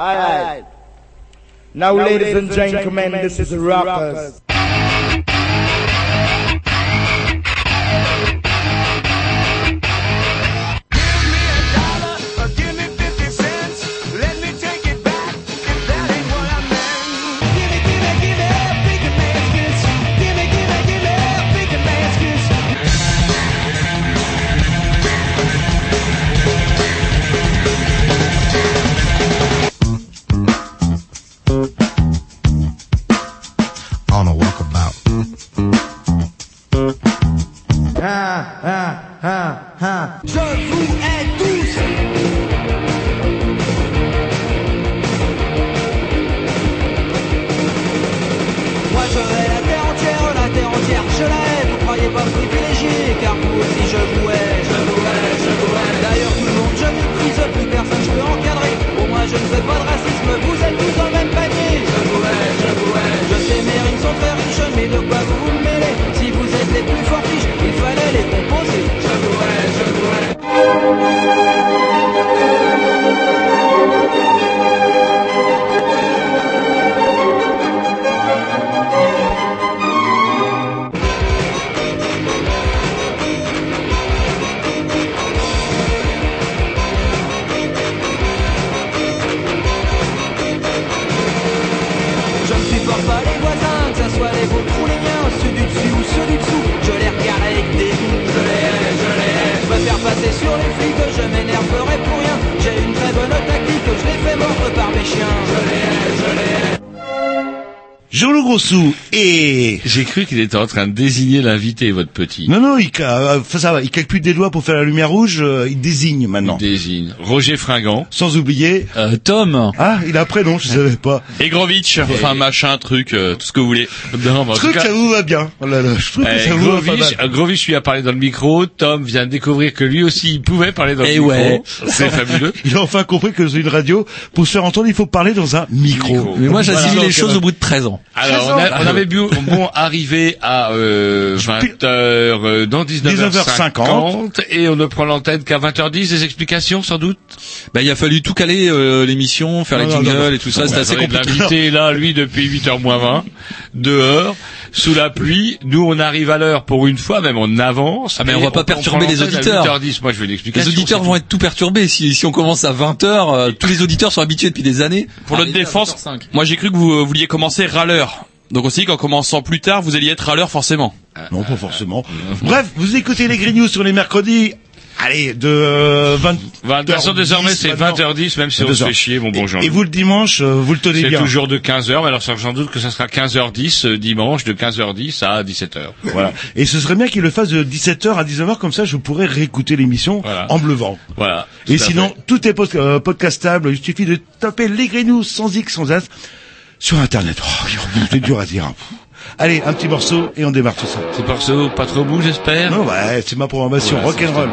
All right. Now, now ladies, ladies and gentlemen, gentlemen this, this is Rockers. rockers. J'ai cru qu'il était en train de désigner l'invité, votre petit. Non, non, il, euh, enfin, ça va, il calcule des doigts pour faire la lumière rouge, euh, il désigne maintenant. Il désigne. Roger Fringant. Sans oublier... Euh, Tom. Ah, il a un prénom, je savais pas. Egrovitch, enfin machin, truc, euh, tout ce que vous voulez. Non, que cas, ça vous va bien. Oh là là, je trouve que eh, ça vous va pas Grovitch, mal. Grovitch lui a parlé dans le micro. Tom vient de découvrir que lui aussi, il pouvait parler dans le Eh micro. C'est fabuleux. Il a enfin compris que dans une radio, pour se faire entendre, il faut parler dans un micro. Micro. Mais moi j'assimile Voilà. les choses au bout de 13 ans. Alors, on, a- on avait bu, bon arrivé à euh, 20h, euh, dans 19h50, et on ne prend l'antenne qu'à 20h10, des explications sans doute? Bah il a fallu tout caler euh, l'émission, faire Non, les jingles non, non. et tout ça, c'était assez compliqué. L'invité là, lui, depuis 8h moins 20, dehors, sous la pluie. Nous, on arrive à l'heure pour une fois, même on avance. Ah, mais on va pas perturber prend les auditeurs. 8h10, moi je veux une Les auditeurs c'est vont tout. être tout perturbés si, si on commence à 20h, tous les auditeurs sont habitués depuis des années. Pour notre à défense, 20h05. moi j'ai cru que vous euh, vouliez commencer râleur. Donc aussi qu'en commençant plus tard, vous alliez être râleur forcément. Non, pas forcément. Bref, vous écoutez les Green News sur les mercredis. Allez, de euh, 20... Vingt- De toute façon, désormais, c'est 20h10, même si on se fait chier, mon bon Jean. Et vous le dimanche, euh, vous le tenez C'est bien. toujours de 15h, mais alors sans doute que ça sera 15h10 euh, dimanche, de 15h10 à 17h. Voilà. Et ce serait bien qu'il le fasse de 17h à 19h, comme ça je pourrais réécouter l'émission Voilà. en bleuvant. Voilà. Et à sinon, fait. tout est euh, podcastable. Il suffit de taper les News sans X, sans S sur Internet. Oh, c'est dur à dire. hein. Allez, un petit morceau et on démarre tout ça. C'est morceau pas trop mou, j'espère Non, ouais, c'est ma programmation rock'n'roll.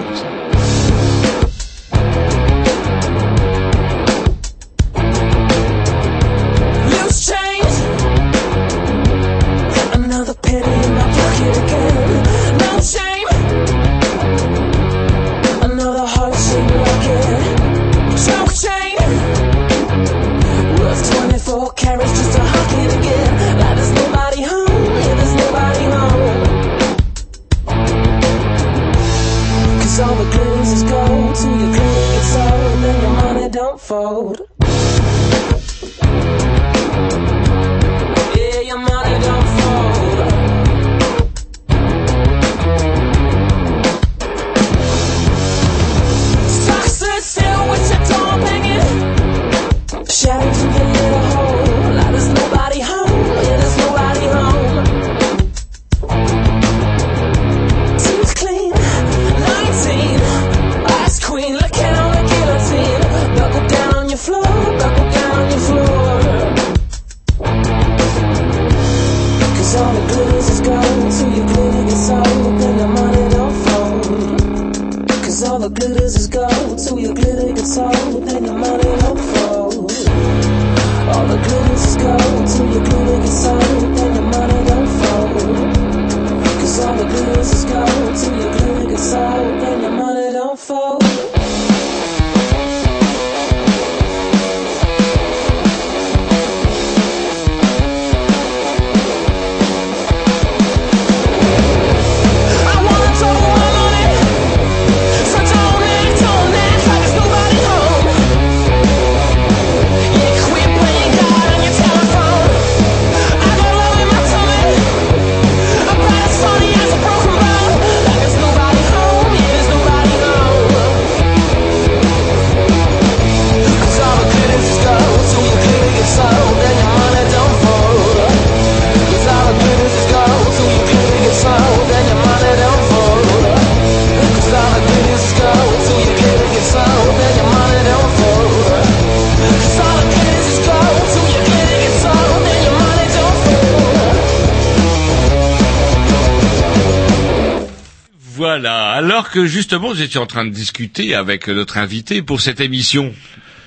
Que justement, nous étions en train de discuter avec notre invité pour cette émission.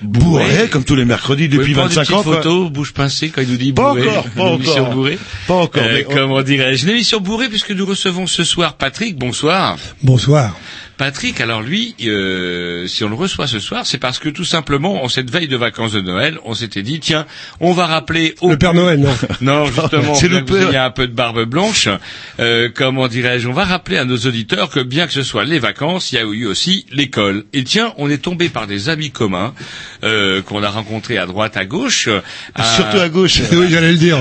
Bourré, comme tous les mercredis depuis 25 ans. Une photo, bouche pincée quand il nous dit pas bourré. Encore, pas encore. Pas encore. Euh, mais on- Comment dirais-je? Une émission bourrée puisque nous recevons ce soir Patrick. Bonsoir. Bonsoir. Patrick, alors lui, euh, si on le reçoit ce soir, c'est parce que tout simplement, en cette veille de vacances de Noël, on s'était dit, tiens, on va rappeler au Le Père Noël, non. non, justement, C'est le vous père. ayez un peu de barbe blanche, euh, comment dirais-je, on va rappeler à nos auditeurs que bien que ce soit les vacances, il y a eu aussi l'école. Et tiens, on est tombé par des amis communs euh, qu'on a rencontrés à droite, à gauche, à, Surtout à gauche. oui, j'allais le dire.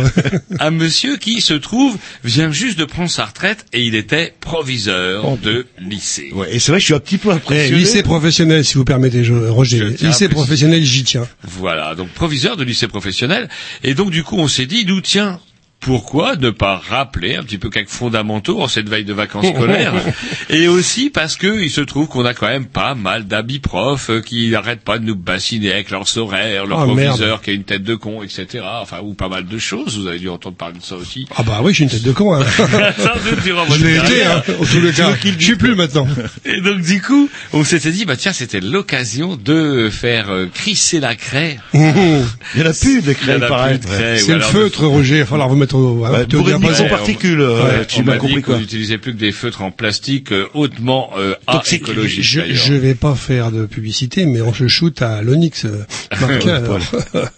un monsieur qui se trouve vient juste de prendre sa retraite et il était proviseur de lycée. Ouais, et c'est vrai, que je suis un petit peu Eh, impressionné. lycée professionnel, si vous permettez, je- Roger. Je tiens à lycée professionnel, j'y tiens. Voilà, donc proviseur de lycée professionnel. Et donc du coup, on s'est dit, nous tiens, pourquoi ne pas rappeler un petit peu quelques fondamentaux en cette veille de vacances scolaires Et aussi parce que il se trouve qu'on a quand même pas mal d'amis profs euh, qui n'arrêtent pas de nous bassiner avec leurs horaires, leur Oh, proviseur qui a une tête de con, etc. Enfin, ou pas mal de choses. Vous avez dû entendre parler de ça aussi. Ah bah oui, suis une tête de con. Hein. Sans doute durant votre je l'ai été, hein, au tous les cas. Je suis plus maintenant. Et donc du coup, on s'était dit, bah tiens, c'était l'occasion de faire euh, crisser la craie. Il y en a plus de Il y en crème a pareil. plus de craie, ou C'est le feutre, Roger. Il va falloir vous mettre au- pour une mise en Ouais, particules, euh, Ouais, tu on m'as m'a compris quoi. n'utilisait plus que des feutres en plastique euh, hautement euh, Toxique. écologique. Je, je vais pas faire de publicité, mais on se shoot à l'Onyx.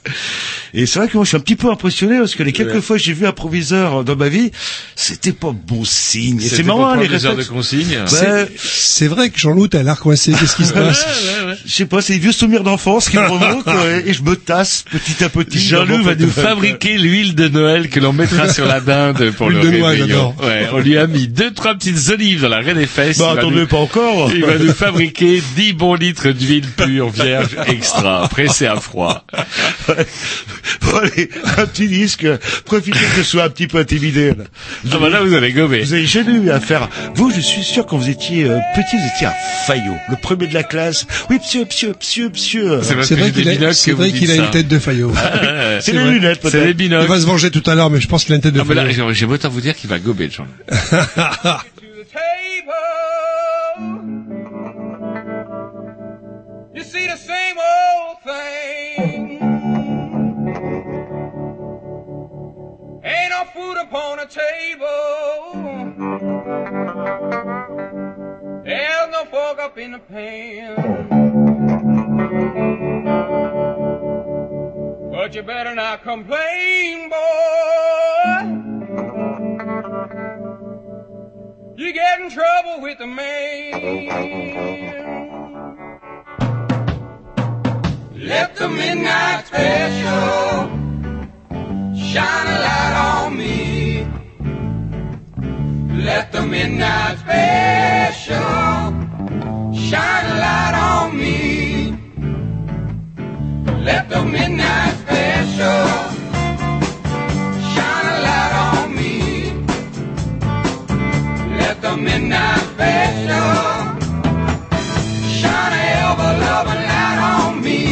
Et c'est vrai que moi je suis un petit peu impressionné parce que les quelques Ouais. fois que j'ai vu un proviseur dans ma vie, c'était pas bon signe. C'est marrant hein, les heures de réflexes. consigne. C'est vrai que Jean-Loup, t'as l'air coincé. Qu'est-ce qui se passe je sais pas, c'est les vieux souvenirs d'enfance qui me remontent et je me tasse petit à petit. Jean-Loup va nous fabriquer l'huile de Noël que l'on mettra sur la dinde pour le réveillon. Ouais, on lui a mis deux, trois petites olives dans la raie des fesses. Bah il, va attendez, nous, pas encore. il va nous fabriquer 10 bons litres d'huile pure, vierge, extra, pressée à froid. Bon allez, un petit disque. Profitez que je sois un petit peu intimidé. Là. Ah bah là, vous avez gobé. Vous avez jamais eu à faire. Vous, je suis sûr quand vous étiez euh, petit, vous étiez un faillot, le premier de la classe. Oui, monsieur, monsieur, monsieur, monsieur. C'est vrai qu'il a, binocles c'est que vrai vous qu'il a une tête de faillot. C'est les lunettes C'est les peut-être. Il binocles. va se venger tout à l'heure, mais je pense qu'il a une tête de Ah bah là, faillot. j'ai autant vous dire qu'il va gober, Jean. to upon a table. There's no fork up in the pan. But you better not complain, boy. You get in trouble with the man. Let the midnight special shine a light on me. Let the midnight special shine a light on me. Let the midnight special shine a light on me. Let the midnight special shine a ever loving light on me.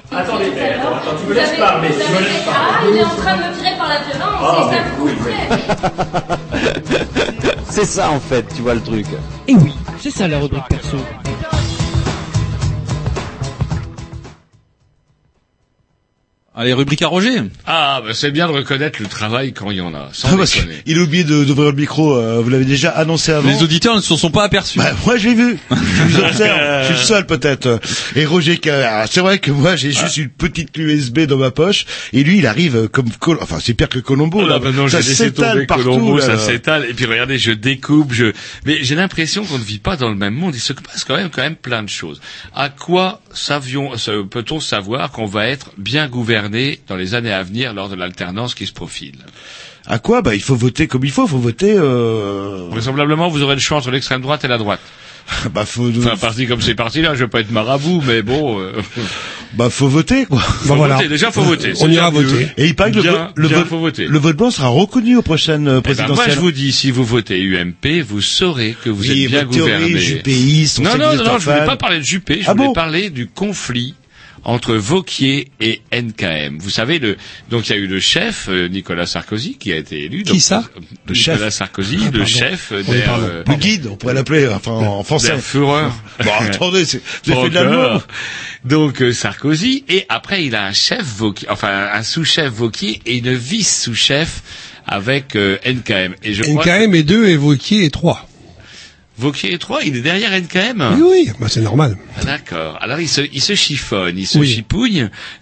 Attendez, mais attends, attends, tu me laisses parler, tu me laisses Ah, il est en train de me tirer par la violence, Ah, c'est ça. C'est ça en fait, tu vois le truc. Et oui, c'est ça la rubrique perso. Allez, rubrique à Roger. Ah, bah, c'est bien de reconnaître le travail quand il y en a, sans Ah, qu'il a oublié de- d'ouvrir le micro, euh, vous l'avez déjà annoncé avant. Les auditeurs ne se sont pas aperçus. Bah, moi je l'ai vu, je vous observe, je suis le seul peut-être. Et Roger, qui a- alors, c'est vrai que moi j'ai juste une petite USB dans ma poche, et lui il arrive euh, comme, Col- enfin c'est pire que Colombo, Oh là. là, maintenant, ça j'ai s'étale partout. Colombo, là. ça s'étale. Et puis regardez, je découpe, je. Mais j'ai l'impression qu'on ne vit pas dans le même monde. Il se passe quand même, quand même plein de choses. À quoi savions, peut-on savoir qu'on va être bien gouverné dans les années à venir lors de l'alternance qui se profile À quoi? Bah il faut voter comme il faut, faut voter. Euh... Vraisemblablement, vous aurez le choix entre l'extrême droite et la droite. bah faut, Enfin, parti comme c'est parti là, je vais pas être marabout, mais bon. euh, bah faut voter quoi. faut voter. Déjà, faut voter. On ira voter. Et il paraît que le, Bien, vote- le bien, vote, faut voter. le vote blanc sera reconnu aux prochaines euh, Eh ben, présidentielles. moi, je vous dis, si vous votez UMP, vous saurez que vous Oui, êtes bien gouverné. jupéiste, on non, non, non, non, je voulais fan. pas parler de Juppé, je Ah voulais bon? parler du conflit entre Vauquier et NKM. Vous savez, le, donc il y a eu le chef, euh, Nicolas Sarkozy, qui a été élu. Qui ça? euh, Le Nicolas chef. Sarkozy, Ah, le chef d'Air, euh, Le guide, on pourrait l'appeler, enfin en français. Fureur. Bon, attendez, c'est- fait de encore. Donc euh, Sarkozy et après il a un chef Vauquier, enfin un sous-chef Vauquier et une vice-sous-chef avec euh, NKM. Et je crois NKM est 2 et Vauquier est 3. Vauquier est 3, il est derrière NKM. Oui, oui, bah, c'est normal. Ah, D'accord. Alors il se, il se chiffonne, il se Oui.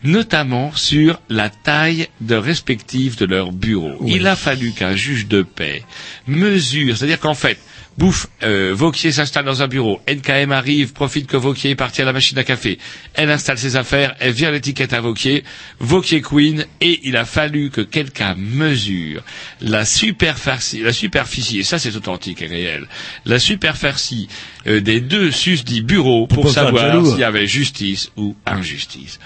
notamment sur la taille de respective de leur bureau. Oui. Il a fallu qu'un juge de paix mesure, c'est-à-dire qu'en fait, Bouffe, euh, Vauquier s'installe dans un bureau, NKM arrive, profite que Vauquier est parti à la machine à café, elle installe ses affaires, elle vire l'étiquette à Vauquier, Vauquier Queen, et il a fallu que quelqu'un mesure la superficie, la superficie, et ça c'est authentique et réel, la superficie des deux susdits bureaux pour, savoir s'il y avait justice ou injustice.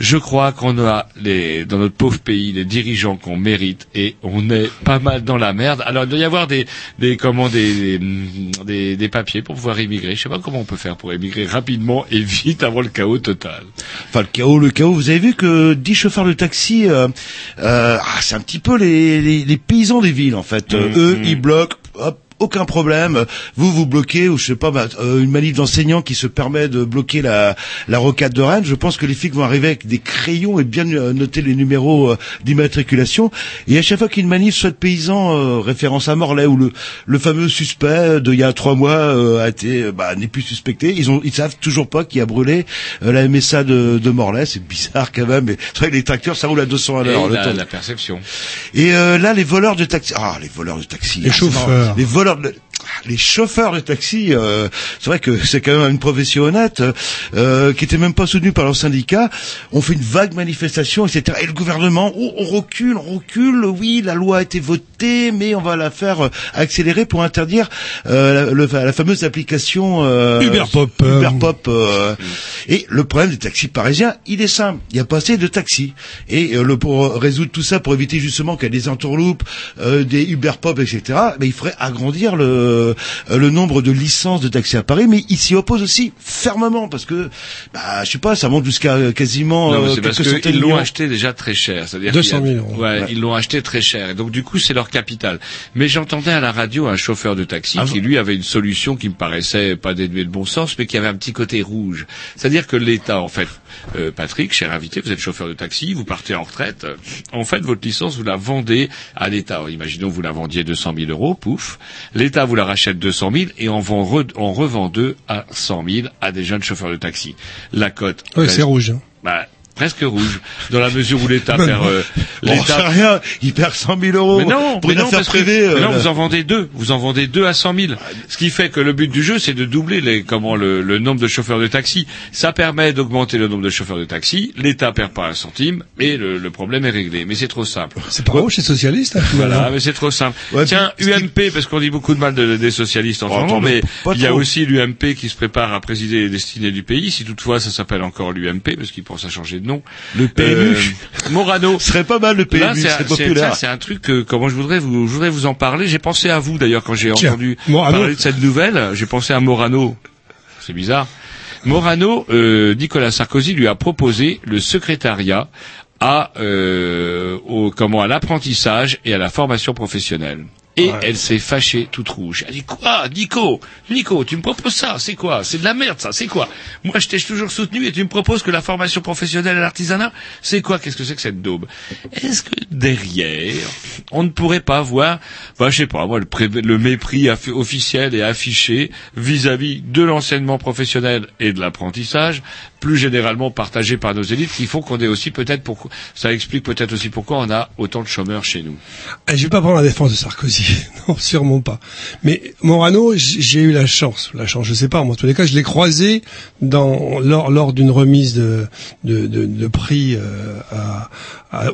Je crois qu'on a les, dans notre pauvre pays les dirigeants qu'on mérite et on est pas mal dans la merde. Alors il doit y avoir des, des comment des, des, des, des papiers pour pouvoir émigrer. Je sais pas comment on peut faire pour émigrer rapidement et vite avant le chaos total. Enfin, le chaos, le chaos. Vous avez vu que 10 chauffeurs de taxi, euh, euh, ah, c'est un petit peu les, les, les paysans des villes, en fait. Euh, Mm, eux, mm. ils bloquent, hop, aucun problème. Vous, vous bloquez, ou je sais pas, bah, euh, une manif d'enseignants qui se permet de bloquer la, la rocade de Rennes. Je pense que les flics vont arriver avec des crayons et bien euh, noter les numéros euh, d'immatriculation. Et à chaque fois qu'il y a une manif, soit de paysans, euh, référence à Morlaix, ou le, le fameux suspect de il y a trois mois euh, a été, bah, n'est plus suspecté. Ils ont, ils savent toujours pas qui a brûlé euh, la MSA de, de Morlaix. C'est bizarre quand même. Mais c'est vrai que les tracteurs, ça roule à 200 à l'heure. le la, la perception. Et euh, là, les voleurs de taxi, ah, les voleurs de taxi, Les Ah, chauffeurs. les voleurs, de... les chauffeurs de taxi, euh, c'est vrai que c'est quand même une profession honnête, euh, qui était même pas soutenue par leur syndicat. On fait une vague manifestation, etc. Et le gouvernement, oh, on recule, on recule. Oui, la loi a été votée, mais on va la faire euh, accélérer pour interdire euh, la, le- la fameuse application euh, Uber Pop, Uber Pop. euh, et le problème des taxis parisiens, il est simple. Il y a pas assez de taxis. Et euh, le, pour résoudre tout ça, pour éviter justement qu'il y ait des entourloupes, euh, des Uber Pop, etc., mais il faudrait agrandir le, euh, le nombre de licences de taxis à Paris. Mais il s'y oppose aussi fermement parce que, bah, je sais pas, ça monte jusqu'à euh, quasiment Non, mais euh, parce quelques centaines qu'ils de l'ont acheté déjà très cher. C'est-à-dire 200 qu'il y a- 000 euros. Ouais, Ouais. ils l'ont acheté très cher. Et donc du coup, c'est leur capital. Mais j'entendais à la radio un chauffeur de taxi Ah, qui lui avait une solution qui me paraissait pas dénuée de bon sens, mais qui avait un petit côté rouge. C'est-à-dire que l'État, en fait, euh, Patrick, cher invité, vous êtes chauffeur de taxi, vous partez en retraite. En fait, votre licence, vous la vendez à l'État. Imaginons, vous la vendiez 200 000 euros, pouf. L'État vous la rachète 200 000 et en, vend en revend deux à 100 000 à des jeunes chauffeurs de taxi. La cote. Oui, c'est rouge. hein. bah, presque rouge, dans la mesure où l'État perd. euh, Bon, rien, il perd 100 000 euros mais non, pour mais une non, affaire parce que- privée. mais euh, non, vous en vendez deux. Vous en vendez deux à 100 000. Ce qui fait que le but du jeu, c'est de doubler les, comment, le, le nombre de chauffeurs de taxi. Ça permet d'augmenter le nombre de chauffeurs de taxi. L'État perd pas un centime et le, le problème est réglé. Mais c'est trop simple. C'est pas gauche, c'est socialiste. Hein, Voilà, mais c'est trop simple. Ouais, Tiens, UMP, parce qu'on dit beaucoup de mal de- des socialistes en Oh, ce moment, mais il y a aussi l'UMP qui se prépare à présider les destinées du pays, si toutefois ça s'appelle encore l'UMP, parce qu'ils pensent à changer de nom. Le PMU. Euh, Morano. Ce serait pas mal le PMU, Là, c'est populaire. c'est un truc que, comment je voudrais vous, je voudrais vous en parler. J'ai pensé à vous d'ailleurs quand j'ai entendu Morano. parler de cette nouvelle. J'ai pensé à Morano. C'est bizarre. Morano, euh, Nicolas Sarkozy lui a proposé le secrétariat à euh, au, comment à l'apprentissage et à la formation professionnelle. Et elle s'est fâchée toute rouge. Elle dit quoi, Nico Nico, tu me proposes ça C'est quoi C'est de la merde, ça. C'est quoi? Moi, je t'ai toujours soutenu et tu me proposes que la formation professionnelle et l'artisanat, c'est quoi? Qu'est-ce que c'est que cette daube? Est-ce que derrière, on ne pourrait pas voir, bah, je sais pas, moi, le, pré- le mépris officiel et affiché vis-à-vis de l'enseignement professionnel et de l'apprentissage, plus généralement partagé par nos élites, qui font qu'on est aussi peut-être pourquoi, ça explique peut-être aussi pourquoi on a autant de chômeurs chez nous. Eh, Je vais pas prendre la défense de Sarkozy, non, sûrement pas. Mais Morano, j'ai eu la chance, la chance, je sais pas, moi, en tous les cas, je l'ai croisé dans lors, lors d'une remise de de, prix euh, à-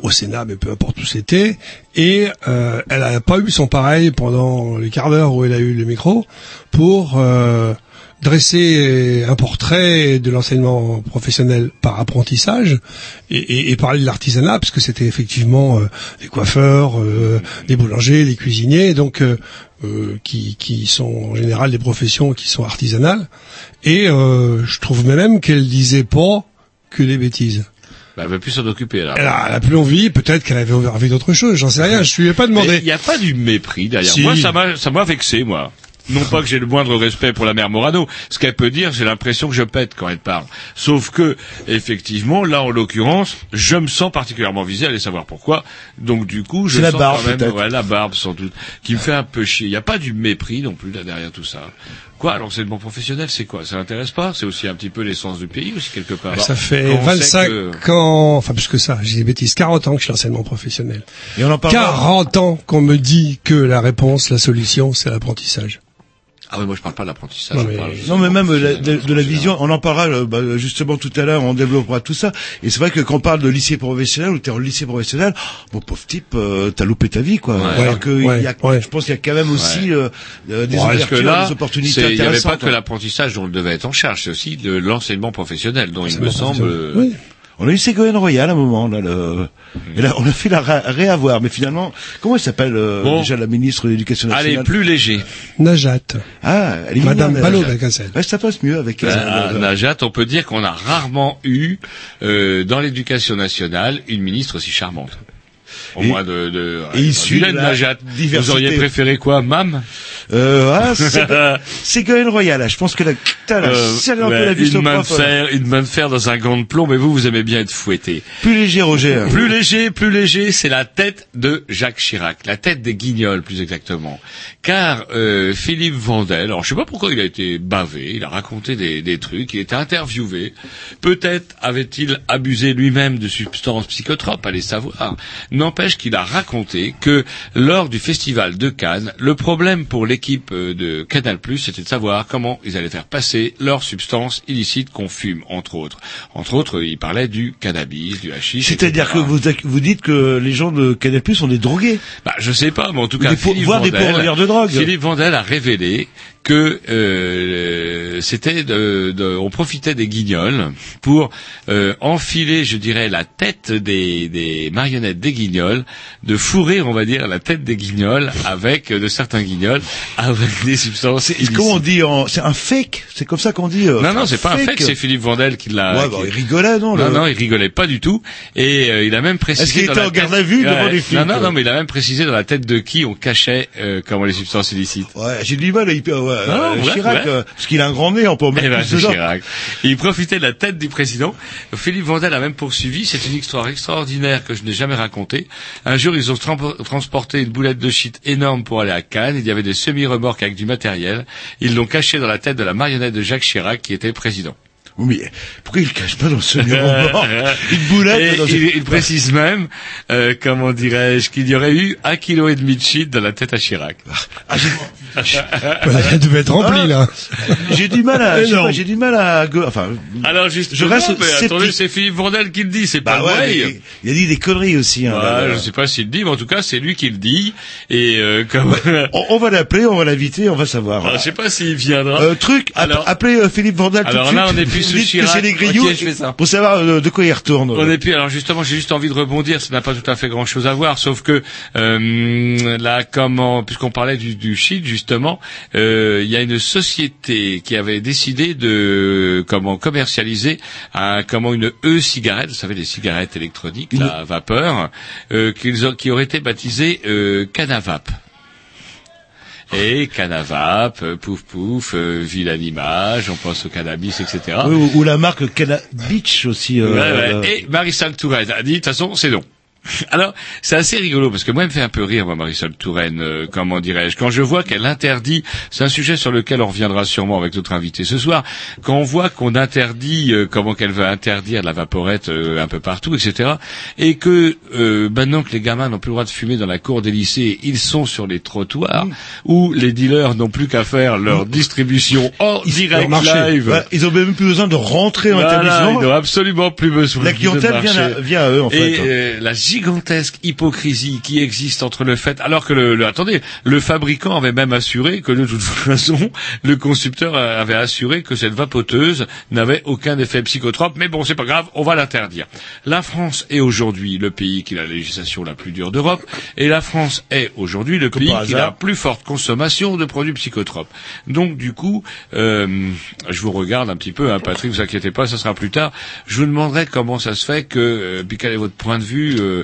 au Sénat, mais peu importe où c'était, et euh, elle a pas eu son pareil pendant les quarts d'heure où elle a eu le micro pour euh, dresser un portrait de l'enseignement professionnel par apprentissage et, et- et parler de l'artisanat parce que c'était effectivement euh, les coiffeurs, euh, les boulangers, les cuisiniers, donc euh, euh, qui, qui sont en général des professions qui sont artisanales. Et euh, je trouve même qu'elle disait pas que des bêtises. Bah, elle va plus s'en occuper là. Elle a, elle a plus envie, peut-être qu'elle avait envie d'autre chose, j'en sais rien, je lui ai pas demandé. Il n'y a pas du mépris derrière. Si. Moi, ça m'a, ça m'a vexé, moi. Non pas que j'ai le moindre respect pour la mère Morano. Ce qu'elle peut dire, j'ai l'impression que je pète quand elle parle. Sauf que, effectivement, là, en l'occurrence, je me sens particulièrement visé, allez savoir pourquoi. Donc, du coup, je C'est la sens barbe, quand même, ouais, la barbe, sans doute, qui me fait un peu chier. Il n'y a pas du mépris non plus, là, derrière tout ça. Quoi, l'enseignement professionnel, c'est quoi? Ça l'intéresse pas? C'est aussi un petit peu l'essence du pays, aussi, quelque part. Ça fait Quand on sait 25 que- ans, enfin plus que ça, j'ai des bêtises, 40 ans que je suis l'enseignement professionnel. Et on en parle. 40 ans qu'on me dit que la réponse, la solution, c'est l'apprentissage. Ah oui, moi, je parle pas de l'apprentissage. Non, mais- parle Non, mais même la- de, de la vision, on en parlera euh, bah, justement tout à l'heure, on développera tout ça. Et c'est vrai que quand on parle de lycée professionnel ou t'es en lycée professionnel, bon pauvre type, euh, t'as loupé ta vie quoi. Ouais. Alors que Ouais, il y a, ouais. je pense qu'il y a quand même aussi euh, euh, des Bon, ouvertures, que là, des opportunités c'est- il n'y avait pas que l'apprentissage dont on devait être en charge, c'est aussi de l'enseignement professionnel, dont il me semble. Oui. On a eu Ségolène Royal à un moment là, le... et là on a fait la ré- réavoir, mais finalement comment elle s'appelle euh, Bon. déjà la ministre de l'Éducation Allez, nationale plus léger. Najat. Ah, elle est Madame Ballot elle. Belkacem. Ouais, ça passe mieux avec elle. À Euh, Najat, on peut dire qu'on a rarement eu euh, dans l'éducation nationale une ministre aussi charmante. Au Et- moins de, de et Vilaine de la diversité. Vous auriez préféré quoi, Mam? Euh, ah, Ségolène- Royal, là, je pense que la, putain, la, Euh, peu ouais, la une main de euh, fer, une main de fer dans un gant de plomb, mais vous, vous aimez bien être fouetté. Plus léger, Roger. Plus léger, plus léger, c'est la tête de Jacques Chirac, la tête des Guignols plus exactement. Car euh, Philippe Vandel, alors je sais pas pourquoi il a été bavé, il a raconté des, des trucs, il était interviewé. Peut-être avait-il abusé lui-même de substances psychotropes, allez savoir. N'empêche qu'il a raconté que lors du festival de Cannes, le problème pour l'équipe euh, de Canal+, c'était de savoir comment ils allaient faire passer leurs substances illicites qu'on fume, entre autres. Entre autres, il parlait du cannabis, du hashish. C'est-à-dire que vous, vous dites que les gens de Canal Plus sont des drogués. Bah, je sais pas, mais en tout cas, Philippe Vandel, de drogue. Philippe Vandel a révélé que euh, c'était de, de- on profitait des guignols pour euh, enfiler, je dirais, la tête des, des marionnettes des guignols, de fourrer, on va dire, la tête des guignols avec euh, de certains guignols avec des substances. Illicites. comment on dit en... C'est un fake? C'est comme ça qu'on dit euh, Non, non, c'est pas un fake, c'est Philippe Vandel qui l'a. Ouais, qui- bah, il rigolait, non non, le- non, il rigolait pas du tout. Et euh, il a même précisé. Est-ce qu'il était en garde tête- à vue devant les flics, Non, non, non, mais il a même précisé dans la tête de qui on cachait euh, comment les substances illicites. Ouais, j'ai du mal à y... Ouais, euh, ouais, Chirac, ouais. euh, parce qu'il a un grand nez, on peut en mettre Eh ben. Chirac. Il profitait de la tête du président. Philippe Vandel a même poursuivi. C'est une histoire extraordinaire que je n'ai jamais racontée. Un jour, ils ont transporté une boulette de shit énorme pour aller à Cannes. Il y avait des semi-remorques avec du matériel. Ils l'ont caché dans la tête de la marionnette de Jacques Chirac, qui était président. Oui, mais pourquoi il le cache pas dans ce mort Une boulette Et dans il, une- il précise même, euh, comment dirais-je, qu'il y aurait eu un kilo et demi de shit dans la tête à Chirac. Ah, elle devait être remplie, là. J'ai du mal à, pas, j'ai du mal à, enfin, Alors juste, Je reste attendez, c'est Philippe Bourdel qui le dit, c'est pas bah ouais, vrai. mais il a dit des conneries aussi. Hein, Bah, là, là. je sais pas s'il le dit, mais en tout cas, c'est lui qui le dit. Et euh, comme, On, on va l'appeler, on va l'inviter, on va savoir. Alors, je sais pas s'il viendra. Euh, truc, Alors- appelez euh, Philippe tout de Alors suite. là, on est plus sous Chirac. les grillous Ok, je fais ça. pour savoir euh, de quoi il retourne. On est plus. Alors justement, j'ai juste envie de rebondir. Ça n'a pas tout à fait grand-chose à voir, sauf que euh, là, comment, puisqu'on parlait du, du shit justement, euh, il y a une société qui avait décidé de comment commercialiser un, comment une e-cigarette, vous savez les cigarettes électroniques, la vapeur, euh, qu'ils ont- qui aurait été baptisée euh, Canavap. Et Canavap, euh, pouf pouf, euh, image, on pense au cannabis, etc. Oui, ou, ou la marque Beach aussi. euh, Ouais, ouais. euh, Et Touraine a dit, de toute façon, c'est non. Alors, c'est assez rigolo parce que moi, elle me fait un peu rire, moi, Marisol Touraine. euh, comment dirais-je Quand je vois qu'elle interdit, c'est un sujet sur lequel on reviendra sûrement avec notre invité ce soir. Quand on voit qu'on interdit, euh, comment qu'elle veut interdire la vaporette euh, un peu partout, etc. Et que euh, maintenant que les gamins n'ont plus le droit de fumer dans la cour des lycées, ils sont sur les trottoirs où les dealers n'ont plus qu'à faire leur distribution en direct marché. live. Ouais, ils ont même plus besoin de rentrer en Voilà, établissement. ils n'ont absolument plus besoin. La de clientèle vient à, vient à eux en fait. Et euh, la gigantesque hypocrisie qui existe entre le fait, alors que le, le- attendez, le fabricant avait même assuré que de toute façon, le constructeur avait assuré que cette vapoteuse n'avait aucun effet psychotrope. Mais bon, c'est pas grave, on va l'interdire. La France est aujourd'hui le pays qui a la législation la plus dure d'Europe, et la France est aujourd'hui le pays qui a la plus forte consommation de produits psychotropes. Donc du coup, euh, je vous regarde un petit peu, hein, Patrick, vous inquiétez pas, ça sera plus tard. Je vous demanderai comment ça se fait que, euh, puis quel est votre point de vue, euh,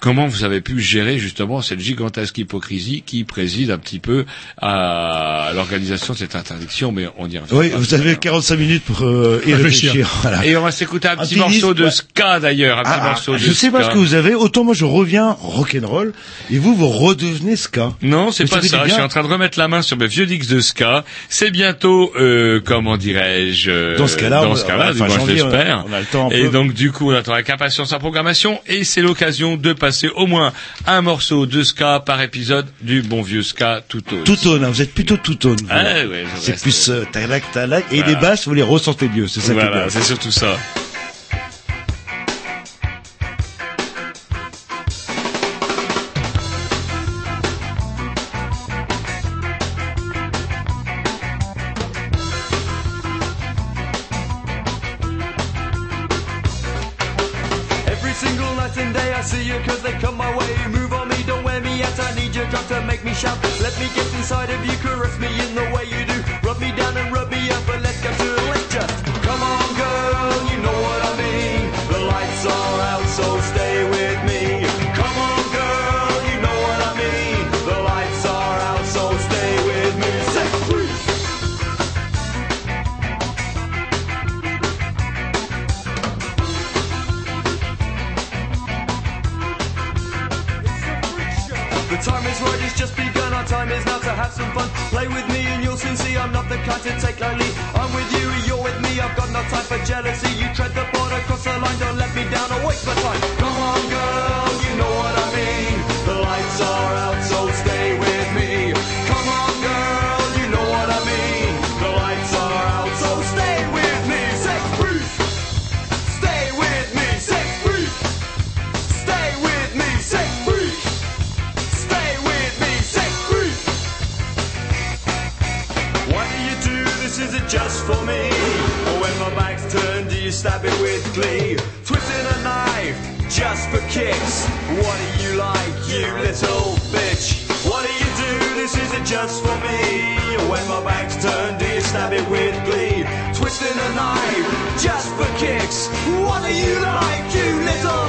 comment vous avez pu gérer justement cette gigantesque hypocrisie qui préside un petit peu à l'organisation de cette interdiction, mais on y reviendra. Oui, vous avez 45 minutes pour euh, y Réfléchir. Voilà. Et on va s'écouter un petit petit morceau de ouais. ska d'ailleurs, un petit Ah, ah, morceau de je sais pas ce que vous avez. Autant moi je reviens rock'n'roll et vous vous redevenez ska. Non, c'est pas ça Je suis en train de remettre la main sur mes vieux disques de ska. C'est bientôt, euh, comment dirais-je, euh, Dans ce cas-là, dans ce cas-là, enfin, du moins, je janvier, on a- l'espère. on a le temps un Et peu. donc, du coup, on attend avec impatience sa programmation et c'est l'occasion de passer au moins un morceau de ska par épisode du bon vieux ska tout au. Tout tone, hein, vous êtes plutôt tout tone. Ah, ouais, c'est plus euh, talac talac et Voilà. les basses vous les ressentez mieux, c'est ça Voilà, c'est surtout ça. You stab it with glee? Twisting a knife just for kicks. What do you like, you little bitch? What do you do? This isn't just for me? When my back's turned, do you stab it with glee? Twisting a knife just for kicks. What do you like, you little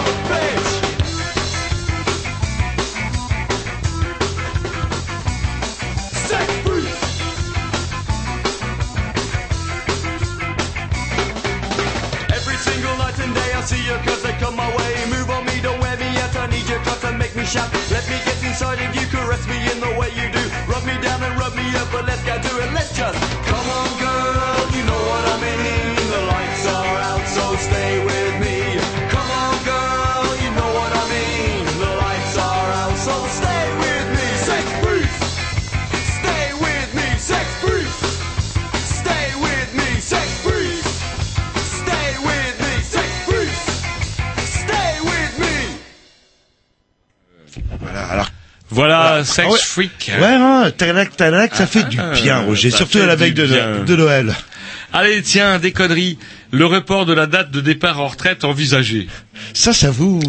but let's go do it, let's just Come on Voilà, sex Ah ouais. freak. Ouais, hein, tadac, ça fait du Ah, bien, Roger, surtout à la veille de, de Noël. Allez, tiens, des conneries. Le report de la date de départ en retraite envisagé. Ça, ça vous...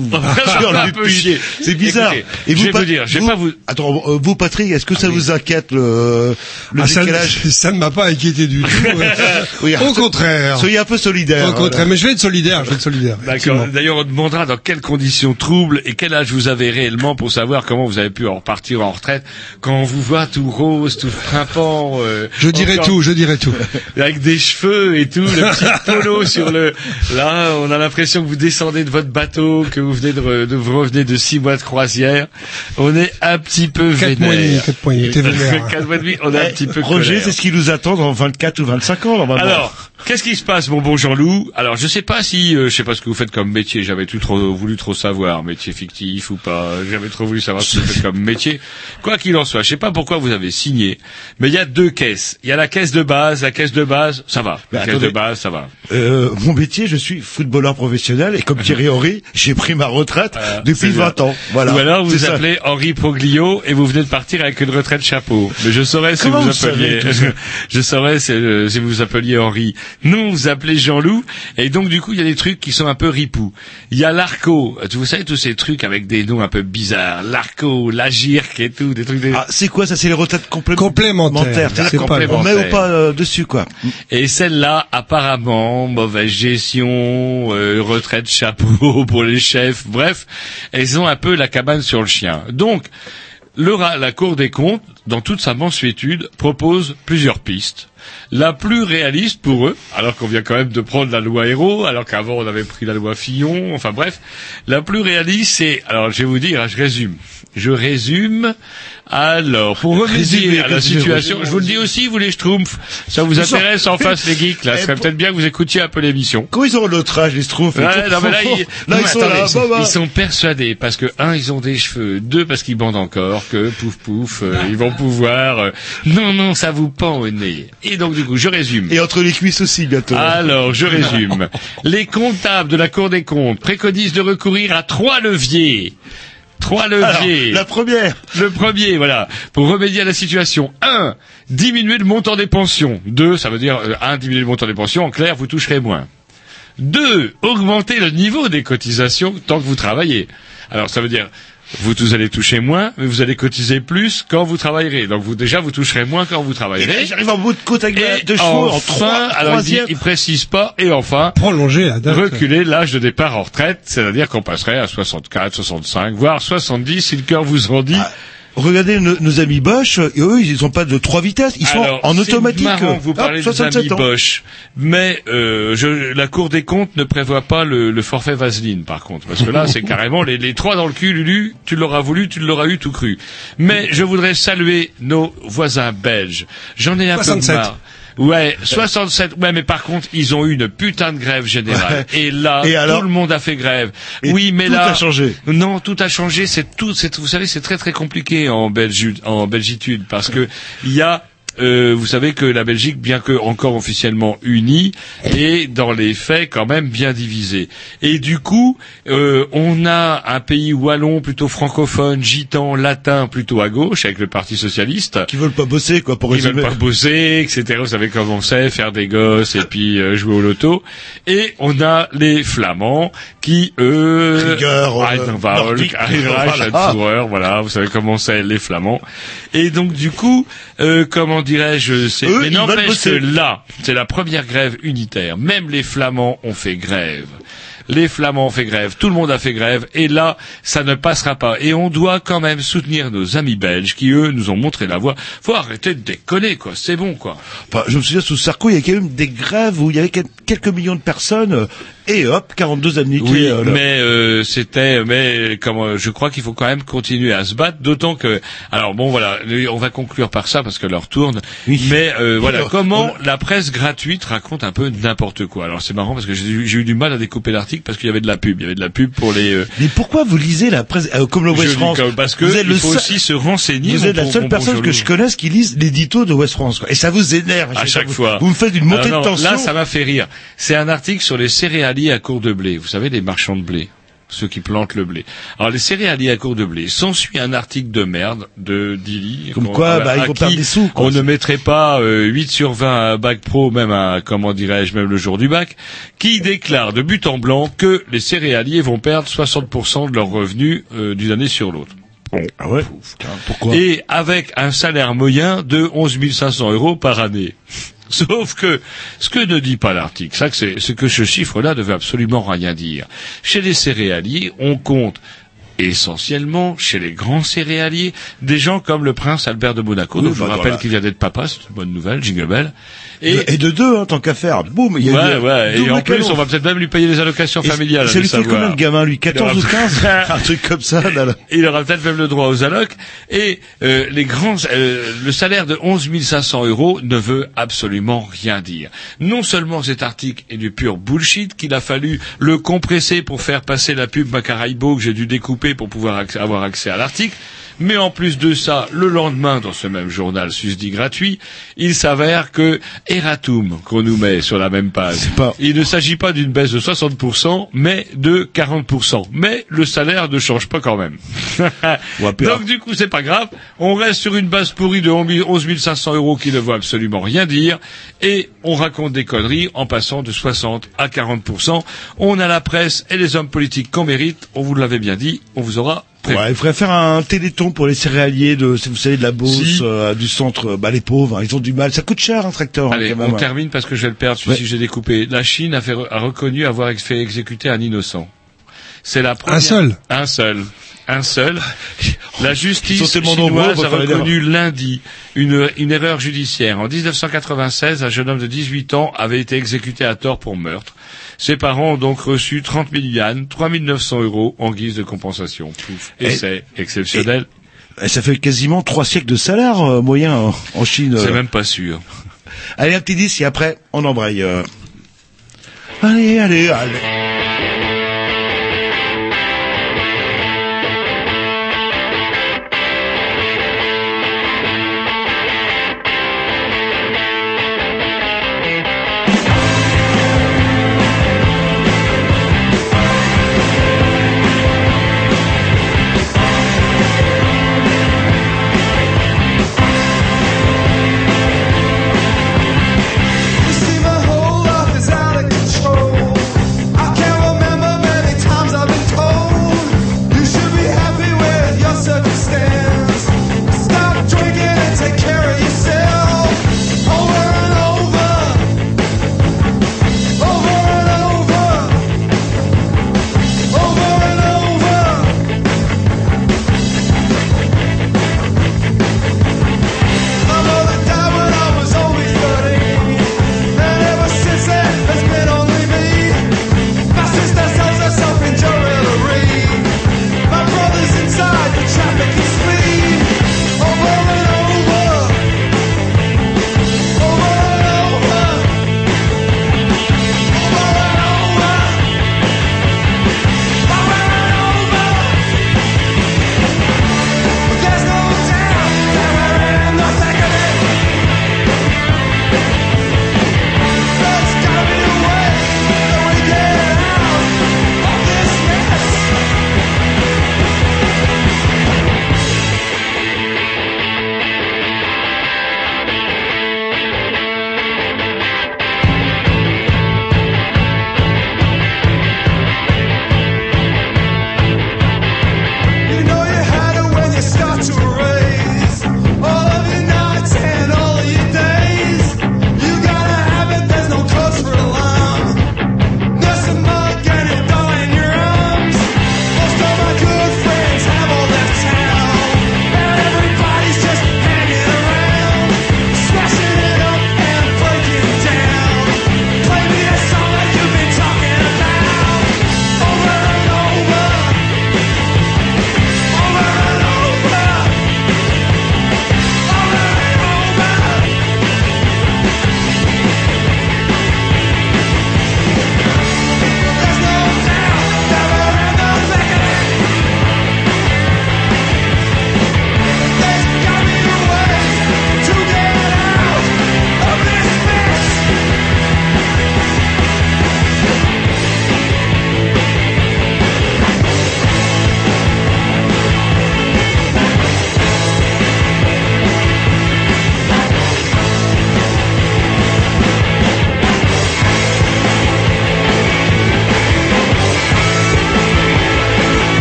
Sur le peu chier. C'est bizarre. Écoutez, je vais vous dire, je vais pas vous- Attends, euh, vous, Patrick, est-ce que ça vous inquiète, le, le Ah, ça, décalage ça ne m'a pas inquiété du tout. Oui, Au contraire. Soyez un peu solidaire. Au contraire, mais je vais être solidaire, je vais être solidaire. D'accord. D'ailleurs, on demandera dans quelles conditions troubles et quel âge vous avez réellement pour savoir comment vous avez pu en repartir en retraite quand on vous voit tout rose, tout frimpant. euh, Je dirai encore- tout, je dirai tout. Avec des cheveux et tout, le petit polo sur le. Là, on a l'impression que vous descendez de votre bateau, que vous venez de, de vous revenez de six mois de croisière. On est un petit peu Quatre vénère. mois et demi, quatre mois et demi. Quatre mois et demi, on est un Eh, petit peu Roger, c'est ce qui nous attend dans 24 ou 25 ans, normalement. Alors, qu'est-ce qui se passe, mon bon Jean-Loup? Alors, je sais pas si, euh, je sais pas ce que vous faites comme métier. J'avais tout trop voulu trop savoir, métier fictif ou pas. J'avais trop voulu savoir ce que vous faites comme métier. Quoi qu'il en soit, je sais pas pourquoi vous avez signé, mais il y a deux caisses. Il y a la caisse de base, la caisse de base, ça va. La caisse attendez. de base, ça va. Euh, mon métier, je suis footballeur professionnel et comme Thierry Henry, j'ai pris ma retraite depuis c'est 20 ça. ans. Voilà. Ou alors vous vous ça. appelez Henri Proglio et vous venez de partir avec une retraite chapeau. Mais je saurais si Comment vous, vous appeliez, je saurais si, euh, si vous vous appeliez Henri. Non, vous appelez Jean-Loup. Et donc du coup, il y a des trucs qui sont un peu ripoux. Il y a l'Arco. Vous savez tous ces trucs avec des noms un peu bizarres. L'Arco, l'Agirc et tout, des trucs. Des... Ah, c'est quoi ça? C'est les retraites complé- Complémentaires. complémentaires. C'est C'est-à-dire qu'on met ou pas euh, dessus, quoi. Et celle-là, apparemment, mauvaise gestion, euh, retraite chapeau pour les chefs, bref, elles ont un peu la cabane sur le chien. Donc, la Cour des comptes, dans toute sa mansuétude, propose plusieurs pistes. La plus réaliste pour eux, alors qu'on vient quand même de prendre la loi Héros, alors qu'avant on avait pris la loi Fillon, enfin bref, la plus réaliste c'est, alors je vais vous dire, je résume, je résume, alors pour remédier à la situation, je vous le dis aussi, vous les schtroumpfs, ça vous intéresse en face les geeks, là, Eh, ce serait pour- peut-être bien que vous écoutiez un peu l'émission. Quand ils auront notre âge, les Schtroumpfs non, mais là, sont ils sont persuadés parce que un, ils ont des cheveux, deux, parce qu'ils bandent encore, que pouf pouf, euh, ils vont pouvoir. euh, non, non, ça vous pend au nez. Et donc du coup, je résume. Et entre les cuisses aussi, bientôt. Alors, je résume. Les comptables de la Cour des comptes préconisent de recourir à trois leviers. Trois Alors, leviers. la première. Le premier, voilà, pour remédier à la situation. Un, diminuer le montant des pensions. Deux, ça veut dire, euh, un, diminuer le montant des pensions. En clair, vous toucherez moins. Deux, augmenter le niveau des cotisations tant que vous travaillez. Alors, ça veut dire, vous, vous allez toucher moins, mais vous allez cotiser plus quand vous travaillerez. Donc, vous, déjà, vous toucherez moins quand vous travaillerez. j'arrive en bout de côte avec Et deux chevaux en enfin, trois, alors il, dit, troisième. il précise pas, et enfin, Prolonger la date. reculer l'âge de départ en retraite, c'est-à-dire qu'on passerait à 64, 65, voire 70 si le cœur vous en dit. Ah, Regardez nos, nos amis Bosch, et eux, ils ont pas de trois vitesses, ils sont Alors, en automatique. marrant que vous parlez des 67 amis ans. Bosch, mais euh, je, la Cour des comptes ne prévoit pas le, le forfait Vaseline, par contre, parce que là, c'est carrément les, les trois dans le cul, Lulu, tu l'auras voulu, tu l'auras eu tout cru. Mais je voudrais saluer nos voisins belges. J'en ai un 67. peu marre. Ouais, 67. Ouais, mais par contre, ils ont eu une putain de grève générale. Ouais. Et là, Et alors tout le monde a fait grève. Et oui, mais tout là, a changé. non, tout a changé. C'est tout. Vous savez, c'est très très compliqué en Belgique, en Belgitude, parce que il y a euh, vous savez que la Belgique, bien que encore officiellement unie, est dans les faits quand même bien divisée. Et du coup, euh, on a un pays wallon plutôt francophone, gitan, latin plutôt à gauche avec le Parti socialiste. Qui veulent pas bosser, quoi, pour Ils veulent résumer. pas bosser, etc. Vous savez comment c'est, faire des gosses et puis euh, jouer au loto. Et on a les Flamands qui, eux, Rigueur, euh, voilà, vous savez comment c'est, les Flamands. Et donc du coup, euh, comment dirais-je, c'est Eux, mais n'empêche que là, c'est la première grève unitaire. Même les Flamands ont fait grève. Les Flamands ont fait grève, tout le monde a fait grève, et là, ça ne passera pas. Et on doit quand même soutenir nos amis belges qui, eux, nous ont montré la voie. Faut arrêter de déconner, quoi. C'est bon, quoi. Enfin, je me souviens, sous Sarko, il y a quand même des grèves où il y avait quel- quelques millions de personnes, euh, et hop, 42 amniqués. Oui, euh, mais euh, c'était, mais comment, je crois qu'il faut quand même continuer à se battre, d'autant que, alors bon, voilà, on va conclure par ça parce que l'heure tourne. Oui. Mais euh, voilà, Alors, comment la presse gratuite raconte un peu n'importe quoi? Alors c'est marrant parce que j'ai eu du mal à découper l'article parce qu'il y avait de la pub, il y avait de la pub pour les. euh, Mais pourquoi vous lisez la presse, euh, comme le West France? comme- parce que Vous êtes il le faut seul- aussi se renseigner. Vous êtes la seule personne que je connaisse qui lise l'édito de West France, quoi. Et ça vous énerve. à chaque fois. Vous me faites une montée Alors non, de tension. Là, ça m'a fait rire. C'est un article sur les céréaliers à court de blé. Vous savez, les marchands de blé. ceux qui plantent le blé. Alors les céréaliers à court de blé, s'ensuit un article de merde de Dilly. Comme quoi, à- bah, ils vont perdre des sous, quoi. On ne mettrait pas euh, 8 sur 20 à bac pro, même à, comment dirais-je, même le jour du bac, qui déclare de but en blanc que les céréaliers vont perdre 60% de leurs revenus euh, d'une année sur l'autre. Ah ouais Pourquoi? Et avec un salaire moyen de 11 500 euros par année. Sauf que ce que ne dit pas l'article, ça c'est que ce chiffre-là ne veut absolument rien dire. Chez les céréaliers, on compte essentiellement chez les grands céréaliers des gens comme le prince Albert de Monaco, Oui, dont je bah, rappelle voilà. qu'il vient d'être papa, c'est une bonne nouvelle, jingle bell. Et, et de deux, hein, tant qu'à faire. Boum, il y a ouais, eu ouais, et en plus, on va peut-être même lui payer les allocations familiales. Ça allez lui fait combien de gamins, lui 14 ou 15 Un truc comme ça, là, là. Il aura peut-être même le droit aux allocs. Et euh, les grands, euh, le salaire de 11 500 euros ne veut absolument rien dire. Non seulement cet article est du pur bullshit, qu'il a fallu le compresser pour faire passer la pub Macaraibo que j'ai dû découper pour pouvoir avoir accès à l'article. Mais en plus de ça, le lendemain, dans ce même journal susdit gratuit, il s'avère que Eratum, qu'on nous met sur la même page, il ne s'agit pas d'une baisse de 60%, mais de 40%. Mais le salaire ne change pas quand même. Donc du coup, c'est pas grave. On reste sur une base pourrie de 11 500 euros qui ne veut absolument rien dire. Et on raconte des conneries en passant de 60 à 40%. On a la presse et les hommes politiques qu'on mérite. On vous l'avait bien dit. On vous aura Ouais, il faudrait faire un téléthon pour les céréaliers de, vous savez, de la Beauce, Si. euh, du centre, bah, les pauvres, hein, ils ont du mal. Ça coûte cher, un tracteur, hein, même. on termine parce que je vais le perdre, celui-ci j'ai découpé. La Chine a, fait, a reconnu avoir fait exécuter un innocent. C'est la première... seul Un seul. Un seul. La justice chinoise a reconnu lundi une, une erreur judiciaire. En 1996, un jeune homme de 18 ans avait été exécuté à tort pour meurtre. Ses parents ont donc reçu 30 000 yuan, 3 900 euros en guise de compensation. Pouf. Et, Et- c'est exceptionnel. Et ça fait quasiment trois siècles de salaire euh, moyen en- en Chine. C'est euh. même pas sûr. Allez, un petit disque et après, on embraye. euh. Allez, allez, allez.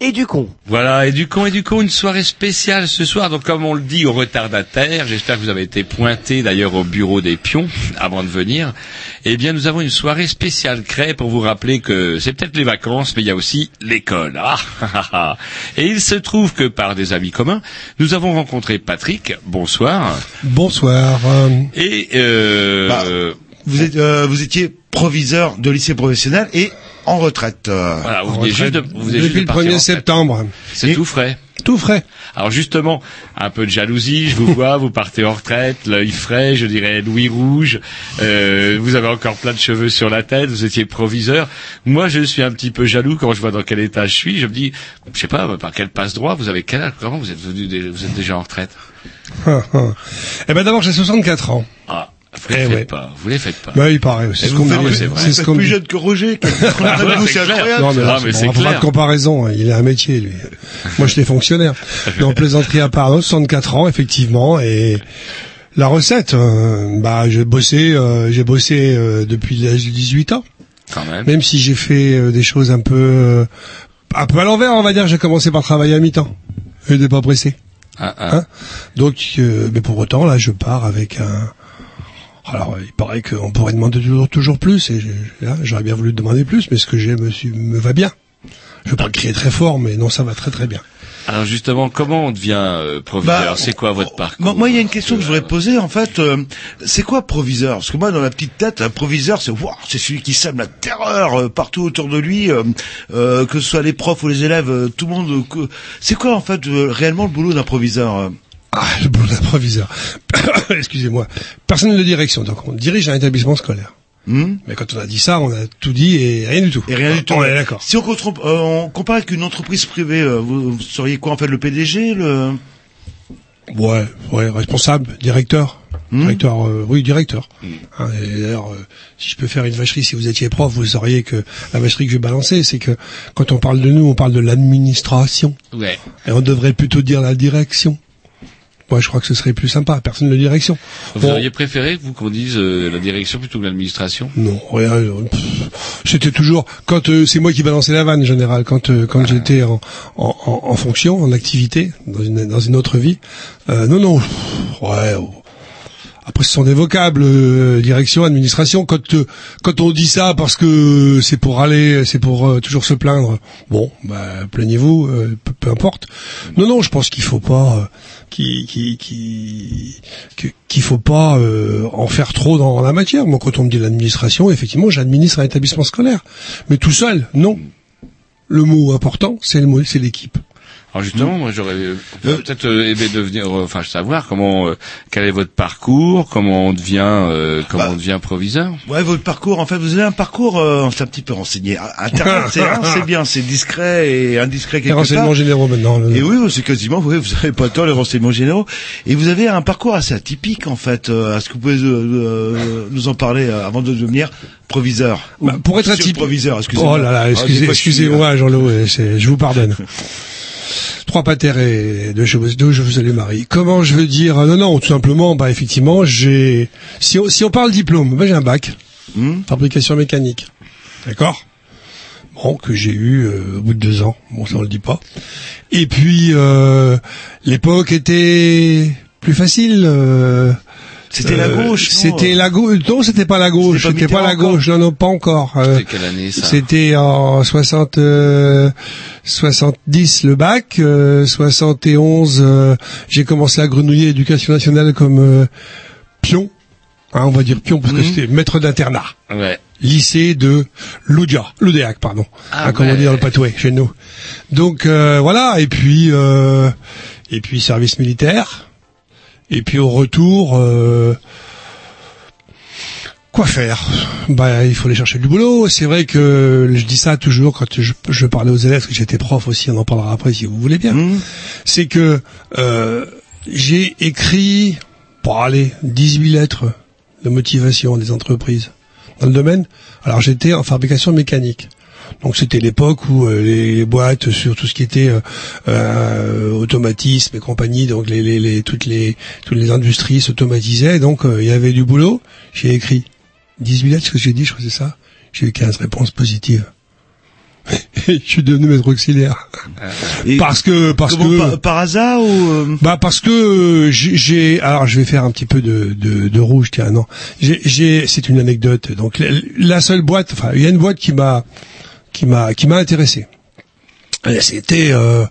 et du con. Voilà, et du con et du con, une soirée spéciale ce soir. Donc comme on le dit aux retardataires, j'espère que vous avez été pointés d'ailleurs au bureau des pions avant de venir. Eh bien, nous avons une soirée spéciale créée pour vous rappeler que c'est peut-être les vacances, mais il y a aussi l'école. Ah, ah, ah, ah. Et il se trouve que par des amis communs, nous avons rencontré Patrick. Bonsoir. Bonsoir. euh, Et euh, Bah, Vous, êtes, euh, vous étiez proviseur de lycée professionnel et en retraite. euh. voilà, vous en venez juste de, vous venez juste depuis de le partir 1er en retraite. septembre. C'est tout frais. Tout frais. Alors justement, un peu de jalousie, je vous vois, vous partez en retraite, l'œil frais, je dirais Louis rouge, euh, vous avez encore plein de cheveux sur la tête, vous étiez proviseur. Moi, je suis un petit peu jaloux quand je vois dans quel état je suis. Je me dis, je sais pas, par quel passe droit, vous avez quel âge Comment vous êtes venu, vous êtes déjà en retraite? Eh ben d'abord j'ai 64 ans. Ah, vous les Eh faites ouais. pas, vous les faites pas. Bah il paraît, c'est Et ce dit. c'est. C'est ce me plus jeune que Roger. qui- Ah, ouais, Vous, c'est c'est clair. incroyable. Non, mais, Ah, là, mais c'est c'est bon, on fera clair. pas de comparaison, hein. il a un métier, lui. Moi, j'étais fonctionnaire. Non, plaisanterie à part, 64 ans, effectivement, et la recette, euh, bah, j'ai bossé, euh, j'ai bossé euh, depuis l'âge de 18 ans. Quand même. Même si j'ai fait euh, des choses un peu, euh, un peu à l'envers, on va dire, j'ai commencé par travailler à mi-temps. Je n'étais pas pressé. Ah, ah. Hein? Donc, euh, mais pour autant, là, je pars avec un. Alors, il paraît qu'on pourrait demander toujours, toujours plus, et là, j'aurais bien voulu demander plus, mais ce que j'ai me, me va bien. Je veux pas crier très fort, mais non, ça va très très bien. Alors justement, comment on devient euh, proviseur Bah, C'est quoi votre parcours Moi, il y a une question que je voudrais poser. En fait, euh, c'est quoi proviseur Parce que moi, dans la petite tête, un proviseur, c'est waouh, c'est celui qui sème la terreur euh, partout autour de lui, euh, euh, que ce soit les profs ou les élèves, euh, tout le monde. euh, C'est quoi en fait euh, réellement le boulot d'un proviseur euh Ah, le boulot d'un proviseur. Excusez-moi. Personnel de direction, donc on dirige un établissement scolaire. Hmm Mais quand on a dit ça, on a tout dit et rien du tout. Et rien du tout. On est d'accord. Si on, contre- euh, on compare avec une entreprise privée, euh, vous, vous seriez quoi en fait le PDG, le Ouais, ouais, responsable, directeur. Hmm Directeur, euh, oui, directeur. Hein, et d'ailleurs, euh, si je peux faire une vacherie, si vous étiez prof, vous sauriez que la vacherie que je vais balancer, c'est que quand on parle de nous, on parle de l'administration. Ouais. Et on devrait plutôt dire la direction. Moi, je crois que ce serait plus sympa, personne de direction. Vous Bon, auriez préféré vous qu'on dise euh, la direction plutôt que l'administration? Non, rien. euh, C'était toujours quand euh, c'est moi qui balançais la vanne en général quand euh, quand j'étais en, en, en, fonction, en activité, dans une dans une autre vie. Euh, non, non. pff, Ouais. oh. Après, ce sont des vocables, euh, direction, administration. Quand euh, quand on dit ça parce que c'est pour aller, c'est pour euh, toujours se plaindre. Bon, bah plaignez-vous, euh, peu, peu importe. Non, non, je pense qu'il faut pas, euh, qu'il faut pas en faire trop dans la matière. Moi, quand on me dit l'administration, effectivement, j'administre un établissement scolaire, mais tout seul, non. Le mot important, c'est le mot, c'est l'équipe. Alors justement, moi j'aurais euh, peut-être euh, aimé devenir, euh, enfin savoir comment, euh, quel est votre parcours, comment on devient, euh, comment Bah. on devient proviseur. Ouais, votre parcours, en fait, vous avez un parcours, euh, on s'est un petit peu renseigné. Ah, Internet, c'est hein, c'est bien, c'est discret et indiscret Les quelque renseignements part. généraux maintenant. le- Et oui, c'est quasiment, oui, vous avez pas tort, les renseignements généraux. Et vous avez un parcours assez atypique, en fait. Euh, Est-ce que vous pouvez euh, euh, nous en parler euh, avant de devenir proviseur Bah, pour être atypique. proviseur, excusez-moi. Oh là là, Ah, excusez, suis- excusez-moi, Jean-Loup, euh, c'est- je vous pardonne. Trois patères et deux chevaux, deux je vous salue Marie. Comment je veux dire Non, non, tout simplement, bah effectivement, j'ai. Si on, si on parle diplôme, bah, j'ai un bac, Hmm fabrication mécanique, d'accord. Bon, que j'ai eu euh, au bout de deux ans. Bon, ça on le dit pas. Et puis euh, l'époque était plus facile. euh, C'était la euh, gauche, non C'était la gauche. Non, c'était pas la gauche. C'était pas la gauche. Non, non, pas encore. Euh, C'était quelle année ça c'était en 60, euh, 70 le bac, euh, 71 euh, j'ai commencé à grenouiller l'éducation nationale comme euh, pion, hein, on va dire pion parce que Mhm. c'était maître d'internat, Ouais. lycée de l'Oudia, l'Oudéac pardon, Ah hein, comme on dit dans le patoué chez nous. Donc euh, voilà et puis euh, et puis service militaire et puis au retour. euh, Quoi faire? Bah, il faut aller chercher du boulot. C'est vrai que je dis ça toujours quand je, je parlais aux élèves, que j'étais prof aussi, on en parlera après si vous voulez bien. C'est que euh, j'ai écrit, pour aller 18 lettres de motivation des entreprises dans le domaine. Alors j'étais en fabrication mécanique. Donc c'était l'époque où euh, les, les boîtes sur tout ce qui était euh, euh, automatisme et compagnie, donc les, les, les- toutes les toutes les industries s'automatisaient, donc euh, il y avait du boulot. J'ai écrit 18 lettres, ce que j'ai dit, je crois que c'est ça. J'ai eu 15 réponses positives. Je suis devenu maître auxiliaire. parce que parce que par, par hasard ou euh, bah parce que euh, j'ai- alors je vais faire un petit peu de de, de rouge tiens non j'ai j'ai c'est une anecdote donc la, la seule boîte enfin il y a une boîte qui m'a qui m'a qui m'a intéressé. C'était euh,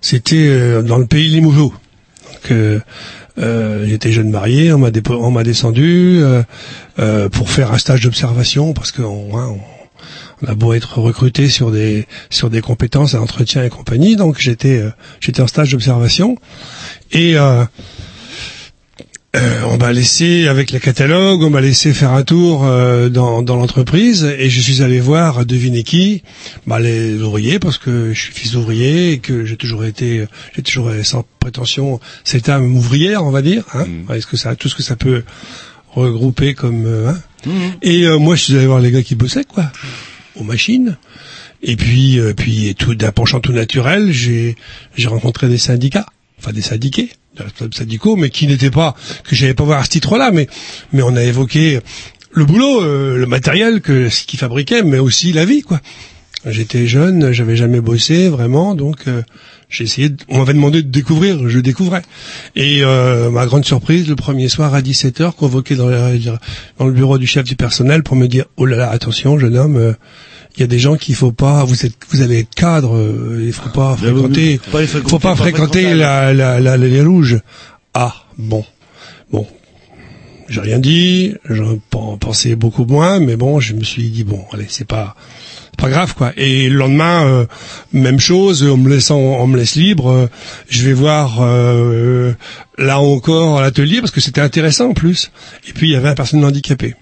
c'était euh, dans le pays donc euh, euh, j'étais jeune marié on m'a on m'a descendu euh, euh, pour faire un stage d'observation parce que on, hein, on- on a beau être recruté sur des sur des compétences à entretien et compagnie, donc j'étais j'étais en stage d'observation. Et euh, on m'a laissé avec les catalogues, on m'a laissé faire un tour euh, dans, dans l'entreprise et je suis allé voir, devinez qui, bah, les ouvriers parce que je suis fils d'ouvrier et que j'ai toujours été, j'ai toujours sans prétention cette âme ouvrière, on va dire. Hein, Est-ce que ça, tout ce que ça peut regrouper comme. euh, hein. Et euh, moi, je suis allé voir les gars qui bossaient quoi, aux machines. Et puis, euh, puis tout d'un penchant tout naturel, j'ai j'ai rencontré des syndicats, enfin des syndiqués, syndicaux, mais qui n'étaient pas que j'avais pas voir à ce titre-là, mais mais on a évoqué le boulot, euh, le matériel que ce qu'ils fabriquaient, mais aussi la vie quoi. J'étais jeune, j'avais jamais bossé vraiment, donc euh, j'ai essayé. De, on m'avait demandé de découvrir, je découvrais. Et euh, ma grande surprise, le premier soir à 17 h convoqué dans, dans le bureau du chef du personnel pour me dire oh là là, attention, jeune homme. Il y a des gens qu'il faut pas. Vous êtes, vous allez être cadre. euh, Il faut pas fréquenter. faut pas les fréquenter, faut pas pas fréquenter fréquentable. la, la, la, les rouges. Ah bon, bon. J'ai rien dit. J'en pen- pensais beaucoup moins, mais bon, je me suis dit bon, allez, c'est pas c'est pas grave quoi. Et le lendemain, euh, même chose, on me laissant, on me laisse libre. euh, je vais voir euh, là encore l'atelier parce que c'était intéressant en plus. Et puis il y avait un personnel handicapé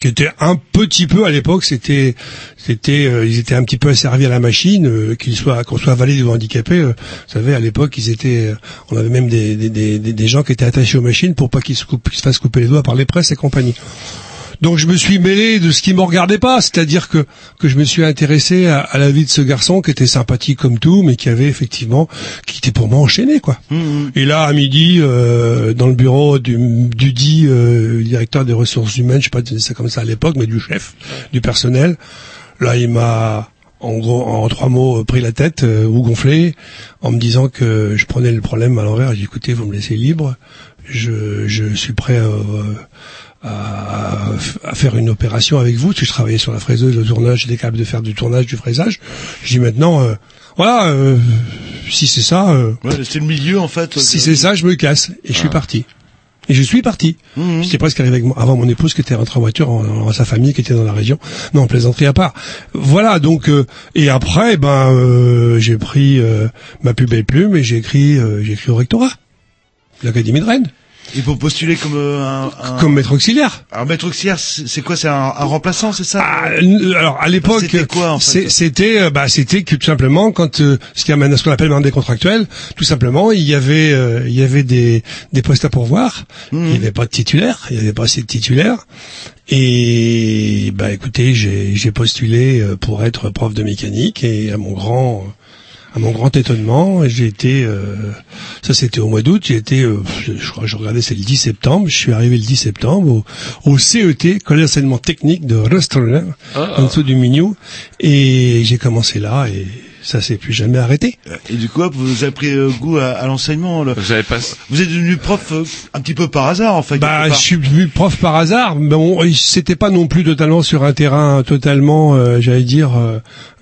qui était un petit peu à l'époque, c'était, c'était, euh, ils étaient un petit peu asservis à la machine, euh, qu'ils soient, qu'on soit valide ou handicapé. euh, vous savez, à l'époque, ils étaient, euh, on avait même des, des, des, des- gens qui étaient attachés aux machines pour pas qu'ils se, qu'ils se fassent couper les doigts par les presses et compagnie. Donc je me suis mêlé de ce qui me regardait pas, c'est-à-dire que que je me suis intéressé à, à la vie de ce garçon qui était sympathique comme tout, mais qui avait effectivement, qui était pour moi enchaîné quoi. Et là à midi, euh, dans le bureau du, du dit euh, directeur des ressources humaines, je sais pas si c'est comme ça à l'époque, mais du chef du personnel, là il m'a en gros, en trois mots, pris la tête euh, ou gonflé, en me disant que je prenais le problème à l'envers. J'ai dit, écoutez, vous me laissez libre. Je, je suis prêt à, à, à faire une opération avec vous. parce que je travaillais sur la fraiseuse, le tournage, j'étais capable de faire du tournage, du fraisage. Je dis maintenant, euh, voilà, euh, si c'est ça, euh, ouais, c'est le milieu en fait. si c'est ça, je me casse et je suis parti. Et je suis parti. J'étais presque arrivé avec moi, avant mon épouse qui était rentrée en voiture, en, en- sa famille qui était dans la région. Non, plaisanterie à part. Voilà, donc euh, et après, ben euh, j'ai pris euh, ma plus belle plume et j'ai écrit, euh, j'ai écrit au rectorat, l'académie de Rennes, Il faut postuler comme euh, un, un, comme maître auxiliaire. Alors maître auxiliaire, c'est quoi C'est un, un remplaçant, c'est ça Ah, alors à l'époque, C'était quoi, en fait? c'était euh, bah c'était que tout simplement quand euh, ce qu'il y a maintenant ce qu'on appelle maintenant des contractuels, tout simplement il y avait euh, il y avait des des postes à pourvoir, Mmh. il n'y avait pas de titulaire, il n'y avait pas assez de titulaires. Et bah écoutez, j'ai j'ai postulé euh, pour être prof de mécanique et à mon grand à mon grand étonnement, j'ai été euh, ça c'était au mois d'août, j'ai été euh, je, crois je regardais c'est le 10 septembre, je suis arrivé le 10 septembre au, au CET, Collège d'enseignement technique de Restaurant en dessous du Mignou et j'ai commencé là et ça s'est plus jamais arrêté. Et du coup, vous avez pris euh, goût à, à l'enseignement. là. Vous avez pas... Vous êtes devenu prof euh, un petit peu par hasard, en fait. Bah, je suis devenu prof par hasard. mais Bon, c'était pas non plus totalement sur un terrain totalement, euh, j'allais dire,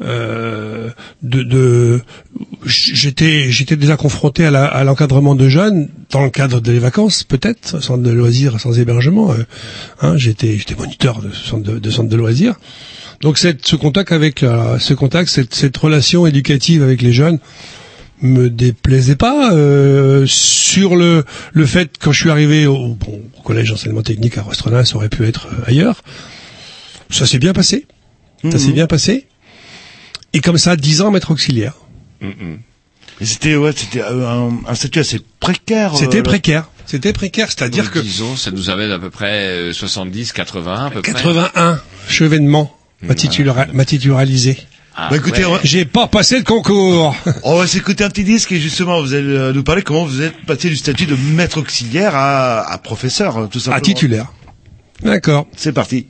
euh, de, de j'étais j'étais déjà confronté à la- à l'encadrement de jeunes dans le cadre des vacances, peut-être, centre de loisirs, sans hébergement. hein, j'étais j'étais moniteur de centre de, de centre de loisirs. Donc cette, ce contact avec la, ce contact, cette, cette relation éducative avec les jeunes me déplaisait pas. Euh, sur le le fait quand je suis arrivé au, bon, au collège d'enseignement technique à Rostrelin, ça aurait pu être euh, ailleurs. Ça s'est bien passé. Ça s'est Mhm. bien passé. Et comme ça, dix ans maître auxiliaire. Et c'était ouais, c'était euh, un, un statut assez précaire. C'était euh, précaire. C'était précaire, c'est-à-dire que disons, ça nous amène à peu près euh, 70, 80 à peu près. 81 chevènement m'a titula- m'a titularisé. Ah, Bah écoutez, ouais. on va- J'ai pas passé le concours. On va s'écouter un petit disque et justement vous allez euh, nous parler comment vous êtes passé du statut de maître auxiliaire à, à professeur euh, tout simplement. à titulaire. D'accord. C'est parti.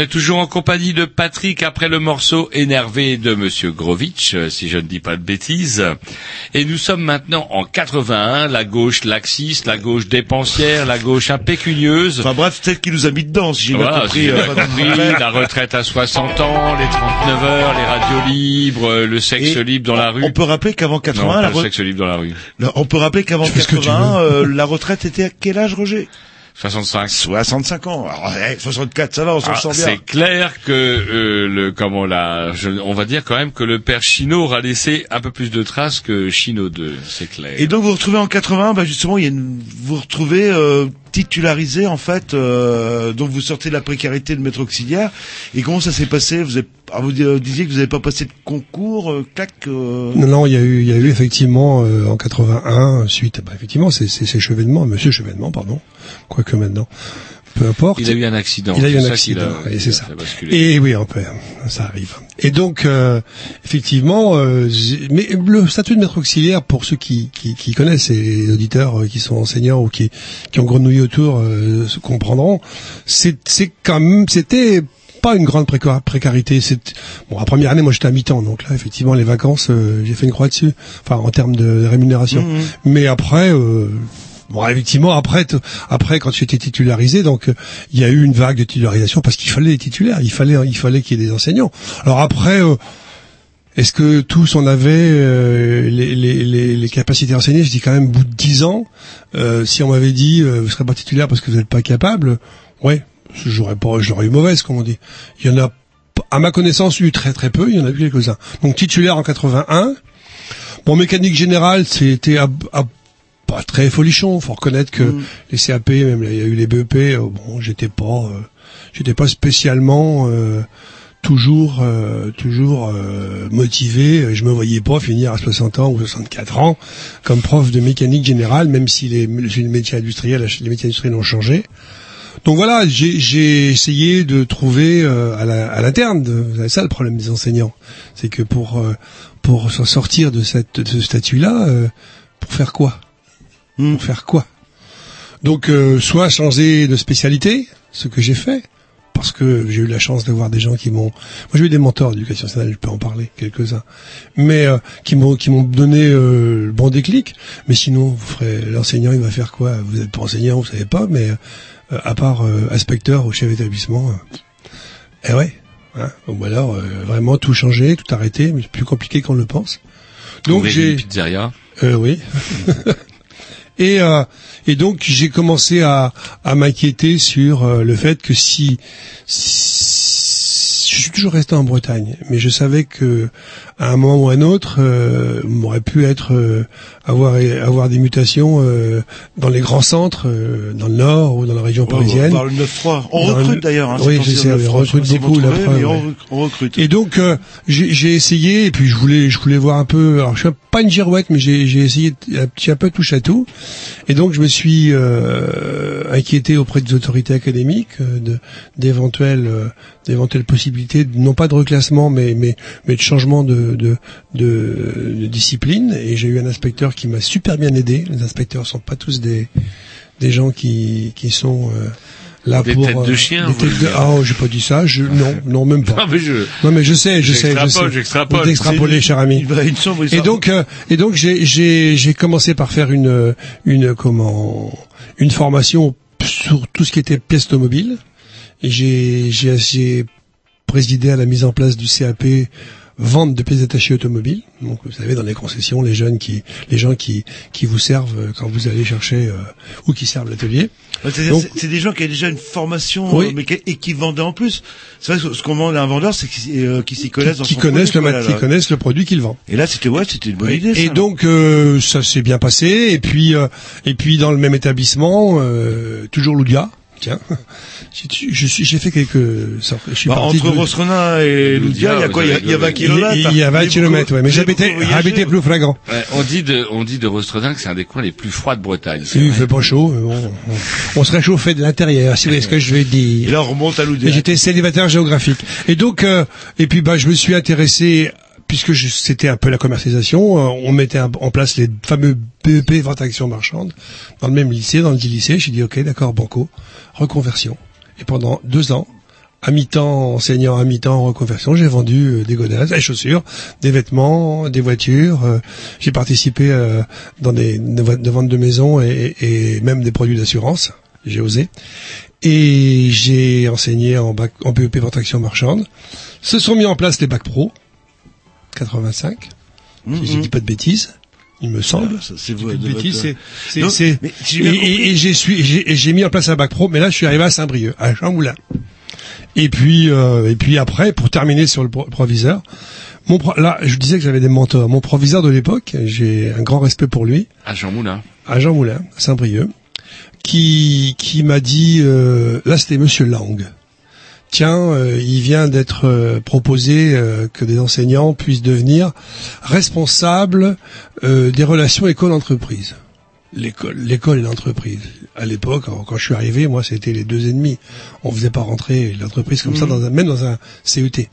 Est toujours en compagnie de Patrick après le morceau énervé de Monsieur Grovitch, euh, si je ne dis pas de bêtises. Et nous sommes maintenant en 81, la gauche laxiste, la gauche dépensière, la gauche impécunieuse. Enfin bref, celle qui nous a mis dedans, si j'ai bien Voilà, compris. si j'ai euh, bien compris, la retraite à 60 ans, les 39 heures, les radios libres, euh, le sexe Et libre dans la rue. On peut rappeler qu'avant 80, non, la le sexe libre dans la rue. Non, on peut rappeler qu'avant fais ce que tu 80, euh, la retraite était à quel âge, Roger? 65. 65 ans. Alors, eh, 64, ça va, on s'en Ah, sort bien. c'est clair que euh, le comment la je- on va dire quand même que le père Chino aura laissé un peu plus de traces que Chino 2, c'est clair. Et donc vous vous retrouvez en 80, bah justement, il y a une, vous vous retrouvez euh, titularisé en fait, euh, donc vous sortez de la précarité de maître auxiliaire. Et comment ça s'est passé? Vous avez, ah, vous euh, disiez que vous n'avez pas passé de concours, euh, clac. Non, il y a eu, il y a eu effectivement en 81 suite, bah, effectivement, c'est c'est Chevènement, Monsieur Chevènement, pardon, quoique maintenant, peu importe. il a eu un accident. Il a eu un accident, et c'est ça. Et oui, on peut, ça arrive. Et donc, euh, effectivement, euh, mais le statut de maître auxiliaire, pour ceux qui, qui, qui connaissent et les auditeurs euh, qui sont enseignants ou qui, qui ont grenouillé autour, euh, se comprendront, c'est quand même, c'était pas une grande préca- précarité. C'est bon, la première année, moi j'étais à mi-temps, donc là, effectivement, les vacances, euh, j'ai fait une croix dessus. Enfin, en termes de rémunération. Mhm. Mais après. Euh, Bon, effectivement, après, après, quand j'étais titularisé, donc euh, il y a eu une vague de titularisation parce qu'il fallait des titulaires, il fallait, il fallait qu'il y ait des enseignants. Alors après, euh, est-ce que tous on avait euh, les, les, les, les capacités d'enseigner? Je dis quand même, bout de dix ans, euh, si on m'avait dit euh, vous serez pas titulaire parce que vous n'êtes pas capable, ouais, j'aurais pas, j'aurais eu mauvaise, comme on dit. Il y en a, à ma connaissance, eu très très peu. Il y en a eu quelques-uns. Donc titulaire en 81. Bon, mécanique générale, c'était à- à- pas très folichon. Faut reconnaître que les CAP, même il y a eu les BEP. euh, bon, j'étais pas, euh, j'étais pas spécialement euh, toujours, euh, toujours euh, motivé. Je me voyais pas finir à 60 ans ou 64 ans comme prof de mécanique générale, même si les, les métiers industriels, les métiers industriels ont changé. Donc voilà, j'ai j'ai essayé de trouver euh, à la- à l'interne. savez ça le problème des enseignants, c'est que pour euh, pour s'en sortir de cette de ce statut-là, euh, pour faire quoi? Pour faire quoi? Donc, euh, soit changer de spécialité, ce que j'ai fait, parce que j'ai eu la chance d'avoir des gens qui m'ont... Moi, j'ai eu des mentors d'éducation nationale, je peux en parler, quelques-uns, mais euh, qui m'ont qui m'ont donné euh, le bon déclic. Mais sinon, vous ferez l'enseignant, il va faire quoi? Vous n'êtes pas enseignant, vous savez pas, mais euh, à part euh, inspecteur ou chef d'établissement, euh, eh ouais. Hein, ou alors euh, vraiment tout changer, tout arrêter, mais c'est plus compliqué qu'on le pense. Donc j'ai une pizzeria. euh, oui. et, euh, donc j'ai commencé à, m'inquiéter sur euh, le fait que si, je suis toujours resté en Bretagne, mais je savais que à un moment ou à un autre, euh, m'aurait pu être euh, avoir avoir des mutations euh, dans les grands centres, euh, dans le nord ou dans la région va parisienne. voir le 9-3. On Dans recrute le- d'ailleurs. Hein, oui, c'est on 9-3, recrute beaucoup, la preuve, on ouais. rec- on recrute. Et donc euh, j'ai essayé et puis je voulais je voulais voir un peu. Alors je suis pas une girouette, mais j'ai j'ai essayé un petit un peu touche à tout. Et donc je me suis euh, inquiété auprès des autorités académiques euh, de d'éventuelles euh, d'éventuelles possibilités non pas de reclassement mais mais mais de changement de de, de, de discipline. Et j'ai eu un inspecteur qui m'a super bien aidé. Les inspecteurs sont pas tous des des gens qui qui sont euh, là Des pour têtes de euh, chien, des têtes de-. Ah, oh, j'ai pas dit ça. Je non non même pas. Non, mais je... Non mais je sais, je sais, je sais. j'extrapole. Vous extrapolez, cher ami. Une sombre Et histoire. donc, euh, et donc, j'ai, j'ai, j'ai commencé par faire une, une, comment, une formation sur tout ce qui était pièces automobiles. Et j'ai, j'ai, j'ai présidé à la mise en place du CAP vente de pièces détachées automobiles. Donc, vous savez, dans les concessions, les jeunes qui, les gens qui, qui vous servent euh, quand vous allez chercher euh, ou qui servent l'atelier. C'est des gens qui avaient déjà une formation, Oui. euh, mais qui, et qui vendaient en plus. C'est vrai que ce qu'on demande à un vendeur, c'est qu'ils euh, s'y connaissent. dans qui son connaissent le, produit, voilà, qui connaissent le produit qu'ils vendent. Et là, c'était ouais, c'était une bonne idée. Et donc euh, ça s'est bien passé. Et puis euh, et puis dans le même établissement, euh, toujours Loudia. Tiens, j'ai je suis j'ai fait quelques. Je suis Bah, parti entre de- et Loudia, il y a quoi Il y a- il y a 20 il, kilomètres. il y a 20 Vous- kilomètres, ouais. Mais j'habitais vous. plus flagrant. Ouais, on dit de, on dit de Rostredin que c'est un des coins les plus froids de Bretagne. c'est Il vrai. fait pas chaud. mais bon, on, on se réchauffait de l'intérieur, si vous voyez ce que je veux Et dire. là, on remonte à Mais Loudia. j'étais célibataire géographique. Et donc, euh, et puis bah, je me suis intéressé, puisque c'était un peu la commercialisation, euh, on mettait en place les fameux BEP vente action marchande dans le même lycée, dans le dit lycée. J'ai dit ok, d'accord, banco, reconversion. Et pendant deux ans, à mi-temps enseignant, à mi-temps en reconversion, j'ai vendu euh, des godasses, des chaussures, des vêtements, des voitures. euh, j'ai participé dans des, de ventes de maisons et, et même des produits d'assurance. J'ai osé. Et j'ai enseigné en, bac, en BEP vente action marchande. Se sont mis en place les bacs pro, 85. Mhm. Si je dis pas de bêtises, il me semble. Ah, c'est vous- de bêtises, votre- c'est, c'est, Donc, c'est- mais si j'ai et, j'ai j'ai, mis en place un bac pro, mais là, je suis arrivé à Saint-Brieuc, à Chamboulin. Et puis, euh, et puis après, pour terminer sur le pro- proviseur, mon pro- là, je disais que j'avais des mentors. Mon proviseur de l'époque, j'ai un grand respect pour lui, À Jean Moulin. à Jean Moulin, à Saint-Brieuc, qui, qui m'a dit, euh, là c'était Monsieur Lang. Tiens, euh, il vient d'être euh, proposé euh, que des enseignants puissent devenir responsables euh, des relations école-entreprise. L'école, l'école et l'entreprise. À l'époque, alors, quand je suis arrivé, moi, c'était les deux ennemis. On faisait pas rentrer l'entreprise comme ça, dans un, même dans un CET.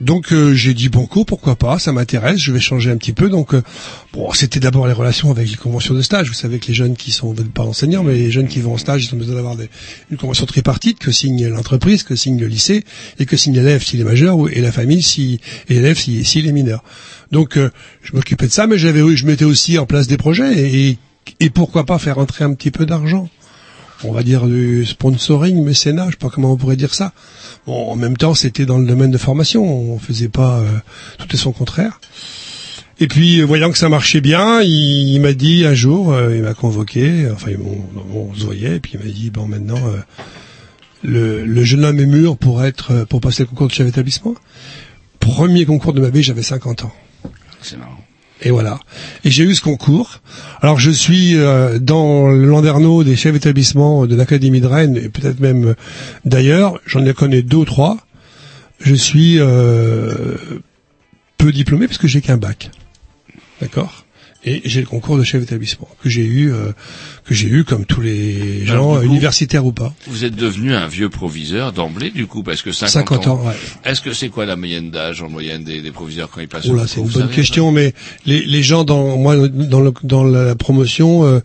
Donc euh, j'ai dit banco, pourquoi pas, ça m'intéresse, je vais changer un petit peu. Donc euh, bon, c'était d'abord les relations avec les conventions de stage. Vous savez que les jeunes qui sont pas enseignants, mais les jeunes qui vont en stage, ils ont besoin d'avoir une convention tripartite que signe l'entreprise, que signe le lycée et que signe l'élève s'il est majeur et la famille si et l'élève s'il s'il est mineur. Donc euh, je m'occupais de ça, mais j'avais je mettais aussi en place des projets et, et pourquoi pas faire entrer un petit peu d'argent on va dire du sponsoring, mécénat, je sais pas comment on pourrait dire ça. Bon, en même temps, c'était dans le domaine de formation, on faisait pas euh, tout et son contraire. Et puis, euh, voyant que ça marchait bien, il, m'a dit un jour, euh, il m'a convoqué, enfin, on, se voyait, et puis il m'a dit, bon, maintenant, euh, le, le jeune homme est mûr pour être, pour passer le concours de chef d'établissement. Premier concours de ma vie, j'avais 50 ans. C'est marrant. Et voilà. Et j'ai eu ce concours. Alors je suis euh, dans le Landerneau des chefs d'établissement de l'Académie de Rennes et peut-être même euh, d'ailleurs. J'en ai connais deux ou trois. Je suis euh, peu diplômé parce que j'ai qu'un bac. D'accord? Et j'ai le concours de chef d'établissement que j'ai eu, euh, que j'ai eu comme tous les gens, coup, universitaires ou pas. Vous êtes devenu un vieux proviseur d'emblée, du coup, parce que 50, 50 ans, ouais. Est-ce que c'est quoi la moyenne d'âge en moyenne des, des proviseurs quand ils passent Oh au là, concours, c'est une bonne question, mais les, les gens dans moi dans, le, dans la promotion, euh,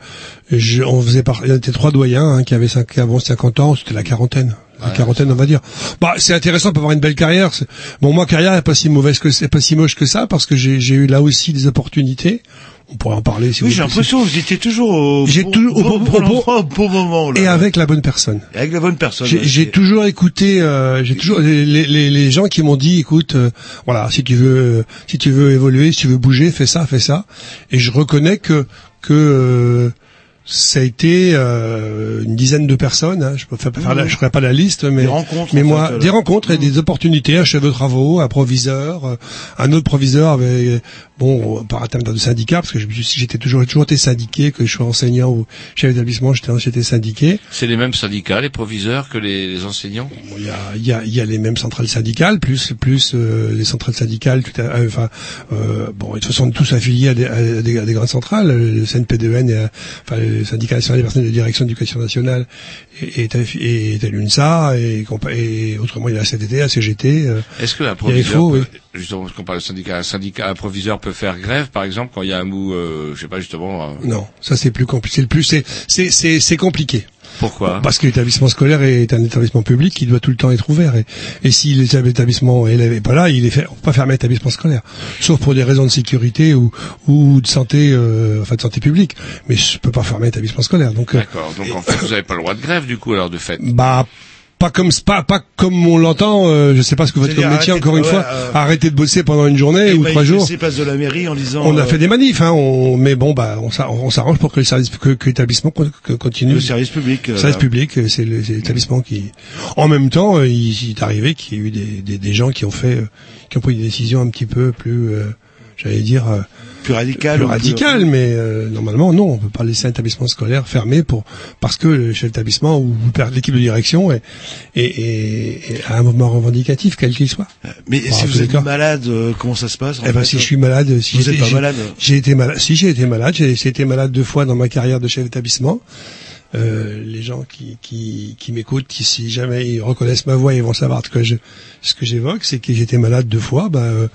je, on faisait par, il y était trois doyens hein, qui avaient cinq, qui avaient 50 ans, c'était la quarantaine. La quarantaine, on va dire. Bah, c'est intéressant pour avoir une belle carrière. Bon, moi, carrière est pas si mauvaise que c'est pas si moche que ça parce que j'ai eu là aussi des opportunités. On pourrait en parler si Oui, vous j'ai l'impression que vous étiez toujours au J'ai bon, toujours- au bon, bon- bon au bon- endroit, au bon moment. Là. et avec la bonne personne. Avec la bonne personne. J'ai toujours écouté, euh, j'ai toujours les, les, les gens qui m'ont dit, écoute, euh, voilà, si tu veux, si tu veux évoluer, si tu veux bouger, fais ça, fais ça. Et je reconnais que que euh, ça a été euh, une dizaine de personnes. Hein, je peux faire, faire la- je ferai pas la liste, mais Des rencontres, mais moi, des rencontres et des opportunités. Un chef de travaux, un proviseur, euh, un autre proviseur avait bon par un terme de syndicat parce que j'étais toujours j'ai toujours été syndiqué, que je sois enseignant ou chef d'établissement, j'étais syndiqué. C'est les mêmes syndicats, les proviseurs, que les, les enseignants? Bon, Il y a, il y, a, il y a les mêmes centrales syndicales, plus plus euh, les centrales syndicales. Tout à, euh, enfin, euh, bon, de toute façon, tous affiliés à des, à des, à des grandes centrales. Le CNPDN, et, euh, enfin, le syndicat national des personnes de direction d'éducation nationale, est, est, affi- est à l'UNSA et, et autrement il y a la CTT, la CGT. euh, Est-ce que un Il proviseur, FO, peut- oui. justement, parce qu'on parle de syndicat, un syndicat, un proviseur peut faire grève, par exemple, quand il y a un mou, euh, je sais pas, justement, euh, non, ça c'est plus compliqué. C'est le plus, c'est c'est c'est c'est compliqué. pourquoi? Parce que l'établissement scolaire est un établissement public qui doit tout le temps être ouvert. Et, et si l'établissement élève est pas là, il est fait, on peut pas fermer l'établissement scolaire. Sauf pour des raisons de sécurité ou, ou de santé, euh, enfin de santé publique. Mais je peux pas fermer l'établissement scolaire. Donc, euh, D'accord. Donc en fait, vous n'avez pas le droit de grève, du coup, alors de fait? bah, pas comme pas, pas comme on l'entend. Euh, je sais pas ce que votre métier. Encore une ouais, fois, euh, arrêter de bosser pendant une journée ou trois jours. C'est place de la mairie en disant. On a euh, fait des manifs, hein, on, mais bon, bah, on s'a- on s'arrange pour que le service, que, que l'établissement continue. Le service public. euh, Le service public, c'est l'établissement qui. En même temps, il, il est arrivé qu'il y ait eu des, des, des gens qui ont fait, qui ont pris des décisions un petit peu plus, euh, j'allais dire, euh, Plus radical. plus radicales, mais euh, normalement, non, on peut pas laisser un établissement scolaire fermé pour parce que le chef d'établissement ou l'équipe de direction est, est, est- est- a un mouvement revendicatif, quel qu'il soit. Mais Bon, si vous êtes malade, euh, comment ça se passe en Eh ben, si euh, je suis malade, si Vous êtes pas malade J'ai été malade. Si j'ai été malade, j'ai été malade deux fois dans ma carrière de chef d'établissement. Euh, les gens qui qui, qui m'écoutent, qui si jamais ils reconnaissent ma voix, ils vont savoir que je ce que j'évoque, c'est que j'étais malade deux fois. Ben,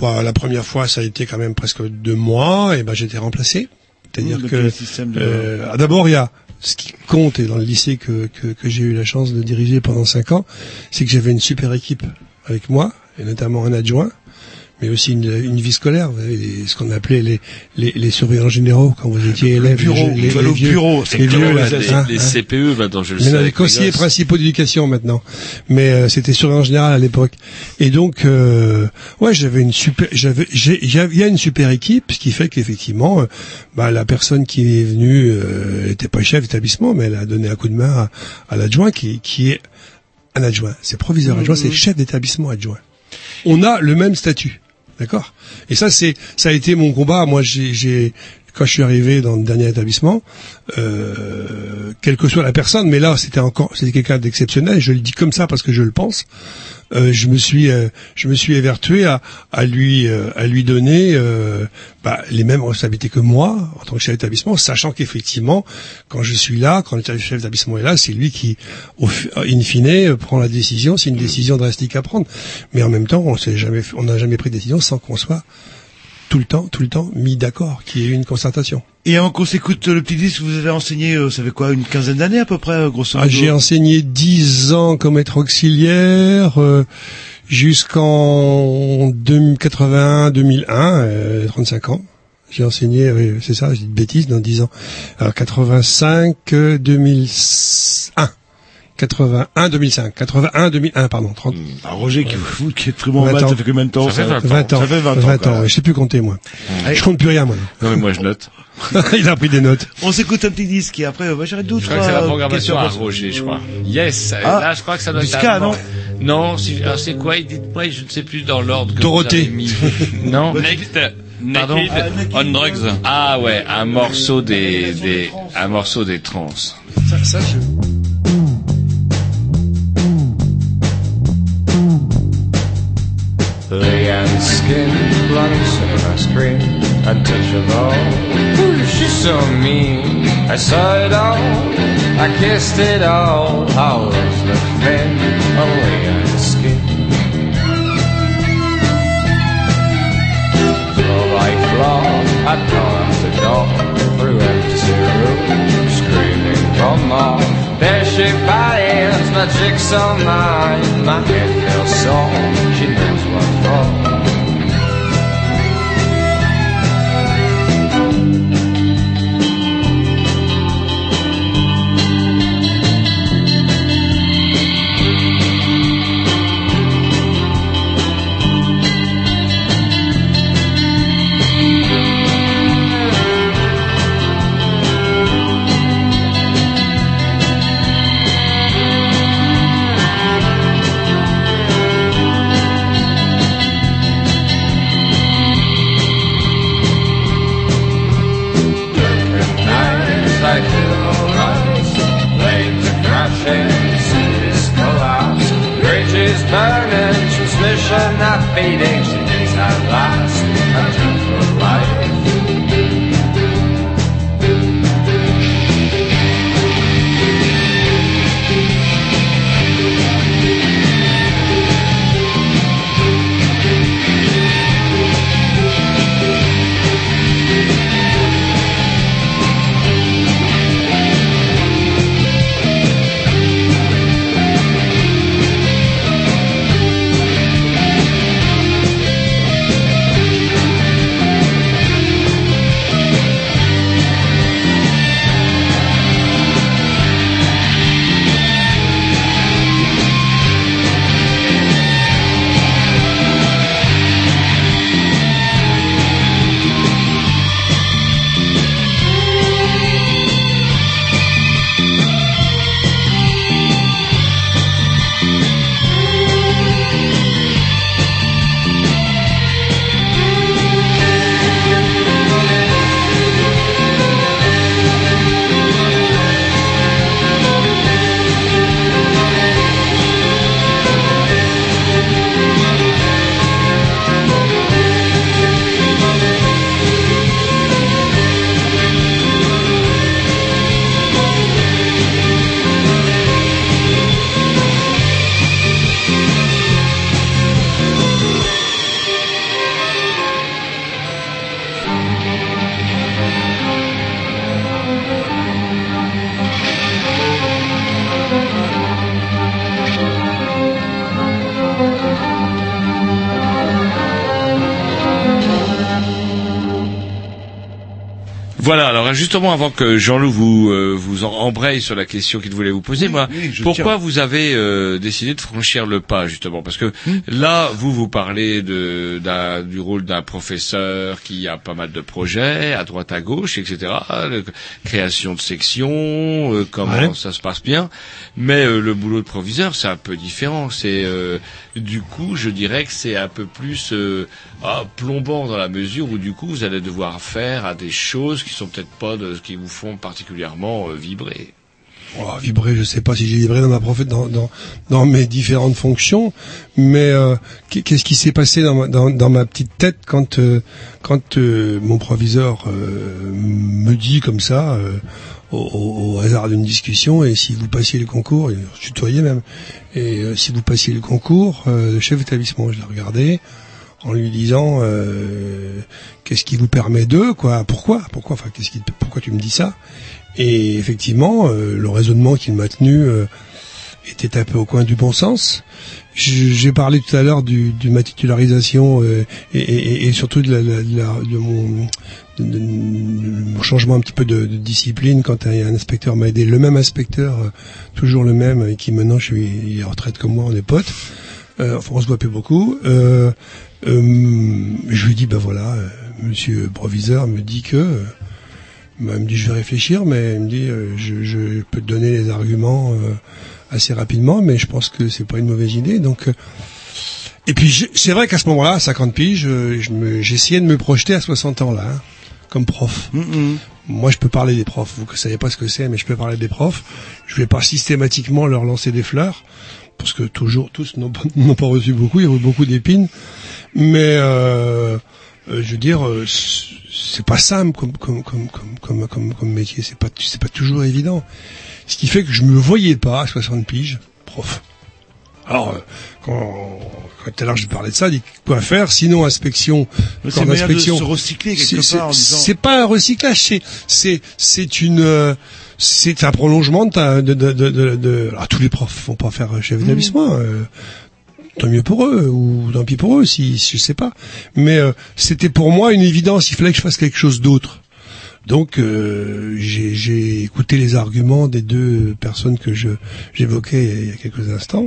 bon, la première fois, ça a été quand même presque deux mois, et ben j'étais remplacé. C'est-à-dire Mmh, que de- euh, ah, d'abord il y a ce qui compte et dans le lycée que, que, que j'ai eu la chance de diriger pendant cinq ans, c'est que j'avais une super équipe avec moi, et notamment un adjoint, mais aussi une, une vie scolaire, vous savez, les- ce qu'on appelait les, les, les surveillants généraux quand vous étiez élève. bureau, les, les, les vieux, bureau, les c'est vieux, là, les, hein, les hein. CPE, maintenant, je le Mais sais. non, les conseillers principaux d'éducation maintenant. Mais euh, c'était surveillant général à l'époque. Et donc, euh, ouais, j'avais une super, j'avais, j'ai, j'avais- il y a une super équipe, ce qui fait qu'effectivement, euh, bah, la personne qui est venue euh, était pas chef d'établissement, mais elle a donné un coup de main à, à l'adjoint qui, qui est un adjoint. C'est proviseur adjoint, c'est chef d'établissement adjoint. On a le même statut. D'accord? Et ça, c'est, ça a été mon combat. Moi, j'ai, quand je suis arrivé dans le dernier établissement, euh, quelle que soit la personne, mais là, c'était encore, c'était quelqu'un d'exceptionnel. Je le dis comme ça parce que je le pense. Euh, je me suis, euh, je me suis évertué à, à lui, euh, à lui donner euh, bah, les mêmes responsabilités que moi en tant que chef d'établissement, sachant qu'effectivement, quand je suis là, quand le chef d'établissement est là, c'est lui qui, au, in fine, euh, prend la décision. C'est une décision drastique à prendre, mais en même temps, on s'est jamais, on n'a jamais pris de décision sans qu'on soit tout le temps, tout le temps mis d'accord, qu'il y ait eu une concertation. Et avant qu'on s'écoute le petit disque, vous avez enseigné, euh, ça fait quoi, une quinzaine d'années à peu près, euh, grosso Ah, modo j'ai enseigné 10 ans comme maître auxiliaire euh, jusqu'en 81-2001, euh, 35 ans. J'ai enseigné, oui, c'est ça, j'ai dit de bêtises, dans 10 ans. Alors 85, euh, 2001. 81, 2005. 81, 2001, pardon. 30. Ah, Roger, qui, vous, qui est très bon en 20 maths, ans. ça fait combien de temps Ça fait 20 ans. 20 ans. Ça fait 20 ans. 20 quoi. ans, ouais, je sais plus compter, moi. Je compte plus rien, moi. Non, mais moi, je note. Il a pris des notes. On s'écoute un petit disque et après, bah, j'arrête d'autres. Je crois que c'est la euh, programmation à. Roger, je crois. Yes. Ah, là, je crois que ça doit être Ska, allemand. non Non, si- alors c'est quoi Dites-moi, je ne sais plus dans l'ordre. que Dorothée. vous avez mis. non. Next, Pardon Naked on Drugs. Ah ouais, un morceau des, des, un morceau des trans. Ça, ça, je... Lay and skin, blood, cinema screen. untouchable. Ooh, she's so mean. I saw it all, I kissed it all. How was the thin away on skin? Flow like flow, I tore out the door through empty room, screaming for more pear shaped body and my are mind. My head feels so she knows what for. fading, she thinks I'm. Justement, avant que Jean-Loup vous, euh, vous embraye sur la question qu'il voulait vous poser, moi, oui, pourquoi tiens. vous avez euh, décidé de franchir le pas, justement? Parce que Hmm. là, vous, vous parlez de, d'un- du rôle d'un professeur qui a pas mal de projets, à droite, à gauche, etc., le- création de sections, euh, comment Ouais. ça se passe bien, mais euh, le boulot de proviseur, c'est un peu différent. C'est euh, Du coup, je dirais que c'est un peu plus euh, ah, plombant dans la mesure où, du coup, vous allez devoir faire à des choses qui sont peut-être pas de ce qui vous font particulièrement euh, vibrer. Oh, vibrer, je sais pas si j'ai vibré dans ma prof... dans, dans, dans mes différentes fonctions, mais euh, qu'est- qu'est-ce qui s'est passé dans ma, dans, dans ma petite tête quand euh, quand euh, mon proviseur euh, me dit comme ça euh, au, au- hasard d'une discussion et si vous passiez le concours, il se tutoyait même, et si vous passiez le concours, le chef d'établissement, je l'ai regardé en lui disant euh, qu'est-ce qui vous permet de quoi pourquoi pourquoi enfin qu'est-ce qui pourquoi tu me dis ça? Et effectivement euh, le raisonnement qu'il m'a tenu euh, était un peu au coin du bon sens. J'ai parlé tout à l'heure du, de ma titularisation euh, et, et- et surtout de, la, la- de mon, de- changement un petit peu de, de discipline quand un, inspecteur m'a aidé. Le même inspecteur euh, toujours le même et qui maintenant je suis il est retraite comme moi on est potes euh, enfin, on se voit plus beaucoup. Euh, euh, je lui dis, ben voilà, euh, monsieur proviseur me dit que... bah, il me dit, je vais réfléchir, mais il me dit, je, je peux te donner les arguments euh, assez rapidement, mais je pense que c'est pas une mauvaise idée. Donc, euh, et puis c'est vrai qu'à ce moment-là, à 50 piges, je, je j'essayais de me projeter à 60 ans là, hein, comme prof. Moi, je peux parler des profs. Vous ne savez pas ce que c'est, mais je peux parler des profs. Je vais pas systématiquement leur lancer des fleurs, parce que toujours tous n'ont pas- reçu beaucoup. Il y a eu beaucoup d'épines, mais euh, euh, je veux dire, euh, c'est pas simple comme comme comme comme comme métier. C'est pas c'est pas toujours évident. Ce qui fait que je me voyais pas à 60 piges, prof. Alors, euh, quand, quand tout à l'heure je parlais de ça, dit quoi faire Sinon inspection, corps d'inspection. se recycler quelque C'est- part pas un recyclage, c'est c'est c'est une euh, c'est un prolongement de, ta, de, de, de, de, de- alors, tous les profs vont pas faire chef d'établissement. euh, tant mieux pour eux ou tant pis pour eux si, si je sais pas. Mais euh, c'était pour moi une évidence. Il fallait que je fasse quelque chose d'autre. Donc euh, j'ai écouté les arguments des deux personnes que je j'évoquais il y a quelques instants.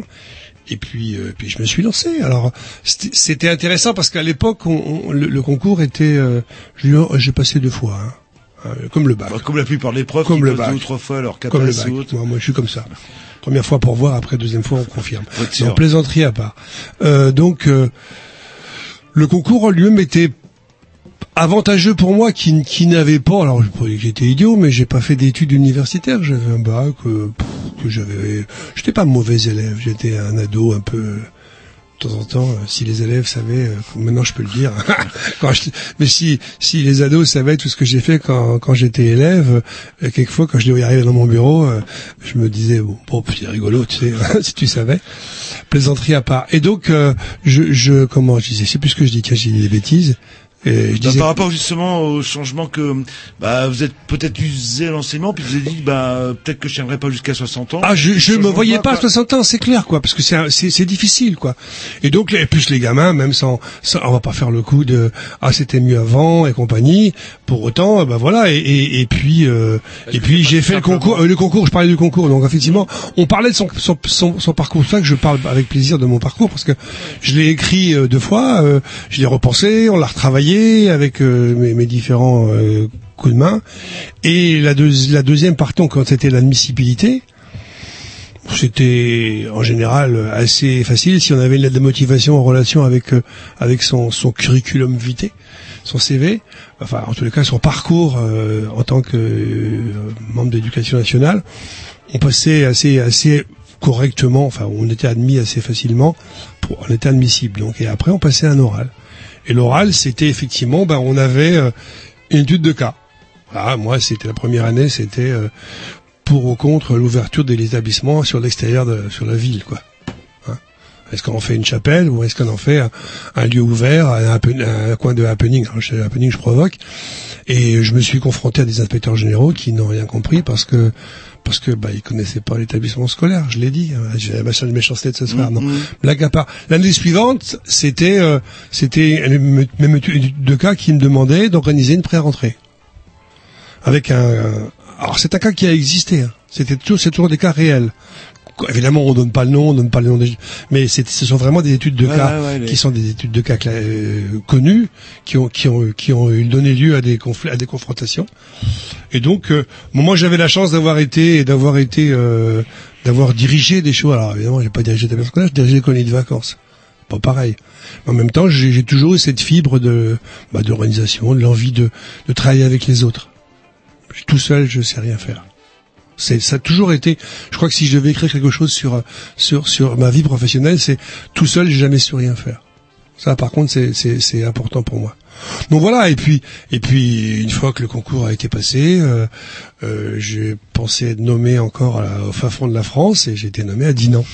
Et puis, euh, puis je me suis lancé. Alors, c'était intéressant parce qu'à l'époque, on, on- le, le concours était, euh, j'ai passé deux fois, hein, Euh, comme le bac. Bah, comme la plupart des profs, Comme qui le bac. deux ou trois fois leur Comme le bac. Moi, moi, je suis comme ça. Première fois pour voir, après deuxième fois on confirme. En plaisanterie à part. Euh, donc, euh, le concours en lui-même était avantageux pour moi qui, qui n'avait pas, alors je croyais que j'étais idiot, mais j'ai pas fait d'études universitaires, j'avais un bac, euh, que j'avais, j'étais pas mauvais élève, j'étais un ado un peu, temps en temps, euh, si les élèves savaient, euh, maintenant je peux le dire, mais si, si les ados savaient tout ce que j'ai fait quand, quand j'étais élève, euh, quelquefois quand je les arriver dans mon bureau, je me disais, bon, bon c'est rigolo, tu sais, si tu savais. Plaisanterie à part. Et donc, je, je, comment je disais, sais plus ce que je dis, tiens, j'ai dit des bêtises. Et je Bah, disais, par rapport justement au changement que bah, vous êtes peut-être usé à l'enseignement, puis vous avez dit bah peut-être que je tiendrai pas jusqu'à 60 ans. Ah, je, je me voyais pas à quoi. 60 ans, c'est clair, quoi, parce que c'est c'est c'est difficile, quoi. Et donc, et plus les gamins, même sans, sans- on va pas faire le coup de ah c'était mieux avant et compagnie. Pour autant, bah voilà. Et, et, et puis euh, et puis j'ai fait le concours, euh, le concours. Je parlais du concours, donc effectivement, on parlait de son son, son, son parcours. C'est pour ça que je parle avec plaisir de mon parcours parce que je l'ai écrit euh, deux fois, euh, je l'ai repensé, on l'a retravaillé avec euh, mes, différents euh, coups de main. Et la, la deuxième partie, quand c'était l'admissibilité, c'était en général assez facile si on avait de motivation en relation avec euh, avec son, son curriculum vitae, son CV, enfin en tous les cas son parcours euh, en tant que euh, membre d'éducation nationale, on passait assez assez correctement, enfin on était admis assez facilement, pour, on était admissible donc et après on passait à un oral. Et l'oral c'était effectivement ben on avait euh, une étude de cas. Voilà, moi c'était la première année, c'était euh, pour ou contre l'ouverture des établissements sur l'extérieur de sur la ville quoi. Hein est-ce qu'on en fait une chapelle ou est-ce qu'on en fait un, un lieu ouvert, un, happen- un coin de happening? Alors, happening, je provoque. Et je me suis confronté à des inspecteurs généraux qui n'ont rien compris parce que parce que bah ils connaissaient pas l'établissement scolaire. Je l'ai dit. hein. J'ai la seule méchanceté de ce soir. Non, blague à part. L'année suivante, c'était euh, c'était même étude de cas qui me demandait d'organiser une pré-rentrée avec un. Alors c'est un cas qui a existé. hein. C'était toujours, c'est toujours des cas réels. Évidemment, on donne pas le nom, on donne pas le nom des. Mais c'est, ce sont vraiment des études de Ouais, cas ouais, ouais, les- qui sont des études de cas euh, connues, qui ont qui ont qui ont eu- donné lieu à des conflits, à des confrontations. Et donc, euh, bon, moi, j'avais la chance d'avoir été d'avoir été euh, d'avoir dirigé des choses. Alors évidemment, j'ai pas dirigé des scolaire, j'ai dirigé des colonies de vacances. Pas pareil. Mais en même temps, j'ai, j'ai toujours eu cette fibre de bah, d'organisation, de l'envie de de travailler avec les autres. Tout seul, je sais rien faire. C'est, ça a toujours été. Je crois que si je devais écrire quelque chose sur sur sur ma vie professionnelle, c'est tout seul, j'ai jamais su rien faire. Ça, par contre, c'est c'est c'est important pour moi. Donc voilà. Et puis et puis une fois que le concours a été passé, euh, euh, j'ai pensé être nommé encore au fin fond de la France et j'ai été nommé à Dinan.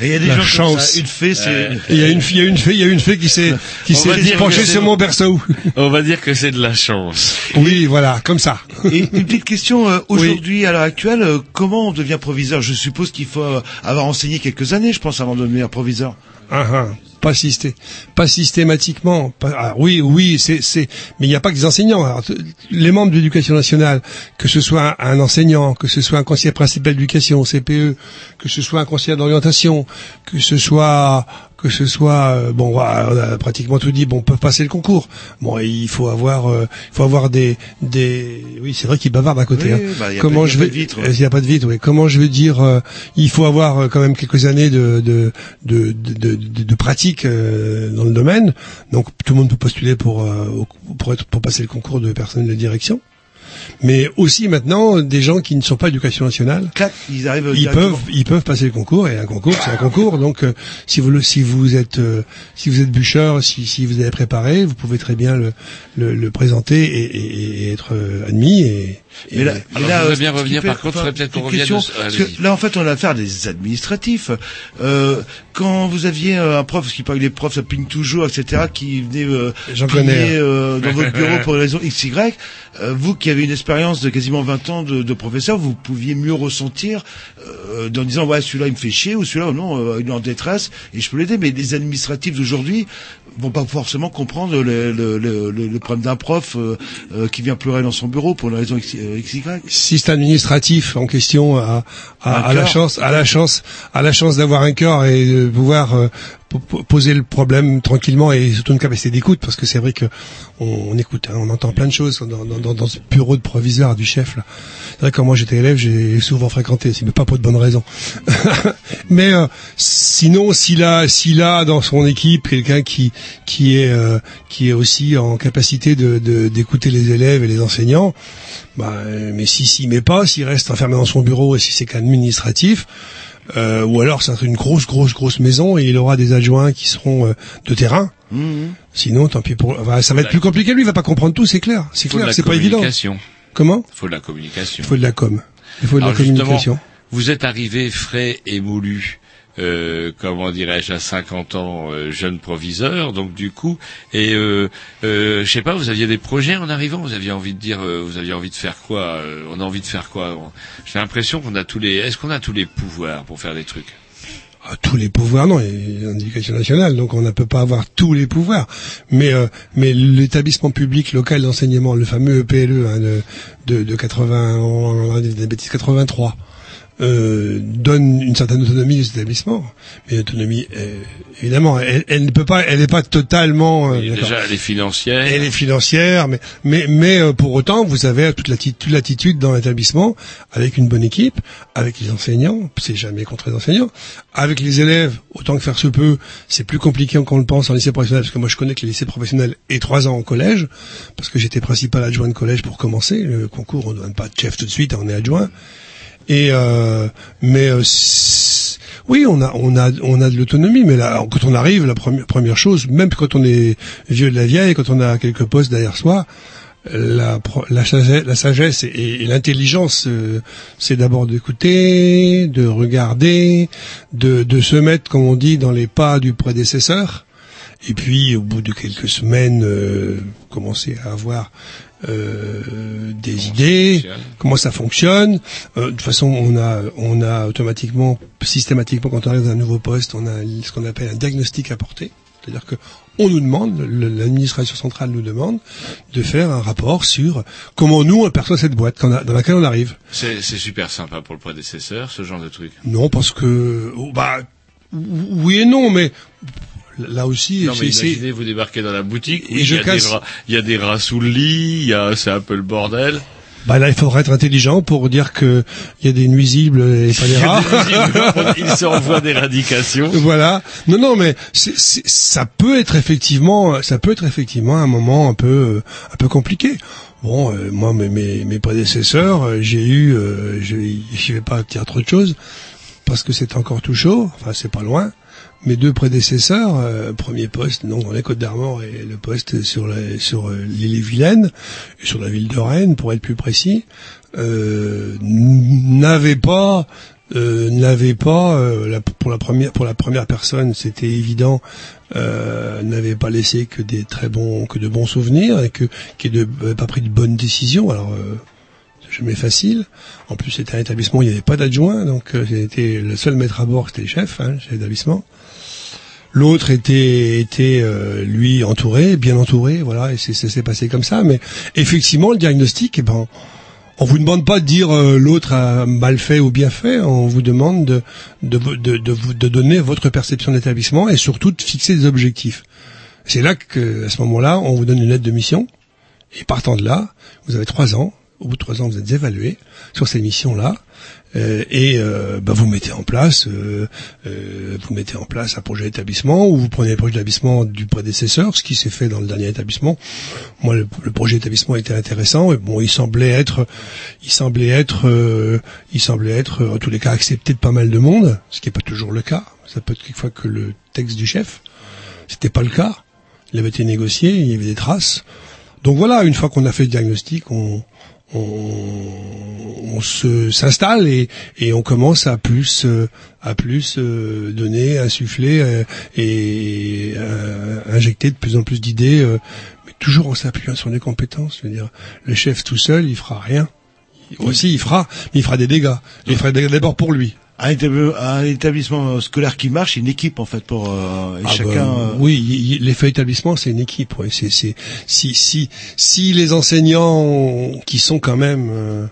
Et il y a des La gens chance. comme ça. Une fée, c'est. Il y a une fille, il y a une fée, il y a une fée qui s'est qui On s'est va dire penchée que sur c'est- mon berceau. On va dire que c'est de la chance. Oui, voilà, comme ça. Et une petite question, euh, aujourd'hui, à l'heure actuelle, euh, comment on devient proviseur? Je suppose qu'il faut euh, avoir enseigné quelques années, je pense, avant de devenir proviseur. Ah, ah, pas systé, pas systématiquement. Pas- ah, oui, oui, c'est, c'est, mais il n'y a pas que des enseignants. Alors, les membres de l'éducation nationale, que ce soit un enseignant, que ce soit un conseiller principal d'éducation, CPE, que ce soit un conseiller d'orientation, que ce soit, que ce soit, euh, bon, on a pratiquement tout dit. Bon, on peut passer le concours. Bon, il faut avoir, euh, il faut avoir des, des, oui, c'est vrai qu'il bavarde à côté. Oui, hein. bah, Comment je vais, euh, il n'y a pas de vitre, oui. Comment je veux dire, euh, il faut avoir quand même quelques années de de de de, de, de pratique euh, dans le domaine. Donc tout le monde peut postuler pour euh, pour être pour passer le concours de personnel de direction. mais aussi maintenant des gens qui ne sont pas éducation nationale. Clac, ils arrivent Ils peuvent, ils peuvent passer le concours et un concours, c'est un concours. Donc, euh, si vous le, si vous êtes, euh, si vous êtes bûcheur, si, si vous avez préparé, vous pouvez très bien le, le, le présenter et, et- et être euh, admis. Et, et- Mais là, Alors, mais je là, voudrais euh, bien revenir, fait- par contre, faudrait peut-être qu'on une revienne question, de- parce que là, en fait, on a affaire à des administratifs. Euh, quand vous aviez un prof, parce qu'il paraît que les profs, ça pigne toujours, etc., qui venait euh, pigner, euh, dans votre bureau pour une raison XY, euh, vous qui avez une expérience de quasiment 20 ans de, de professeur, vous pouviez mieux ressentir euh, en disant, ouais, celui-là, il me fait chier, ou celui-là, non, euh, il est en détresse, et je peux l'aider. Mais les administratifs d'aujourd'hui vont pas forcément comprendre le, le, le, le- problème d'un prof euh, euh, qui vient pleurer dans son bureau pour une raison X- euh, XY. système administratif en question a, a, la chance, a la chance, a la chance d'avoir un cœur et de pouvoir euh, poser le problème tranquillement et surtout une capacité d'écoute parce que c'est vrai que on, écoute, hein, on entend plein de choses dans, ce bureau de proviseur du chef là. C'est vrai que quand moi j'étais élève, j'ai souvent fréquenté, mais pas pour de bonnes raisons. mais euh, sinon, s'il a, s'il a dans son équipe quelqu'un qui qui est euh, qui est aussi en capacité d'écouter les élèves et les enseignants, bah, euh, mais si s'y met pas, s'il reste enfermé dans son bureau et si c'est qu'administratif, euh, ou alors ça sera une grosse grosse grosse maison et il aura des adjoints qui seront euh, de terrain. Sinon, tant pis pour. enfin, ça va être plus compliqué. Lui, il va pas comprendre tout, c'est clair. C'est clair, la c'est pas évident. communication. Comment? Il faut de la communication. Il faut de la com. Il faut de la Alors, communication. Vous êtes arrivé frais et moulu. Euh, comment dirais-je à 50 ans euh, jeune proviseur donc du coup et euh, euh, je sais pas vous aviez des projets en arrivant vous aviez envie de dire euh, vous aviez envie de faire quoi euh, on a envie de faire quoi j'ai l'impression qu'on a tous les est-ce qu'on a tous les pouvoirs pour faire des trucs? Ah, tous les pouvoirs, non, il y a une éducation nationale, donc on ne peut pas avoir tous les pouvoirs. Mais euh, mais l'établissement public local d'enseignement, le fameux EPLE hein, de, de, de 80, on a des bêtises, 83, euh, donne une certaine autonomie aux établissements. Mais l'autonomie, euh, évidemment, elle, elle ne peut pas, elle n'est pas totalement. euh, déjà les financières Elle est financière, mais mais mais euh, pour autant, vous avez toute l'attitude, toute l'attitude dans l'établissement, avec une bonne équipe, avec les enseignants, c'est jamais contre les enseignants, avec les élèves, autant que faire se peut, c'est plus compliqué qu'on le pense en lycée professionnel, parce que moi je connais que les lycées professionnels et trois ans en collège, parce que j'étais principal adjoint de collège pour commencer, le concours on ne donne pas de chef tout de suite, on est adjoint, et euh, mais euh, oui, on a on a on a de l'autonomie, mais là quand on arrive, la première première chose, même quand on est vieux de la vieille, quand on a quelques postes derrière soi, la la sagesse, la sagesse et, et l'intelligence, euh, c'est d'abord d'écouter, de regarder, de de se mettre, comme on dit, dans les pas du prédécesseur. Et puis, au bout de quelques semaines, euh, commencer à avoir euh, des idées, comment ça fonctionne. Euh, de toute façon, on a, on a automatiquement, systématiquement, quand on arrive dans un nouveau poste, on a ce qu'on appelle un diagnostic à porter. C'est-à-dire que on nous demande, l'administration centrale nous demande de faire un rapport sur comment nous on perçoit cette boîte dans laquelle on arrive. c'est c'est super sympa pour le prédécesseur ce genre de truc Non, parce que oh, bah oui et non, mais là aussi, non mais imaginez vous débarquez dans la boutique Et je il y a casse- des rats il y a des rats sous le lit il y a c'est un peu le bordel bah là il faudrait être intelligent pour dire que il y a des nuisibles et pas des rats. il s'envoie d'éradication Voilà. Non, non, mais ça peut être effectivement, ça peut être effectivement un moment un peu, un peu compliqué. Bon, euh, moi, mes, mes, mes prédécesseurs, euh, j'ai eu, euh, je, je vais pas dire trop de choses parce que c'est encore tout chaud. Enfin, c'est pas loin. Mes deux prédécesseurs, euh, premier poste donc dans les Côtes d'Armor et le poste sur la, sur euh, l'île Vilaine et sur la ville de Rennes pour être plus précis, euh, n'avaient pas euh, pas euh, la- pour la première pour la première personne c'était évident euh, n'avait pas laissé que des très bons que de bons souvenirs et que qui n'avait pas pris de bonnes décisions. Alors euh, c'est jamais facile. En plus c'était un établissement où il n'y avait pas d'adjoint donc euh, j'étais le seul maître à bord c'était le chef hein, chez l'établissement L'autre était était euh, lui entouré, bien entouré, voilà, et ça s'est passé comme ça. Mais effectivement, le diagnostic, eh ben, on vous demande pas de dire euh, l'autre a mal fait ou bien fait. On vous demande de de, de, de, de donner votre perception de l'établissement et surtout de fixer des objectifs. C'est là que, à ce moment-là, on vous donne une lettre de mission. Et partant de là, vous avez trois ans au bout de trois ans, vous êtes évalué sur ces missions-là. Euh, et euh, bah, vous mettez en place, euh, euh, vous mettez en place un projet d'établissement ou vous prenez le projet d'établissement du prédécesseur, ce qui s'est fait dans le dernier établissement. Moi, le, projet d'établissement était intéressant. Et bon, il semblait être, il semblait être, euh, il semblait être en tous les cas accepté de pas mal de monde, ce qui n'est pas toujours le cas. Ça peut être quelquefois que le texte du chef. C'était pas le cas. Il avait été négocié, il y avait des traces. Donc voilà, une fois qu'on a fait le diagnostic, on, on, on se s'installe et, et on commence à plus euh, à plus euh, donner, insuffler euh, et euh, injecter de plus en plus d'idées, mais toujours en s'appuyant sur les compétences. Je veux dire, le chef tout seul, il fera rien. Aussi, il fera, mais il fera des dégâts. Il fera des dégâts d'abord pour lui. Un, étab- un établissement scolaire qui marche, une équipe en fait pour euh, et Ah chacun. bah, euh, oui, l'effet établissement, c'est une équipe. ouais. C'est, si, si, si les enseignants, qui sont quand même euh,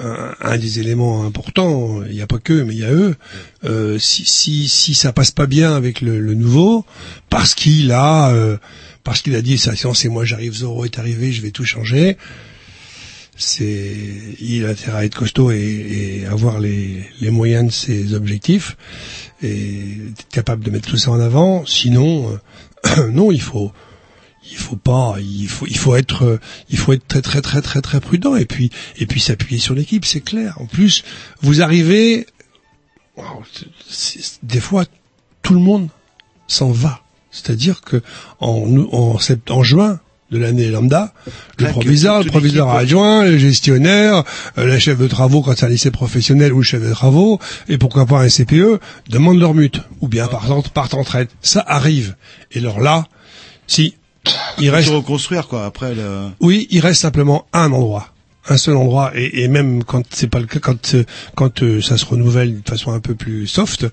un, un des éléments importants, il n'y a pas que, mais il y a eux. euh, si, si, si ça passe pas bien avec le, le nouveau, parce qu'il a, euh, parce qu'il a dit ça, c'est moi j'arrive, Zoro est arrivé, je vais tout changer. C'est, il a intérêt à être costaud et, et avoir les, les moyens de ses objectifs et être capable de mettre tout ça en avant. Sinon, euh, non, il faut, il faut pas, il faut, il faut être, il faut être très très très très très prudent et puis et puis s'appuyer sur l'équipe, c'est clair. En plus, vous arrivez, des fois, tout le monde s'en va. C'est-à-dire que en, en, sept- en juin de l'année lambda, le Claque, proviseur, le proviseur adjoint, le gestionnaire, euh, le chef de travaux quand c'est un lycée professionnel ou le chef de travaux, et pourquoi pas un CPE, demandent leur mute, ou bien par exemple partent en traite. Ça arrive. Et alors là, si il reste, reconstruire quoi. Après le. oui, il reste simplement un endroit, un seul endroit, et, et même quand c'est pas le cas, quand euh, quand euh, ça se renouvelle de façon un peu plus soft,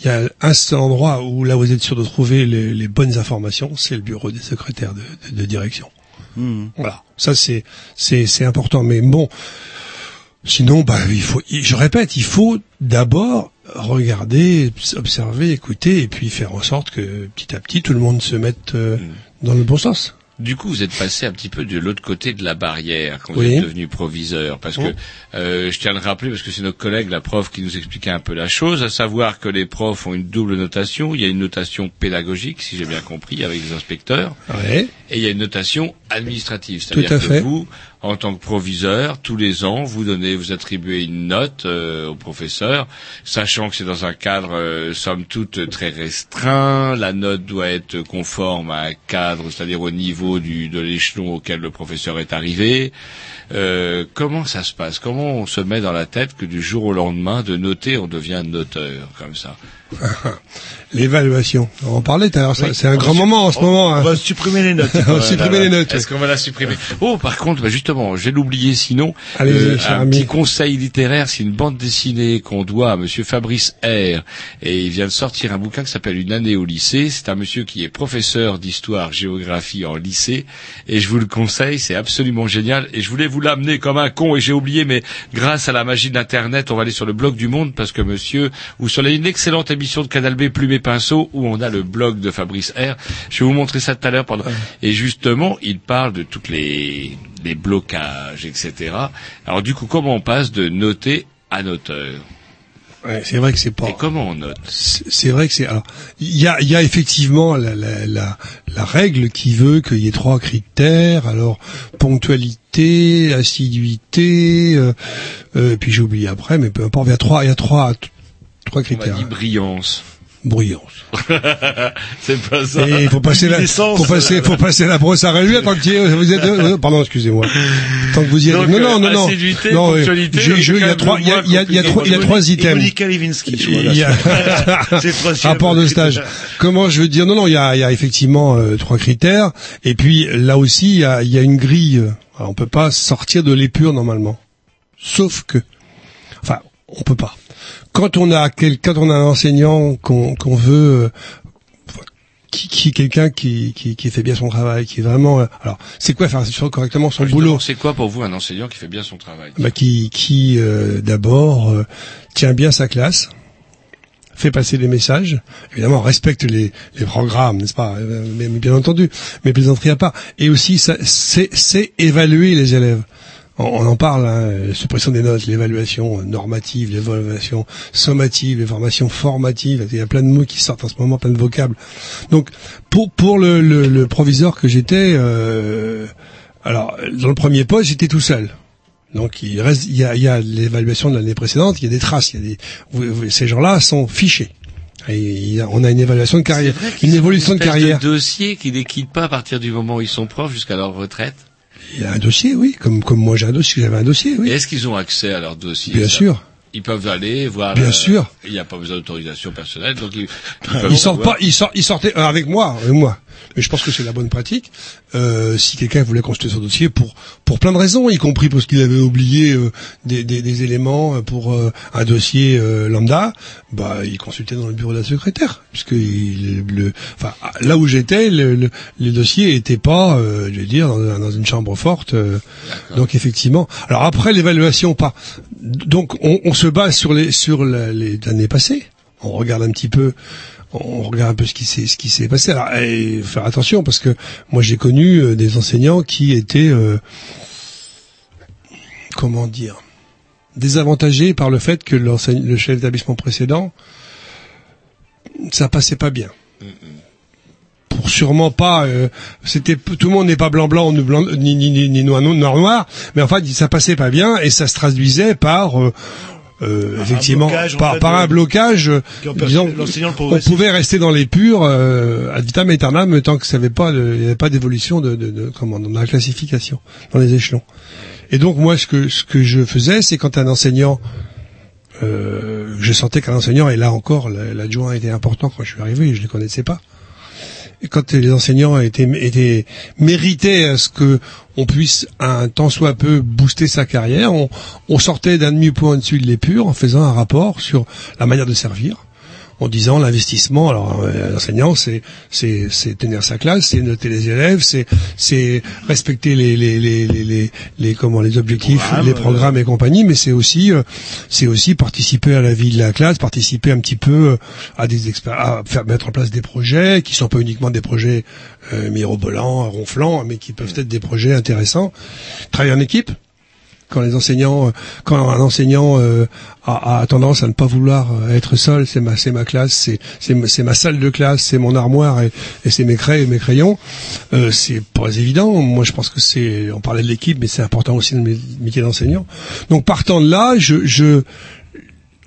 il y a un seul endroit où là vous êtes sûr de trouver les, les bonnes informations, c'est le bureau des secrétaires de, de- de direction. Hmm. Voilà, ça c'est c'est c'est important, mais bon. Sinon, bah, il faut, je répète, il faut d'abord regarder, observer, écouter, et puis faire en sorte que petit à petit tout le monde se mette euh, dans le bon sens. Du coup, vous êtes passé un petit peu de l'autre côté de la barrière quand Oui. vous êtes devenu proviseur, parce Oh. que euh, je tiens à le rappeler parce que c'est notre collègue, la prof, qui nous expliquait un peu la chose, à savoir que les profs ont une double notation. Il y a une notation pédagogique, si j'ai bien compris, avec les inspecteurs, et il y a une notation administrative, c'est-à-dire que fait. vous, en tant que proviseur, tous les ans, vous donnez, vous attribuez une note euh, au professeur, sachant que c'est dans un cadre, euh, somme toute, très restreint. La note doit être conforme à un cadre, c'est-à-dire au niveau du, de l'échelon auquel le professeur est arrivé. Euh, comment ça se passe? Comment on se met dans la tête que du jour au lendemain, de noter, on devient noteur comme ça? L'évaluation. On en parlait tout à l'heure, Oui. c'est un grand moment en ce On, moment. hein. on va supprimer les notes. On va supprimer les notes. Est-ce qu'on va la supprimer? Oh, par contre, bah, justement, je vais l'oublier sinon. Allez-y, cher un ami. petit conseil littéraire, c'est une bande dessinée qu'on doit à Monsieur Fabrice R. Et il vient de sortir un bouquin qui s'appelle Une année au lycée. C'est un monsieur qui est professeur d'histoire, géographie en lycée. Et je vous le conseille, c'est absolument génial. Et je voulais vous l'amener comme un con et j'ai oublié, mais grâce à la magie d'Internet, on va aller sur le blog du Monde parce que monsieur, ou sur une excellente émission de Canal B, Plume et Pinceau, où on a le blog de Fabrice R. Je vais vous montrer ça tout à l'heure. Pendant... Et justement, il parle de toutes les, les blocages, etc. Alors du coup, comment on passe de noter à noteur Ouais, c'est vrai que c'est pas. Et comment on note C'est vrai que c'est. Alors, il y a, y a effectivement la, la, la, la règle qui veut qu'il y ait trois critères. Alors, ponctualité, assiduité, euh, euh, puis j'ai oublié après, mais peu importe. Il y a trois, il y a trois, trois On m'a critères. dit brillance. Bruyance. c'est pas ça. Et il faut passer la, faut passer, faut passer la brosse à réduire tant que vous êtes, euh, pardon, excusez-moi. Tant que vous y êtes. Donc, non, non, non, euh, non. non, je- il y a trois, il y a, moins il y a, il y a trois, il y a trois Et items. Il y a- rapport de stage. Comment je veux dire Non, non, il y a, il y a effectivement euh, trois critères. Et puis là aussi, il y a, il y a une grille. Alors, on peut pas sortir de l'épure normalement. Sauf que, enfin, on peut pas. Quand on a quel, quand on a un enseignant qu'on veut, euh, qui, qui quelqu'un qui, qui qui fait bien son travail, qui est vraiment, euh, alors, c'est quoi faire correctement son Justement, boulot? C'est quoi pour vous un enseignant qui fait bien son travail? Bah, qui, qui euh, d'abord euh, tient bien sa classe, fait passer des messages, évidemment respecte les, les programmes, n'est-ce pas? Euh, mais, mais bien entendu, mais plaisanterie à part, et aussi c'est évaluer les élèves. On, on en parle, hein, suppression des notes, l'évaluation normative, l'évaluation sommative, les formations formatives. Il y a plein de mots qui sortent en ce moment, plein de vocables. Donc, pour pour le, le, le proviseur que j'étais, euh, alors dans le premier poste, j'étais tout seul. Donc il reste, il y a, il y a l'évaluation de l'année précédente, il y a des traces, il y a des, vous- vous- ces gens-là sont fichés. Et on a une évaluation de carrière, une évolution de carrière. dossier qui les quitte pas à partir du moment où ils sont profs jusqu'à leur retraite. Il y a un dossier, oui, comme comme moi j'ai un dossier, j'avais un dossier, oui. Est-ce qu'ils ont accès à leur dossier? Bien ça sûr. Ils peuvent aller voir. Bien le- sûr. Il n'y a pas besoin d'autorisation personnelle, donc ils, Ils sortent pas, ils sortent, ils sortaient euh, avec moi, avec moi. Mais je pense que c'est la bonne pratique. Euh, si quelqu'un voulait consulter son dossier pour pour plein de raisons, y compris parce qu'il avait oublié euh, des, des, des éléments pour euh, un dossier euh, lambda, bah il consultait dans le bureau de la secrétaire, puisque il, le, enfin là où j'étais, le, le, les dossiers étaient pas, euh, je vais dire, dans, dans une chambre forte. euh, donc effectivement. Alors après l'évaluation, pas. Donc on, on se base sur les sur la- les années passées. On regarde un petit peu on regarde un peu ce qui s'est ce qui s'est passé. Alors, et faire attention parce que moi j'ai connu euh, des enseignants qui étaient euh, comment dire désavantagés par le fait que le chef d'établissement précédent ça passait pas bien. Pour sûrement pas, euh, c'était tout le monde n'est pas blanc blanc ni blanc ni ni ni, noir noir noir, mais en fait ça passait pas bien et ça se traduisait par euh, euh, effectivement blocage, en par, fait, par un blocage euh, disons, on pouvait rester dans les purs euh, ad vitam aeternam tant que ça avait pas il n'y avait pas d'évolution de, de, de comment dans la classification dans les échelons. Et donc moi ce que ce que je faisais c'est quand un enseignant euh, je sentais qu'un enseignant et là encore la- l'adjoint était important quand je suis arrivé je ne les connaissais pas quand les enseignants étaient, étaient à ce que on puisse un tant soit peu booster sa carrière, on, on sortait d'un demi-point au-dessus de l'épure en faisant un rapport sur la manière de servir, en disant l'investissement. Alors euh, l'enseignant, c'est c'est c'est tenir sa classe, c'est noter les élèves, c'est c'est respecter les les les les les, les- comment les objectifs, les programmes et compagnie, mais c'est aussi euh, c'est aussi participer à la vie de la classe, participer un petit peu euh, à des à faire mettre en place des projets qui sont pas uniquement des projets euh, mirobolants, ronflants, mais qui peuvent être des projets intéressants. Travailler en équipe quand les enseignants, euh, quand un enseignant euh, a, a tendance à ne pas vouloir euh, être seul, c'est ma, c'est ma classe, c'est, c'est, ma- salle de classe, c'est mon armoire et, et c'est mes crayons. Euh, c'est pas évident. Moi, je pense que c'est, on parlait de l'équipe, mais c'est important aussi le mé- métier d'enseignant. Donc, partant de là, je, je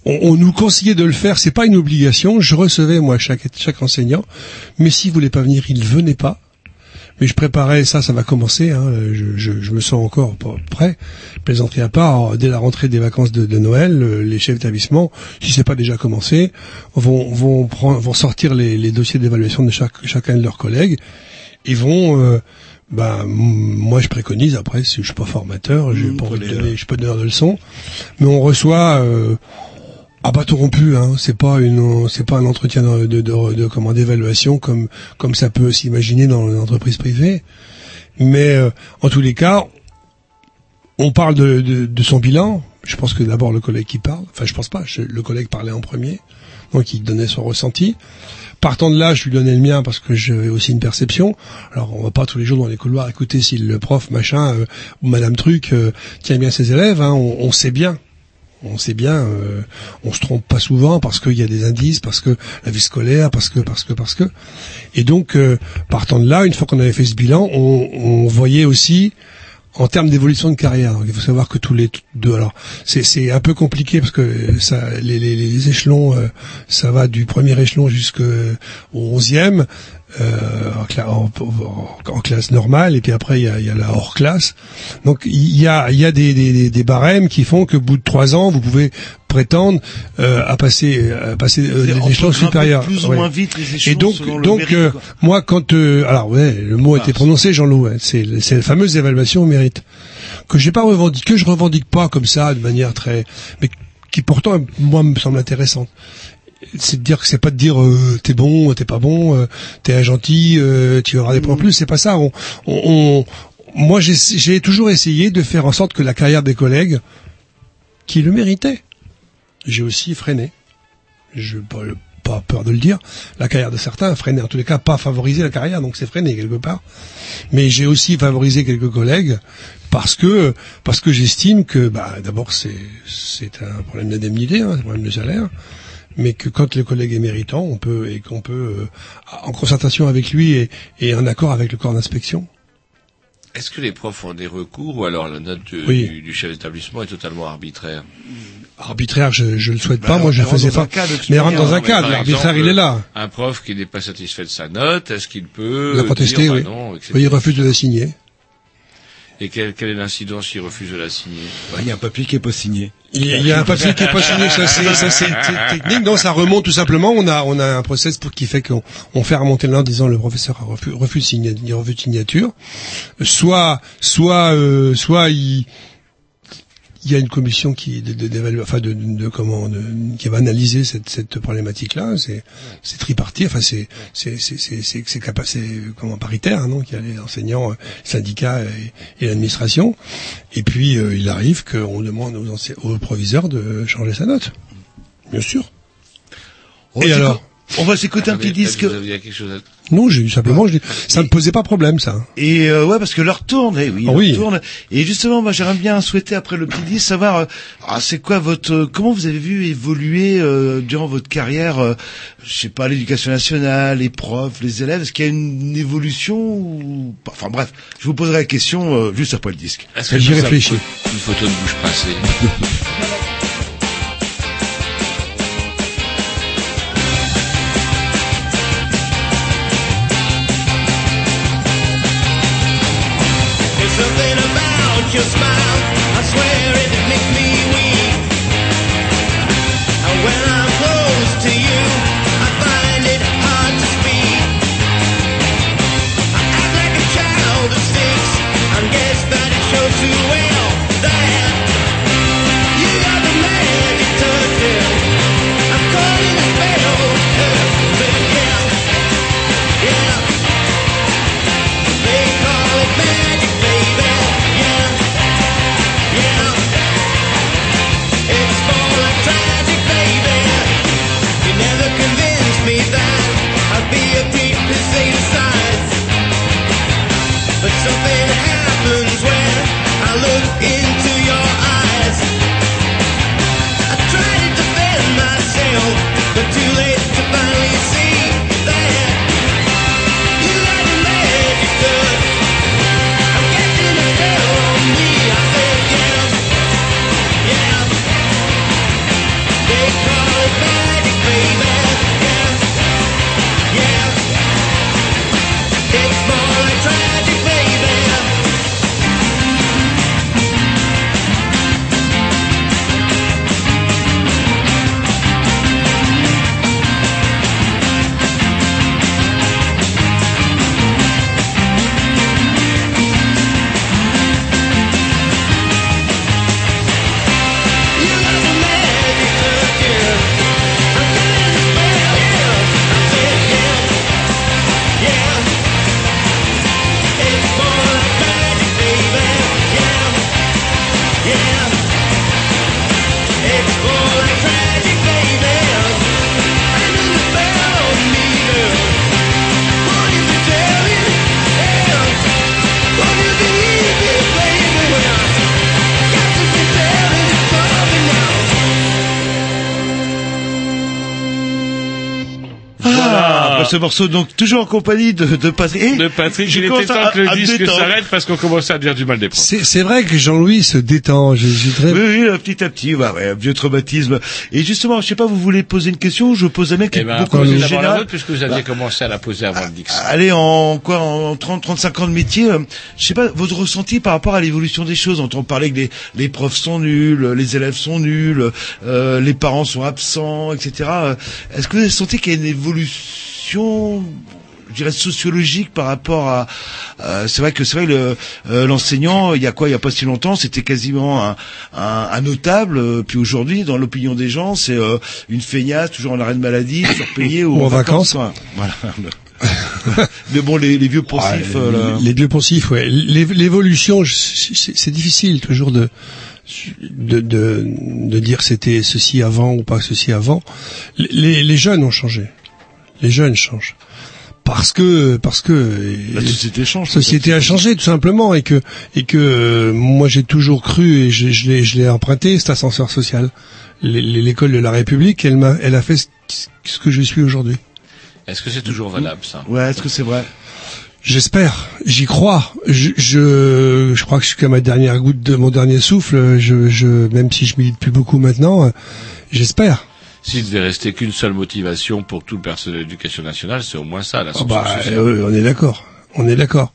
on, on nous conseillait de le faire. C'est pas une obligation. Je recevais moi chaque chaque enseignant, mais s'il voulait pas venir, il venait pas. Mais je préparais ça, ça va commencer. Hein, je, je, je me sens encore prêt. Plaisanterie à part, dès la rentrée des vacances de, de Noël, euh, les chefs d'établissement, si c'est pas déjà commencé, vont vont prendre, vont sortir les, les dossiers d'évaluation de chaque, chacun de leurs collègues et vont euh, bah, moi je préconise après, si je suis pas formateur, je Mmh, pas pour les, donner, je pas donneur de leçons, mais on reçoit euh, à bateau rompu, hein, c'est pas une, c'est pas un entretien de, de, de, de- comment d'évaluation comme comme ça peut s'imaginer dans l'entreprise privée, mais euh, en tous les cas, on parle de, de, de son bilan. Je pense que d'abord le collègue qui parle, enfin je pense pas, le collègue parlait en premier, donc il donnait son ressenti. Partant de là, je lui donnais le mien parce que j'avais aussi une perception. Alors, on va pas tous les jours dans les couloirs écouter si le prof machin euh, ou Madame Truc euh, tient bien ses élèves. Hein, on, on sait bien. On sait bien, euh, on se trompe pas souvent parce qu'il y a des indices, parce que la vie scolaire, parce que, parce que, parce que. Et donc, euh, partant de là, une fois qu'on avait fait ce bilan, on, voyait aussi en termes d'évolution de carrière. Il faut savoir que tous les deux, alors c'est c'est un peu compliqué parce que les, les échelons, euh, ça va du premier échelon jusqu'au onzième. Euh, en, en- classe normale et puis après il y a, y a la hors classe. Donc il y a, il y a des, des, des- barèmes qui font que bout de trois ans vous pouvez prétendre euh, à passer à passer euh, des échelons supérieurs. plus ou Ouais. moins vite les échelons et donc selon le donc mérite, euh, moi quand euh, alors ouais le mot a été prononcé Jean-Loup ouais, c'est c'est la fameuse évaluation au mérite que j'ai pas revendiqué que je revendique pas comme ça de manière très mais qui pourtant moi me semble intéressante c'est de dire que c'est pas de dire euh, t'es bon t'es pas bon euh, t'es un gentil euh, tu auras des points en plus. C'est pas ça. On, on, on- moi j'ai toujours essayé de faire en sorte que la carrière des collègues qui le méritaient j'ai aussi freiné. Je pas, pas peur de le dire, la carrière de certains a freiné, en tous les cas pas favorisé la carrière, donc c'est freiné quelque part. Mais j'ai aussi favorisé quelques collègues parce que parce que j'estime que bah d'abord c'est c'est un problème d'indemnité, hein, un problème de salaire, mais que quand le collègue est méritant, on peut et qu'on peut euh, en concertation avec lui et, et en accord avec le corps d'inspection. Est-ce que les profs ont des recours ou alors la note du, Oui. du- du chef d'établissement est totalement arbitraire Arbitraire, je je le souhaite Bah, pas, moi je on le faisais pas. cadre Mais rentre dans un cadre, l'arbitraire il est là. Un prof qui n'est pas satisfait de sa note, est-ce qu'il peut Il a protesté, dire, bah oui. non, etc. Oui, il refuse de la signer. Et quelle, quelle est l'incidence s'il refuse de la signer? Il y a un papier qui est pas signé. Il y, a- un papier qui est pas signé, ça c'est ça c'est t- technique. Non, ça remonte tout simplement. On a on a un process pour qui fait qu'on on fait remonter là en disant le professeur a refus, refus de signa- il refus de signature. Soit soit euh, soit il il y a une commission qui de, de, d'évalua- enfin de, de, de comment de- qui va analyser cette, cette problématique là c'est c'est tripartite. Enfin c'est c'est c'est c'est c'est c'est capa- c'est, comment paritaire donc il y a les enseignants euh, syndicats et, et l'administration. Et puis euh, il arrive qu'on demande aux, aux proviseurs de changer sa note. Bien sûr. On et va alors On va s'écouter un Vous petit disque. Vous aviez quelque chose à... non j'ai simplement je dis- ça ne posait pas problème ça Et euh, ouais, parce que l'heure tourne, eh oui, tourne. Et justement, moi, j'aimerais bien souhaiter après le petit disque savoir, euh, ah, c'est quoi votre, euh, comment vous avez vu évoluer euh, durant votre carrière, euh, je sais pas, l'éducation nationale, les profs, les élèves? Est-ce qu'il y a une évolution ou... pas? Enfin bref, je vous poserai la question euh, juste après le disque. Est-ce que J'y réfléchis. Une photo de bouche passée. ce morceau donc toujours en compagnie de, de Patrick. De Patrick, je il était temps à- que le à disque s'arrête parce qu'on commençait à dire du mal des profs. c'est c'est vrai que Jean-Louis se détend je, je voudrais- Oui, oui, petit à petit, ouais, ouais, un vieux traumatisme. Et justement, je sais pas, vous voulez poser une question Je pose un mec qui Eh est ben, beaucoup posez plus la général. puisque vous aviez commencé à la poser avant le Dix. Allez, en quoi, en 30, 35 ans de métier, euh, je sais pas, votre ressenti par rapport à l'évolution des choses. On entend parler que les, les profs sont nuls, les élèves sont nuls, euh, les parents sont absents, etc. Euh, Est-ce que vous avez senti qu'il y a une évolution je dirais sociologique par rapport à euh, c'est vrai que c'est vrai que le, euh, l'enseignant il y a quoi il y a pas si longtemps c'était quasiment un, un, un notable euh, puis aujourd'hui dans l'opinion des gens c'est euh, une feignasse toujours en arrêt de maladie surpayé ou, Ou en vacances. voilà mais bon les, les vieux pensifs Ouais, euh, là. les, les vieux pensifs, ouais. L'é- L'évolution, c'est difficile toujours de de, de, de dire c'était ceci avant ou pas ceci avant. Les, les jeunes ont changé. Les jeunes changent parce que parce que La société change. la société a changé tout simplement et que et que euh, moi j'ai toujours cru et je, je l'ai je l'ai emprunté cet ascenseur social. L'école de la République, elle m'a elle a fait ce, que je suis aujourd'hui. Est-ce que c'est toujours valable ça? Ouais, est-ce que c'est vrai? J'espère, j'y crois. Je, je je crois que jusqu'à ma dernière goutte de mon dernier souffle, je je même si je milite plus beaucoup maintenant, euh, j'espère. S'il devait rester qu'une seule motivation pour tout le personnel de l'éducation nationale, c'est au moins ça, la Ah bah, euh, on est d'accord. On est d'accord.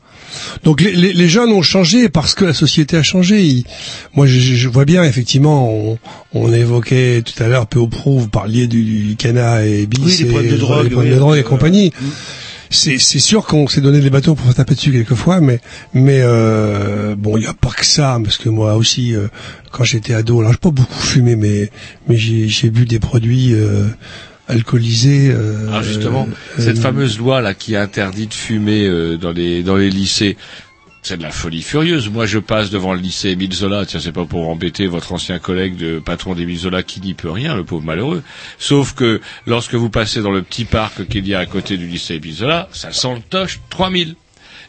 Donc les, les, les jeunes ont changé parce que la société a changé. Ils- moi, je, je vois bien effectivement. On, on évoquait tout à l'heure peu au prou, vous parliez du, du Cana et bis, Oui, les et, problèmes de drogue, les problèmes oui, de drogue et euh, compagnie. C'est c'est sûr qu'on s'est donné des bateaux pour se taper dessus quelquefois, mais mais euh, bon, il n'y a pas que ça, parce que moi aussi, euh, quand j'étais ado, alors j'ai pas beaucoup fumé, mais mais j'ai j'ai bu des produits euh, alcoolisés. euh, Alors justement, euh, cette fameuse loi là qui interdit de fumer euh, dans les dans les lycées, c'est de la folie furieuse. Moi, je passe devant le lycée Émile Zola. Tiens, c'est pas pour embêter votre ancien collègue de patron d'Émile Zola qui n'y peut rien, le pauvre malheureux. Sauf que lorsque vous passez dans le petit parc qu'il y a à côté du lycée Émile Zola, ça sent le toche 3000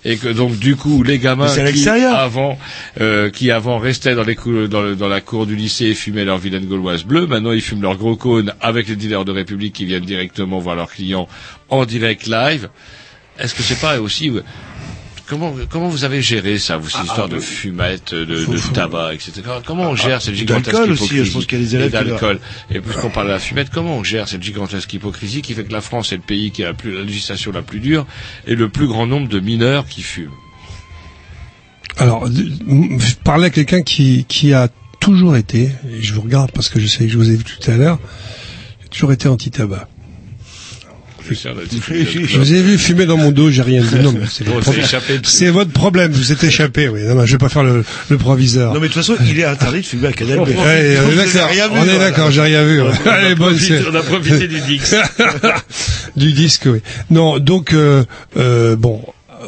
et que donc du coup les gamins qui avant euh, qui avant restaient dans les cou- dans, le- dans la cour du lycée et fumaient leur vilaine gauloise bleue, maintenant ils fument leur gros cône avec les dealers de République qui viennent directement voir leurs clients en direct live. Est-ce que c'est pas aussi Comment, comment vous avez géré ça, vous, cette histoire de fumette, de, de tabac, etc. Comment on gère cette gigantesque d'alcool aussi, hypocrisie je pense qu'il y a des élèves Et d'alcool. Puisqu'on parle de la fumette, comment on gère cette gigantesque hypocrisie qui fait que la France est le pays qui a la, plus, la législation la plus dure et le plus grand nombre de mineurs qui fument? Alors, je parlais à quelqu'un qui, qui a toujours été, et je vous regarde parce que je sais que je vous ai vu tout à l'heure, j'ai toujours été anti-tabac. Je vous ai vu fumer dans mon dos, j'ai rien dit. Non, mais c'est votre problème. échappé dessus. C'est votre problème, vous êtes échappé, oui. Non, non, je vais pas faire le, le proviseur. Non mais de toute façon, il est interdit de fumer à Canal B. Ouais, on est d'accord, rien vu, on est d'accord, j'ai rien vu. ouais. On a Allez, bonne, on a profité du Dix. du disque, oui. Non, donc euh, euh, bon,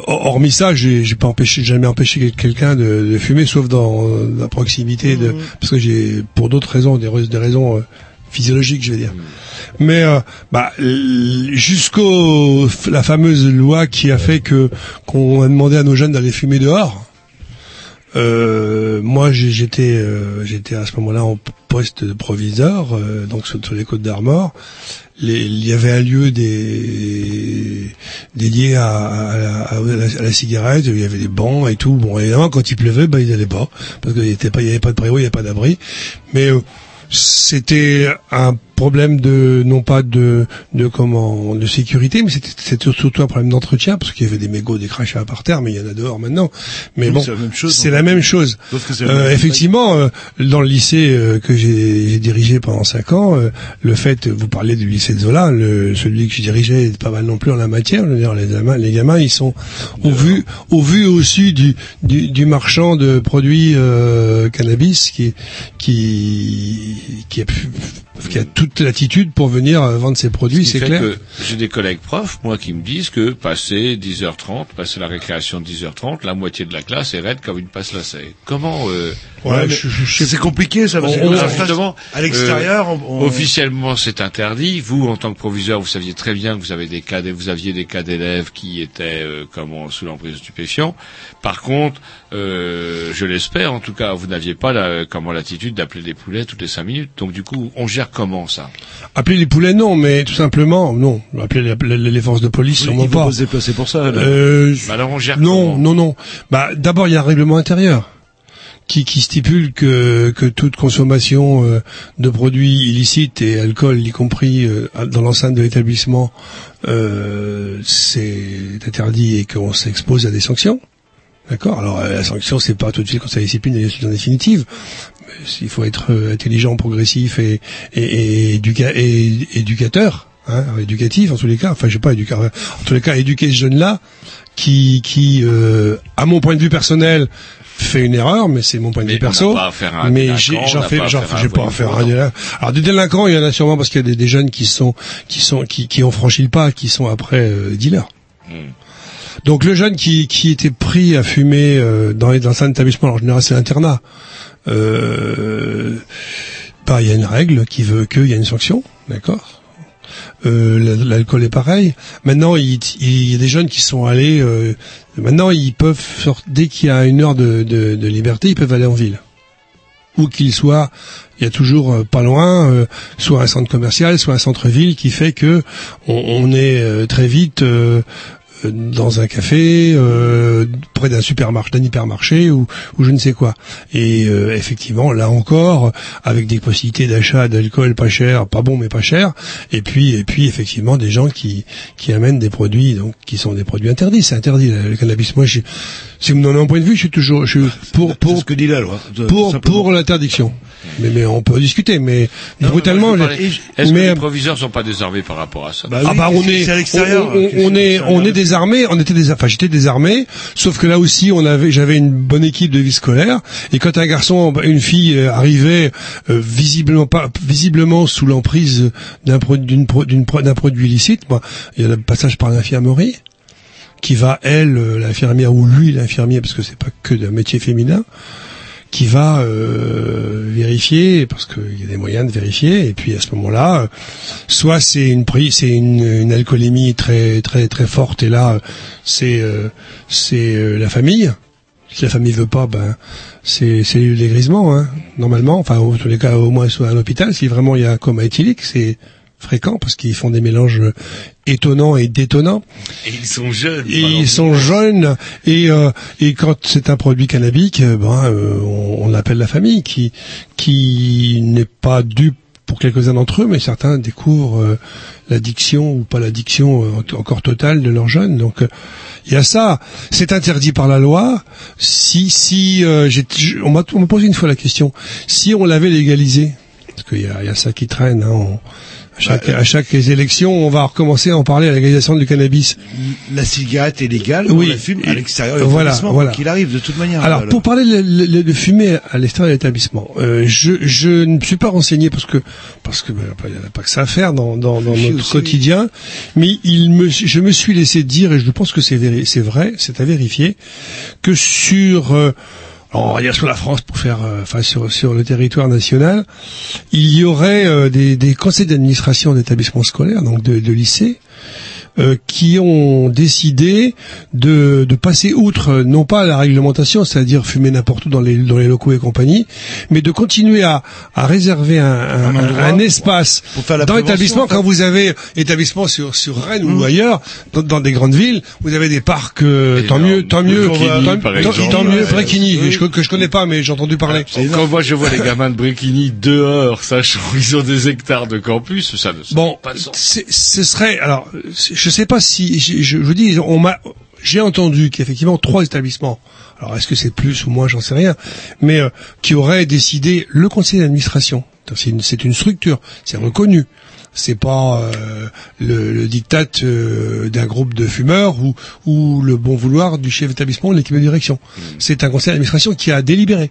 hormis ça, j'ai j'ai pas empêché, jamais empêché quel- quelqu'un de, de fumer, sauf dans euh, la proximité de, parce que j'ai pour d'autres raisons, des, des raisons physiologiques, je vais dire. Mais euh, bah, jusqu'au la fameuse loi qui a fait que qu'on a demandé à nos jeunes d'aller fumer dehors. Euh, moi, j'étais, euh, j'étais à ce moment-là en poste de proviseur, euh, donc sur, les côtes d'Armor. Il y avait un lieu des, dédié à, la- cigarette. Il y avait des bancs et tout. Bon, évidemment, quand il pleuvait, bah, ils allaient pas parce qu'il n'y avait pas de préau, il n'y avait pas d'abri. Mais euh, c'était un problème de non pas de de comment de sécurité mais c'était surtout un problème d'entretien parce qu'il y avait des mégots des crachats par terre mais il y en a dehors maintenant. Mais Oui, bon c'est la même chose, la même chose. Euh, effectivement euh, dans le lycée euh, que j'ai dirigé pendant cinq ans euh, le fait vous parlez du lycée de Zola le celui que je dirigeais est pas mal non plus en la matière je veux dire les gamins les gamins ils sont au vu au vu au su du du, du marchand de produits euh, cannabis qui qui qui a pu- qui a toute l'attitude pour venir euh, vendre ses produits, Ce c'est fait clair. que j'ai des collègues profs, moi, qui me disent que passer 10h30, passer la récréation de 10h30, la moitié de la classe est raide comme une passe lacet. Comment euh, Ouais, c'est compliqué ça. parce que on- on- passe justement, à l'extérieur, euh, on- on- officiellement, c'est interdit. Vous, en tant que proviseur, vous saviez très bien que vous avez des cas, vous aviez des cas d'élèves qui étaient euh, comment sous l'emprise de stupéfiants. Par contre, euh, je l'espère, en tout cas, vous n'aviez pas la, comment l'attitude d'appeler les poulets toutes les cinq minutes. Donc, du coup, on gère comment ça? Appeler les poulets, non, mais tout simplement, non. Appeler les, les- les forces de police, Oui, vont pas. se déplacer pour ça, là. Euh, Bah alors, on gère non, non, non. Bah, d'abord, il y a un règlement intérieur qui, qui stipule que, que toute consommation euh, de produits illicites et alcool, y compris euh, dans l'enceinte de l'établissement, euh, c'est interdit et qu'on s'expose à des sanctions. D'accord? Alors euh, la sanction, c'est pas tout de suite quand la discipline est en définitive. Il faut être euh, intelligent, progressif et, et, et, éduca- et- éducateur, hein, éducatif en tous les cas. Enfin, je sais pas, éduca- en tous les cas, éduquer ce jeune-là qui, qui, euh, à mon point de vue personnel, fait une erreur, mais c'est mon point de Mais vue perso. pas à un mais j'ai- pas un j'ai pas à un voleur. délinquant. Alors des délinquants, il y en a sûrement parce qu'il y a des, des jeunes qui sont, qui sont, qui, qui ont franchi le pas, qui sont après euh, dealers. Hmm. Donc le jeune qui, qui était pris à fumer euh, dans les dans un établissement, en général c'est l'internat, euh, bah, il y a une règle qui veut qu'il y a une sanction, d'accord? Euh, L'alcool est pareil. Maintenant, il, y a des jeunes qui sont allés. euh, maintenant, ils peuvent sort- dès qu'il y a une heure de, liberté, ils peuvent aller en ville. Où qu'ils soient, il y a toujours euh, pas loin, euh, soit un centre commercial, soit un centre-ville, qui fait que on, on est euh, très vite dans un café, euh, près d'un supermarché, d'un hypermarché ou, ou je ne sais quoi. Et euh, effectivement, là encore, avec des possibilités d'achat d'alcool pas cher, pas bon mais pas cher, et puis et puis effectivement des gens qui qui amènent des produits donc qui sont des produits interdits. C'est interdit le, cannabis. Moi, je, si vous me donnez un point de vue, je suis toujours je suis pour pour ce que dit la loi. pour simplement. pour l'interdiction. Mais mais on peut discuter, mais Non, brutalement. Est-ce que mais- les proviseurs sont pas désarmés par rapport à ça? Ah bah on est, on, on- on est, on est désarmé. On était des, enfin j'étais désarmé. Sauf que là aussi, j'avais une bonne équipe de vie scolaire. Et quand un garçon, une fille euh, arrivait euh, visiblement pas, visiblement sous l'emprise d'un produit, d'un produit illicite, moi, il y a le passage par l'infirmerie qui va elle, euh, l'infirmière ou lui, l'infirmier, parce que c'est pas que d'un métier féminin qui va euh, vérifier parce qu'il y a des moyens de vérifier et puis à ce moment-là euh, soit c'est une prise c'est une, une alcoolémie très très très forte et là c'est euh, c'est euh, la famille. Si la famille veut pas ben c'est c'est le dégrisement hein, normalement. Enfin en tous les cas au moins soit à l'hôpital si vraiment il y a un coma éthylique c'est fréquent parce qu'ils font des mélanges étonnants et détonnants Et ils sont jeunes. et ils sont jeunes et euh, et quand c'est un produit cannabique, euh, ben euh, on, on appelle la famille qui qui n'est pas dupe pour quelques-uns d'entre eux, mais certains découvrent euh, l'addiction ou pas l'addiction euh, en- encore totale de leurs jeunes. Donc euh, il y a ça, c'est interdit par la loi. Si si euh, on m'a on m'a posé une fois la question, si on l'avait légalisé, parce qu'il y a, il y a ça qui traîne. Hein, on- chaque, à chaque élection, on va recommencer à en parler à légalisation du cannabis. La cigarette est légale, Oui. on la fume à l'extérieur de Voilà, l'établissement, voilà. qu'il arrive, de toute manière. Alors, pour parler de, de- de fumer à l'extérieur de l'établissement, euh, je, je ne suis pas renseigné parce que parce que ben, il n'y en a pas que ça à faire dans, dans, dans notre aussi. quotidien, mais il me, je me suis laissé dire et je pense que c'est vrai, c'est à vérifier que sur euh, on va dire sur la France pour faire, euh, enfin sur sur le territoire national, il y aurait euh, des, des conseils d'administration d'établissements scolaires, donc de, de lycées, euh, qui ont décidé de, de passer outre, non pas la réglementation, c'est-à-dire fumer n'importe où dans les, dans les locaux et compagnie, mais de continuer à, à réserver un, un, un espace pour faire la dans l'établissement. en fait. Quand vous avez établissement sur, sur Rennes Mmh. ou ailleurs, dans, dans des grandes villes, vous avez des parcs, euh, tant mieux, tant mieux, Bréquigny, tant, mieux. Bréquigny, Oui. je- que je connais pas, mais j'ai entendu parler. Quand moi je vois les gamins de Bréquigny dehors, sachant qu'ils ont des hectares de campus, ça ne Bon, pas de sens. ce serait alors, c'est- je sais pas si je, je vous dis, on m'a, j'ai entendu qu'effectivement trois établissements. Alors est-ce que c'est plus ou moins, j'en sais rien, mais euh, qui auraient décidé le conseil d'administration. C'est une, c'est une structure, c'est reconnu. C'est pas euh, le, le diktat euh, d'un groupe de fumeurs ou, ou le bon vouloir du chef d'établissement ou de l'équipe de direction. C'est un conseil d'administration qui a délibéré.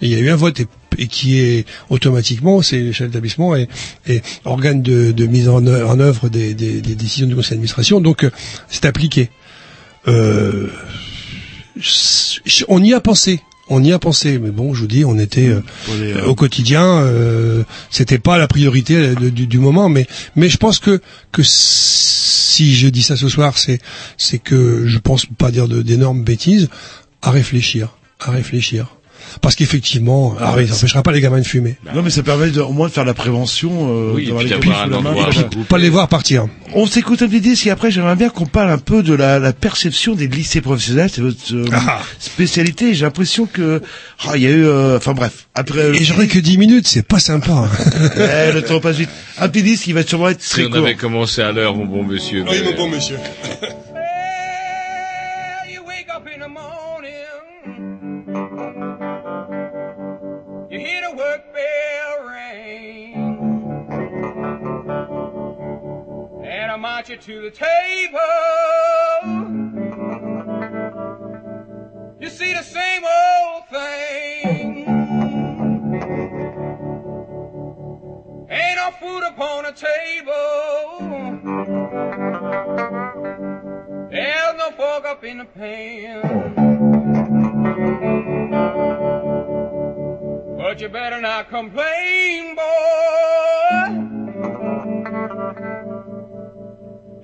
Et il y a eu un vote et, et qui est automatiquement, c'est le chef d'établissement et, et organe de, de mise en œuvre, en œuvre des, des- des décisions du conseil d'administration. Donc euh, c'est appliqué. Euh, on y a pensé. On y a pensé, mais bon, je vous dis, on était euh, euh, au quotidien. Euh, C'était pas la priorité euh, de- du, du moment, mais mais je pense que que si je dis ça ce soir, c'est c'est que je pense pas dire d'énormes bêtises. À réfléchir, à réfléchir, parce qu'effectivement, ah oui, ça n'empêchera pas les gamins de fumer. Non, mais ça permet de, au moins de faire la prévention. Euh, Oui, et d'avoir puis un endroit regroupé. Pas les voir partir. On s'écoute un petit disque et après j'aimerais bien qu'on parle un peu de la, la perception des lycées professionnels. C'est votre euh, Ah. spécialité. J'ai l'impression que ah, il y a eu, euh, enfin bref. Après, euh, Et j'aurais que 10 minutes, c'est pas sympa. eh, le temps passe vite. Un petit disque qui va sûrement être Si très on court. avait commencé à l'heure, mon bon monsieur. mais- monsieur. you to the table. You see the same old thing. Ain't no food upon the table. There's no fork up in the pan. But you better not complain, boy.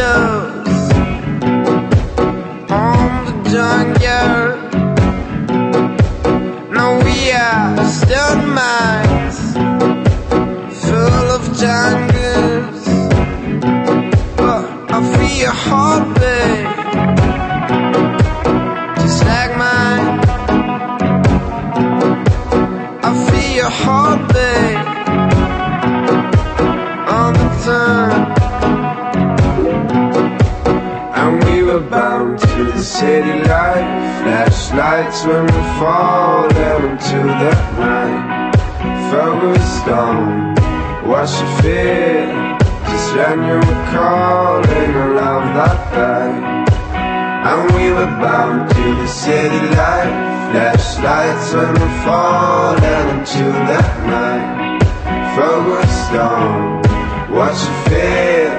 youngsters on the junkyard. Now we are stud mines full of jungles. But I feel your heartbeat Flashlights when we fall down into the night Focused on what you feel Just when you were calling a love that died And we were bound to the city light Flashlights when we fall down into the night Focused on what you feel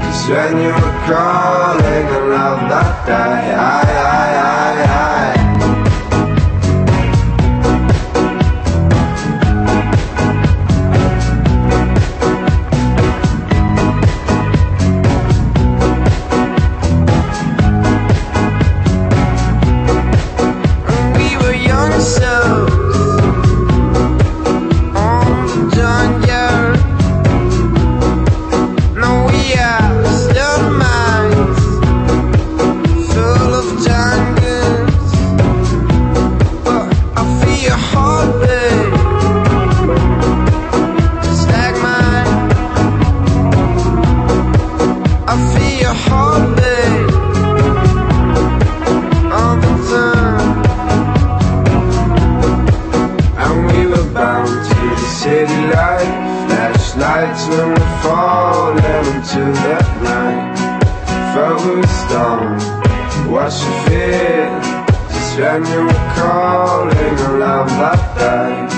Just when you were calling a love that died I, I, I, I. light Flashlights when we fall down into the night Focused on what you feel? Just when you were calling a love that died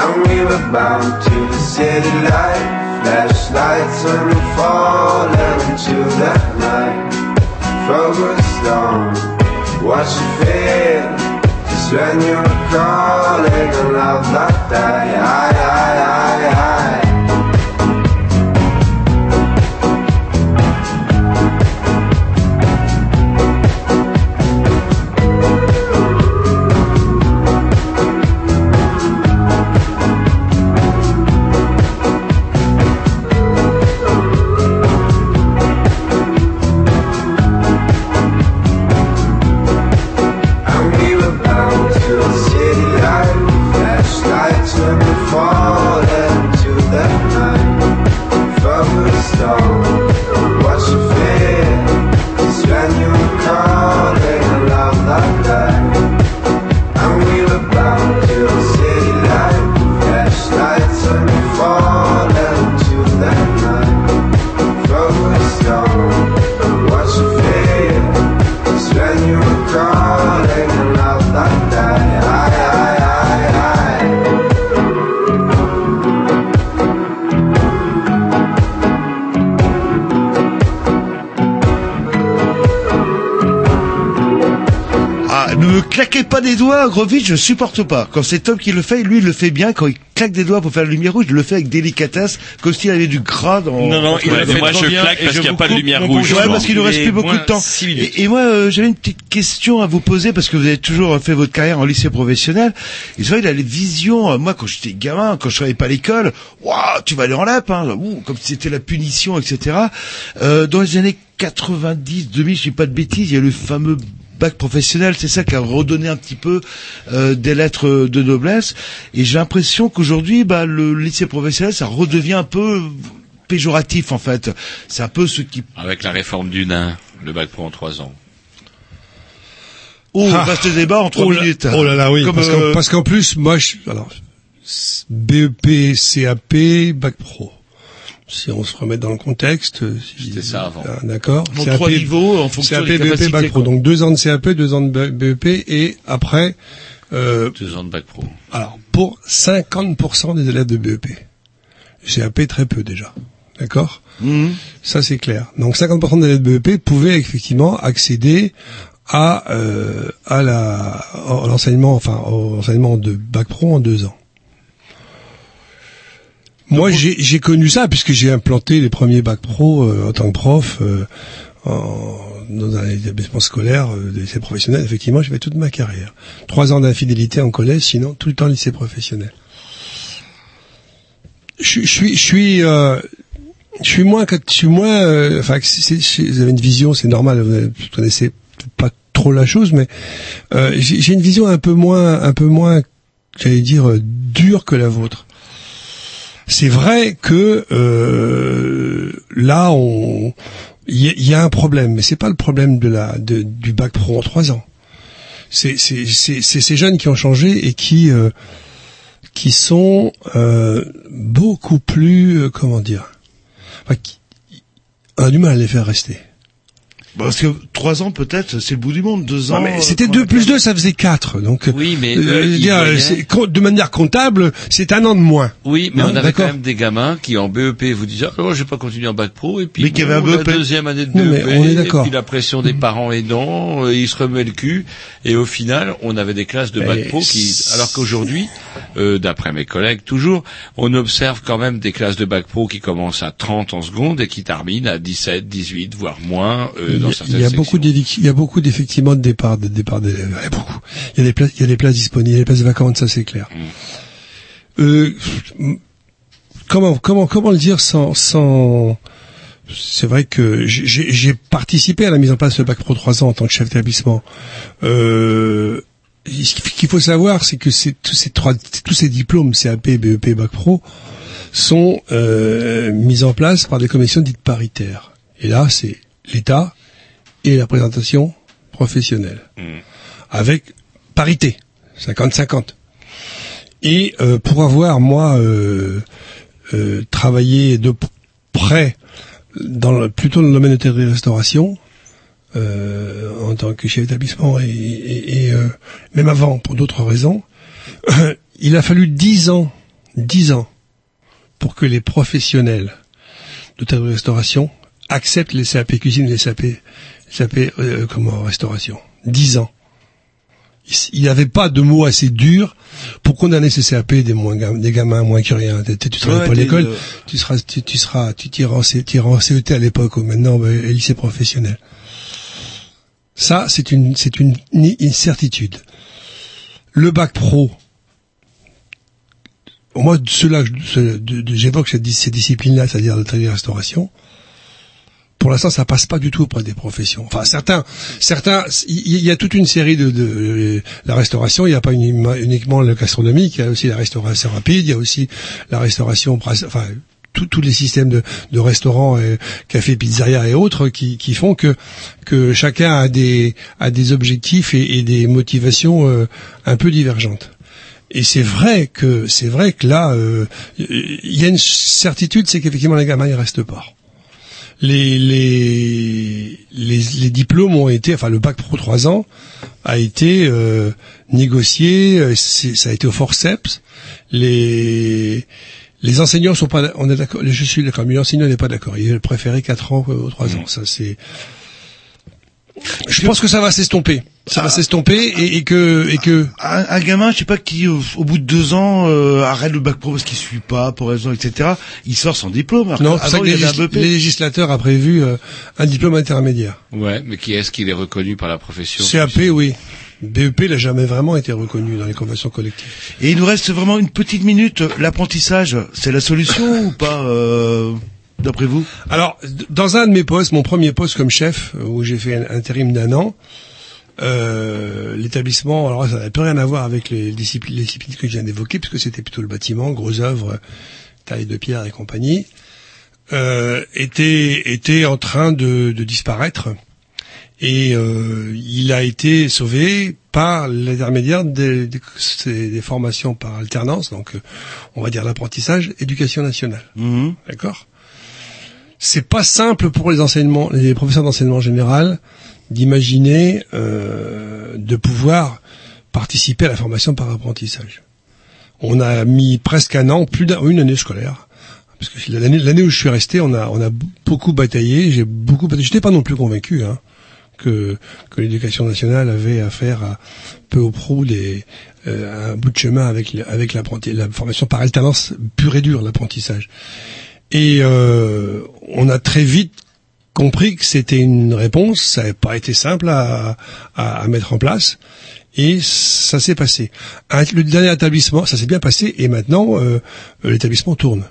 And we were bound to the city light Flashlights when we fall down into the night Focused on what you feel when you're lado batalla, ay, ay, ay. Claquez pas des doigts, Grovitch, je supporte pas. Quand c'est Tom qui le fait, lui, il le fait bien. Quand il claque des doigts pour faire la lumière rouge, il le fait avec délicatesse, comme s'il avait du gras dans... Non, non, il le fait moi, je claque parce qu'il y a pas de lumière rouge. Ouais, parce qu'il nous reste est plus beaucoup de temps. Et, et moi, euh, j'avais une petite question à vous poser, parce que vous avez toujours fait votre carrière en lycée professionnel. Et c'est vrai, il a les visions, euh, moi, quand j'étais gamin, quand je travaillais pas à l'école, waouh, tu vas aller en lap, hein, ouh, comme si c'était la punition, etc. Euh, dans les années 90, 2000, je dis pas de bêtises, il y a le fameux bac professionnel, c'est ça qui a redonné un petit peu euh, des lettres de noblesse. Et j'ai l'impression qu'aujourd'hui, bah, le lycée professionnel, ça redevient un peu péjoratif en fait. C'est un peu ce qui... Avec la réforme du nain, le bac pro en trois ans. Oh, Ah. vaste débat en trois oh là, minutes. Oh là là, oui. Comme, parce qu'en euh, parce qu'en plus, moi, je, alors, BEP, CAP, Bac Pro. Si on se remet dans le contexte, C'était ça avant. Ah, d'accord. En trois niveaux, en fonction CAP, des BEP, Bac Pro. Donc deux ans de CAP, deux ans de BEP, et après, euh, Deux ans de bac pro. alors pour 50% des élèves de BEP. CAP très peu déjà. D'accord? Mhm. Ça c'est clair. Donc 50% des élèves de BEP pouvaient effectivement accéder à à, à la à l'enseignement enfin au enseignement de bac pro en deux ans. Moi, j'ai j'ai connu ça puisque j'ai implanté les premiers bacs pro euh, en tant que prof euh, en- dans un établissement scolaire, euh, des lycées professionnels. Effectivement, j'ai fait toute ma carrière. Trois ans d'infidélité en collège, sinon tout le temps lycée professionnel. Je, je suis, je suis, euh, je suis moins, que- je suis moins. euh, Enfin, vous avez une vision, c'est normal. Vous connaissez pas trop la chose, mais euh, j'ai j'ai une vision un peu moins, un peu moins, j'allais dire euh, dure que la vôtre. C'est vrai que euh, là, on, il y, y a un problème, mais c'est pas le problème de la de- du bac pro en trois ans. C'est ces jeunes qui ont changé et qui euh, qui sont euh, beaucoup plus euh, comment dire, enfin, qui, on a du mal à les faire rester. Parce que trois ans peut-être, c'est le bout du monde. Deux ans. Non, mais euh, c'était deux plus deux, ça faisait quatre. Donc, Oui, mais euh, eux, dire, voyaient- co- de manière comptable, c'est un an de moins. Oui, mais Hein, on avait quand même des gamins qui en BEP vous disaient oh, je vais pas continuer en bac pro et puis Mais qui avaient un bon, la BEP. deuxième année de Non, mais BEP on est et d'accord. puis la pression des parents aidants, euh, ils se remuaient le cul et au final on avait des classes de bac pro qui alors qu'aujourd'hui euh, d'après mes collègues toujours on observe quand même des classes de bac pro qui commencent à 30 en seconde et qui terminent à 17, 18 voire moins euh, dans certaines il y a sections. Beaucoup d'évic- il y a beaucoup d'effectivement de départ de départ d'élèves. Il y a beaucoup. Il y a des places, il y a des places disponibles, il y a des places vacantes, ça c'est clair. Mm. Euh, comment comment comment le dire sans sans c'est vrai que j'ai- j'ai j'ai participé à la mise en place de Bac Pro 3 ans en tant que chef d'établissement. Euh, ce qu'il faut savoir, c'est que c'est tous ces trois, tous ces diplômes CAP, BEP, Bac Pro sont euh, mis en place par des commissions dites paritaires. Et là, c'est l'État et la présentation professionnelle, avec parité, 50-50. Et euh, pour avoir moi euh, euh, travaillé de près dans le, plutôt dans le domaine de l'hôtellerie-restauration, euh, en tant que chef d'établissement et, et- et, euh, même avant pour d'autres raisons, il a fallu dix ans, dix ans pour que les professionnels d'hôtellerie-restauration acceptent les CAP cuisine et les CAP, CAP euh, comme restauration. Dix ans. Il n'y avait pas de mots assez durs pour condamner ces CAP des, moins, des gamins moins que rien. Tu tu travailles Ouais, pas à l'école, tu seras, tu, tu seras, tu en, iras en CET à l'époque, ou maintenant bah, lycée professionnel. Ça, c'est une, c'est une, une certitude. Le bac pro, moi, cela, j'évoque cette dis- ces disciplines-là, c'est-à-dire la restauration. Pour l'instant, ça passe pas du tout auprès des professions. Enfin, certains, certains, il y, a toute une série de, de la restauration. Il n'y a pas uniquement, le gastronomique. Il y a aussi la restauration rapide. Il y a aussi la restauration, enfin, tous les systèmes de, de restaurants, euh, cafés, pizzerias et autres qui, qui font que que chacun a des a des objectifs et, et des motivations euh, un peu divergentes. Et c'est vrai que c'est vrai que là, euh, il y a une certitude, c'est qu'effectivement les gamins ils restent pas. Les, les les les diplômes ont été, enfin le bac pro 3 ans a été euh, négocié, euh, ça a été au forceps. Les les enseignants sont pas, on est d'accord, je suis d'accord, mais l'enseignant n'est pas d'accord. Il préférait 4 ans aux 3 ans. Ça c'est Je pense que ça va s'estomper. Ça va s'estomper et, et que et que un, un gamin, je sais pas qui, au, au bout de deux ans, euh, arrête le bac pro parce qu'il suit pas, pour raison, etc. Il sort sans diplôme. Alors non, que il les, légis- les législateurs a prévu euh, un diplôme intermédiaire. Ouais, mais qui est-ce qu'il est reconnu par la profession? CAP, oui. BEP n'a jamais vraiment été reconnu dans les conventions collectives. Et il nous reste vraiment une petite minute. L'apprentissage, c'est la solution ou pas, euh, d'après vous? Alors, dans un de mes postes, mon premier poste comme chef, euh, où j'ai fait un intérim d'un an, euh, l'établissement, alors ça n'avait plus rien à voir avec les disciplines, les disciplines que je viens d'évoquer, puisque c'était plutôt le bâtiment, grosses œuvres, taille de pierre et compagnie, euh, était, était en train de, de disparaître. Et euh, il a été sauvé par l'intermédiaire des, des, formations par alternance, donc euh, on va dire l'apprentissage, éducation nationale. D'accord? C'est pas simple pour les enseignements, les professeurs d'enseignement général d'imaginer euh, de pouvoir participer à la formation par apprentissage. On a mis presque un an, plus d'une année scolaire, parce que l'année où je suis resté, on a on a beaucoup bataillé. J'ai beaucoup, j'étais pas non plus convaincu hein, que que l'éducation nationale avait à faire à, peu au prou des euh, un bout de chemin avec avec la formation par alternance pure et dure, l'apprentissage. Et euh, on a très vite compris que c'était une réponse, ça n'avait pas été simple à, à, à mettre en place, et ça s'est passé. Le dernier établissement, ça s'est bien passé, et maintenant euh, l'établissement tourne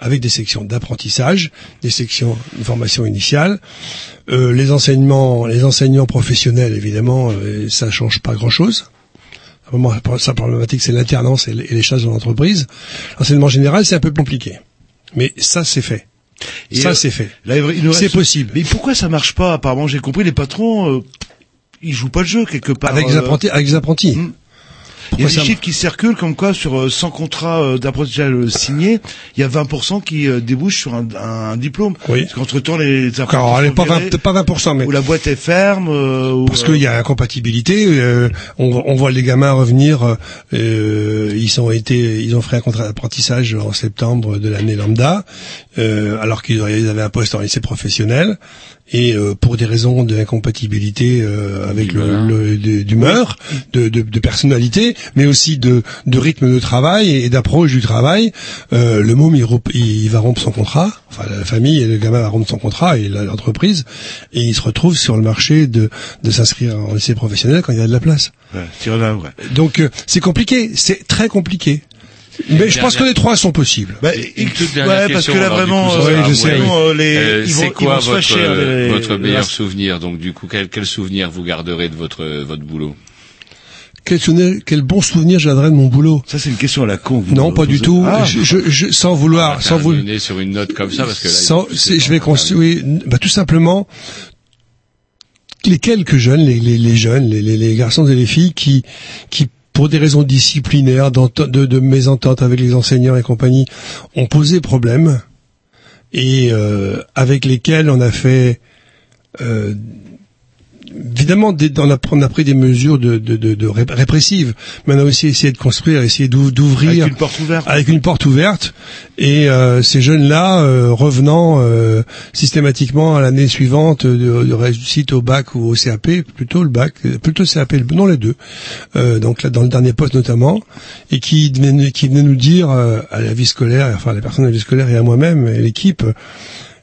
avec des sections d'apprentissage, des sections de formation initiale, Euh, les enseignements, les enseignants professionnels évidemment, euh, ça change pas grand chose. Sa problématique, c'est l'alternance et les charges dans l'entreprise. L'enseignement général, c'est un peu compliqué. Mais ça, c'est fait. Et, ça, euh, c'est fait. C'est possible. Mais pourquoi ça marche pas? Apparemment, j'ai compris, les patrons, euh, ils jouent pas le jeu quelque part. Avec les euh, apprentis. Avec les apprentis. Il y a des chiffres qui circulent comme quoi sur euh, 100 contrats euh, d'apprentissage euh, signés, il y a 20% qui euh, débouchent sur un, un diplôme. Oui. Parce qu'entre temps les apprentis Alors, elle pas 20, virés, peut-être pas 20%, mais ou la boîte est ferme. euh, parce euh, qu'il y a incompatibilité. euh, on, voit- on voit les gamins revenir. euh, ils ont été, ils ont fait un contrat d'apprentissage en septembre de l'année lambda, euh, alors qu'ils avaient un poste en lycée professionnel. Et euh, pour des raisons d'incompatibilité euh, avec le, le- d'humeur, de, de, de personnalité, mais aussi de, de rythme de travail et d'approche du travail, euh, le môme il, il va rompre son contrat. Enfin, la famille et le gamin va rompre son contrat et l'entreprise, et il se retrouve sur le marché de, de s'inscrire en lycée professionnel quand il y a de la place. ouais, ouais. Donc euh, c'est compliqué, c'est très compliqué. Mais je pense que les trois sont possibles. Bah, Une toute dernière ouais, parce question, que là vraiment, coup, euh, ça sera je sais, sinon, oui. euh, les, Euh, ils vont, c'est ils quoi se votre, fâcher, euh, les- votre meilleur souvenir Donc du coup, quel, quel souvenir vous garderez de votre votre boulot? Quel, souvenir- quel bon souvenir j'adresse de mon boulot? Ça c'est une question à la con. vous Non, pas du tout. Ah, je, je, je- sans On vouloir, va sans vouloir. terminer sur une note comme ça parce que là, Sans- je vais construire, bah, tout simplement, les quelques jeunes, les, les, les jeunes, les, les, les garçons et les filles qui, qui pour des raisons disciplinaires, de, de mésentente avec les enseignants et compagnie, ont posé problème. Et euh, avec lesquels on a fait euh, évidemment, on, a, on a pris des mesures de, de, de, de ré- répressives, mais on a aussi essayé de construire, essayé d'ou- d'ouvrir Avec une porte ouverte. avec une porte ouverte. Et euh, ces jeunes-là, euh, revenant euh, systématiquement à l'année suivante de, de réussite au bac ou au CAP, plutôt le bac, euh, plutôt le CAP, non les deux. Euh, donc là, dans le dernier poste notamment, et qui venaient, qui venaient nous dire euh, à la vie scolaire, enfin les personnes de la vie scolaire et à moi-même et l'équipe.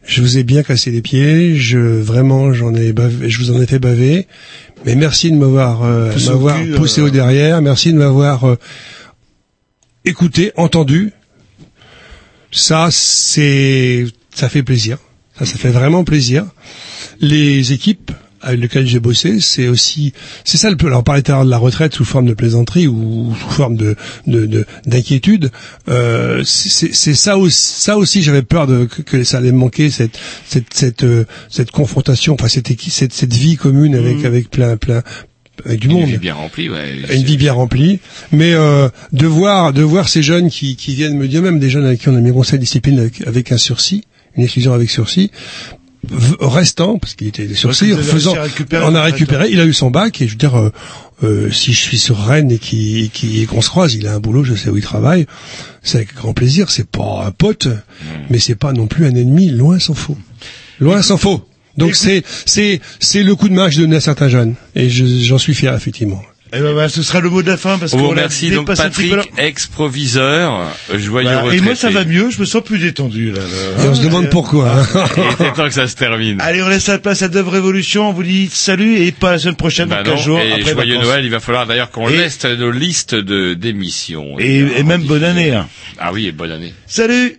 Je vous ai bien cassé les pieds, je vraiment j'en ai bavé, je vous en ai fait baver, mais merci de m'avoir euh, Poussé au m'avoir poussé euh. au derrière, merci de m'avoir euh, écouté, entendu. Ça c'est ça fait plaisir. Ça ça fait vraiment plaisir. Les équipes avec lesquelles j'ai bossé, c'est aussi c'est ça le peu. Alors on parlait tout à l'heure de la retraite sous forme de plaisanterie ou sous forme de de- de- d'inquiétude. euh, c'est ça aussi, ça aussi j'avais peur de que, que ça allait me manquer cette cette cette euh, cette confrontation, enfin cette cette cette vie commune avec avec plein plein avec du Une monde vie bien remplie, ouais. une vie bien remplie, mais euh, de voir de voir ces jeunes qui, qui viennent me dire, même des jeunes avec qui on a mis conseil de discipline avec, avec un sursis, une exclusion avec sursis, restant parce qu'il était avez faisant, on a récupéré, il a eu son bac et je veux dire, euh, euh, si je suis sur Rennes et qui qu'on se croise, il a un boulot, je sais où il travaille, c'est avec grand plaisir, c'est pas un pote, mais c'est pas non plus un ennemi, loin s'en faut, loin s'en faut. Donc c'est c'est c'est le coup de main que je donne à certains jeunes et je- j'en suis fier effectivement. Et ben voilà, ce sera le mot de la fin parce On vous remercie donc dépassé un petit peu Patrick, ex-proviseur, joyeux Voilà. retraité. Et moi ça va mieux, je me sens plus détendu là. là. Et on se demande pourquoi. hein. Il était temps que ça se termine. Allez, on laisse la place à Dove Révolution. On vous dit salut et pas la semaine prochaine, Bah dans 15 non, jours et après joyeux vacances. Noël, il va falloir d'ailleurs qu'on laisse nos listes de d'émissions. Et, et même bonne année. Hein. Ah oui, et bonne année. Salut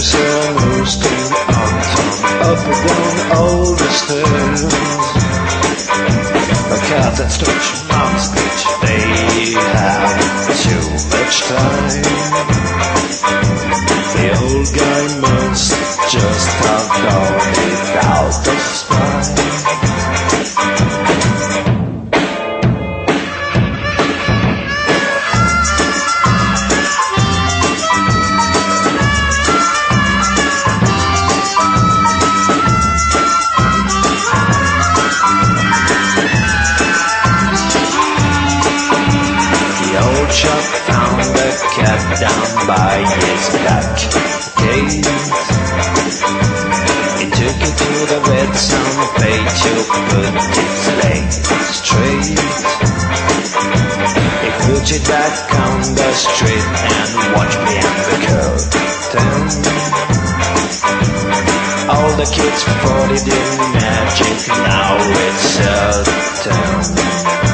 Crusoe still on up of all the stairs. me bait you put it late straight If Gucci.com goes street and watch and the curtain All the kids fought it in magic, now it's certain